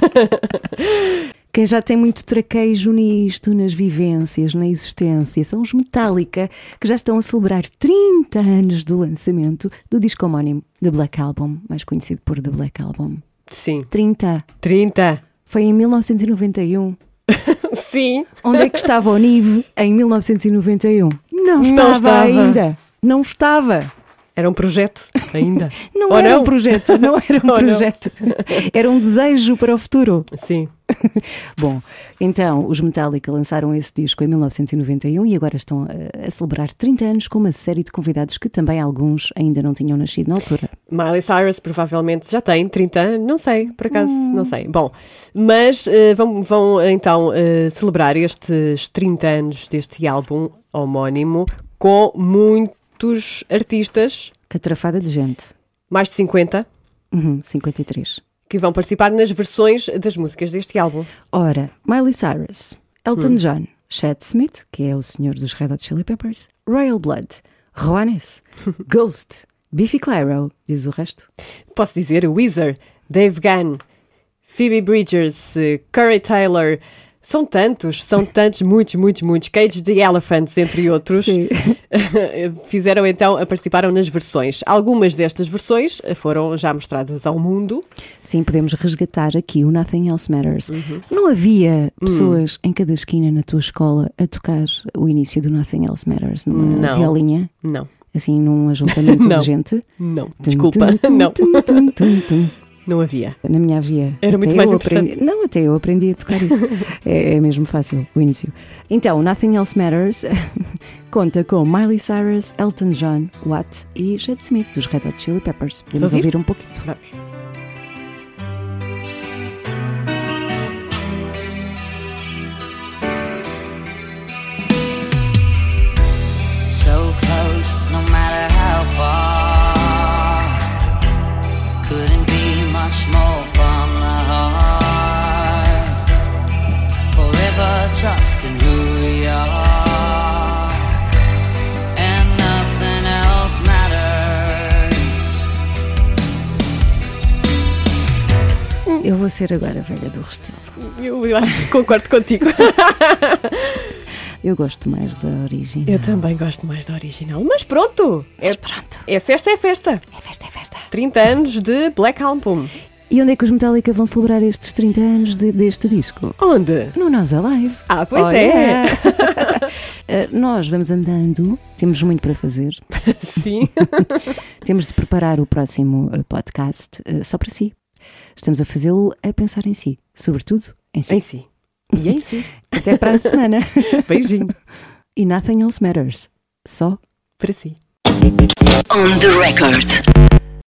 [SPEAKER 3] Quem já tem muito traquejo nisto, nas vivências, na existência, são os Metallica, que já estão a celebrar 30 anos do lançamento do disco homónimo The Black Album, mais conhecido por The Black Album.
[SPEAKER 2] Sim.
[SPEAKER 3] 30.
[SPEAKER 2] 30.
[SPEAKER 3] Foi em 1991.
[SPEAKER 2] Sim.
[SPEAKER 3] Onde é que estava o Nive em 1991? Não estava,
[SPEAKER 2] estava.
[SPEAKER 3] ainda. Não estava.
[SPEAKER 2] Era um projeto ainda.
[SPEAKER 3] Não
[SPEAKER 2] Ou
[SPEAKER 3] era
[SPEAKER 2] não?
[SPEAKER 3] um projeto. Não era um
[SPEAKER 2] não?
[SPEAKER 3] projeto. Era um desejo para o futuro.
[SPEAKER 2] Sim.
[SPEAKER 3] Bom, então os Metallica lançaram esse disco em 1991 e agora estão a, a celebrar 30 anos com uma série de convidados que também alguns ainda não tinham nascido na altura.
[SPEAKER 2] Miley Cyrus provavelmente já tem 30 anos, não sei, por acaso, não sei. Bom, mas eh, vão, vão então eh, celebrar estes 30 anos deste álbum homónimo com muitos artistas,
[SPEAKER 3] Catrafada de gente.
[SPEAKER 2] mais de 50,
[SPEAKER 3] Uhum, 53.
[SPEAKER 2] Que vão participar nas versões das músicas deste álbum.
[SPEAKER 3] Ora, Miley Cyrus, Elton John, Chad Smith, que é o senhor dos Red Hot Chili Peppers, Royal Blood, Juanes, Ghost, Biffy Clyro, diz o resto.
[SPEAKER 2] Posso dizer Weezer, Dave Gunn, Phoebe Bridgers, eh, Corey Taylor. São tantos, são tantos, muitos, muitos, muitos. Cage the Elephants, entre outros. Fizeram então, participaram nas versões. Algumas destas versões foram já mostradas ao mundo.
[SPEAKER 3] Sim, podemos resgatar aqui o Nothing Else Matters. Não havia pessoas em cada esquina na tua escola a tocar o início do Nothing Else Matters numa
[SPEAKER 2] Não.
[SPEAKER 3] violinha,
[SPEAKER 2] Não,
[SPEAKER 3] assim num ajuntamento de gente?
[SPEAKER 2] não, desculpa,
[SPEAKER 3] tum, tum,
[SPEAKER 2] não,
[SPEAKER 3] tum.
[SPEAKER 2] Não havia.
[SPEAKER 3] Na minha havia.
[SPEAKER 2] Era até muito mais
[SPEAKER 3] aprendi... Não, até eu aprendi a tocar isso. é, é, mesmo fácil o início. Então, Nothing Else Matters conta com Miley Cyrus, Elton John, Watt e Jade Smith dos Red Hot Chili Peppers. Podemos
[SPEAKER 2] ouvir?
[SPEAKER 3] ouvir um pouquinho.
[SPEAKER 2] Vamos.
[SPEAKER 3] So close, no matter how far vou ser agora a velha do Restelo.
[SPEAKER 2] Eu, eu acho que concordo contigo.
[SPEAKER 3] Eu gosto mais da origem.
[SPEAKER 2] Eu também gosto mais da original. Mas pronto! É,
[SPEAKER 3] Pronto.
[SPEAKER 2] é festa, é festa.
[SPEAKER 3] É festa, é festa.
[SPEAKER 2] 30 anos de Black Album.
[SPEAKER 3] E onde é que os Metallica vão celebrar estes 30 anos de- deste disco?
[SPEAKER 2] Onde?
[SPEAKER 3] No Nós Alive.
[SPEAKER 2] Ah, pois
[SPEAKER 3] Olha.
[SPEAKER 2] é.
[SPEAKER 3] Uh, nós vamos andando, temos muito para fazer.
[SPEAKER 2] Sim.
[SPEAKER 3] Temos de preparar o próximo uh, podcast uh, só para si. Estamos a fazê-lo a pensar em si, sobretudo em si.
[SPEAKER 2] em si. E em si.
[SPEAKER 3] Até para a semana.
[SPEAKER 2] Beijinho.
[SPEAKER 3] e nothing else matters. Só
[SPEAKER 2] Para si.
[SPEAKER 1] On the record.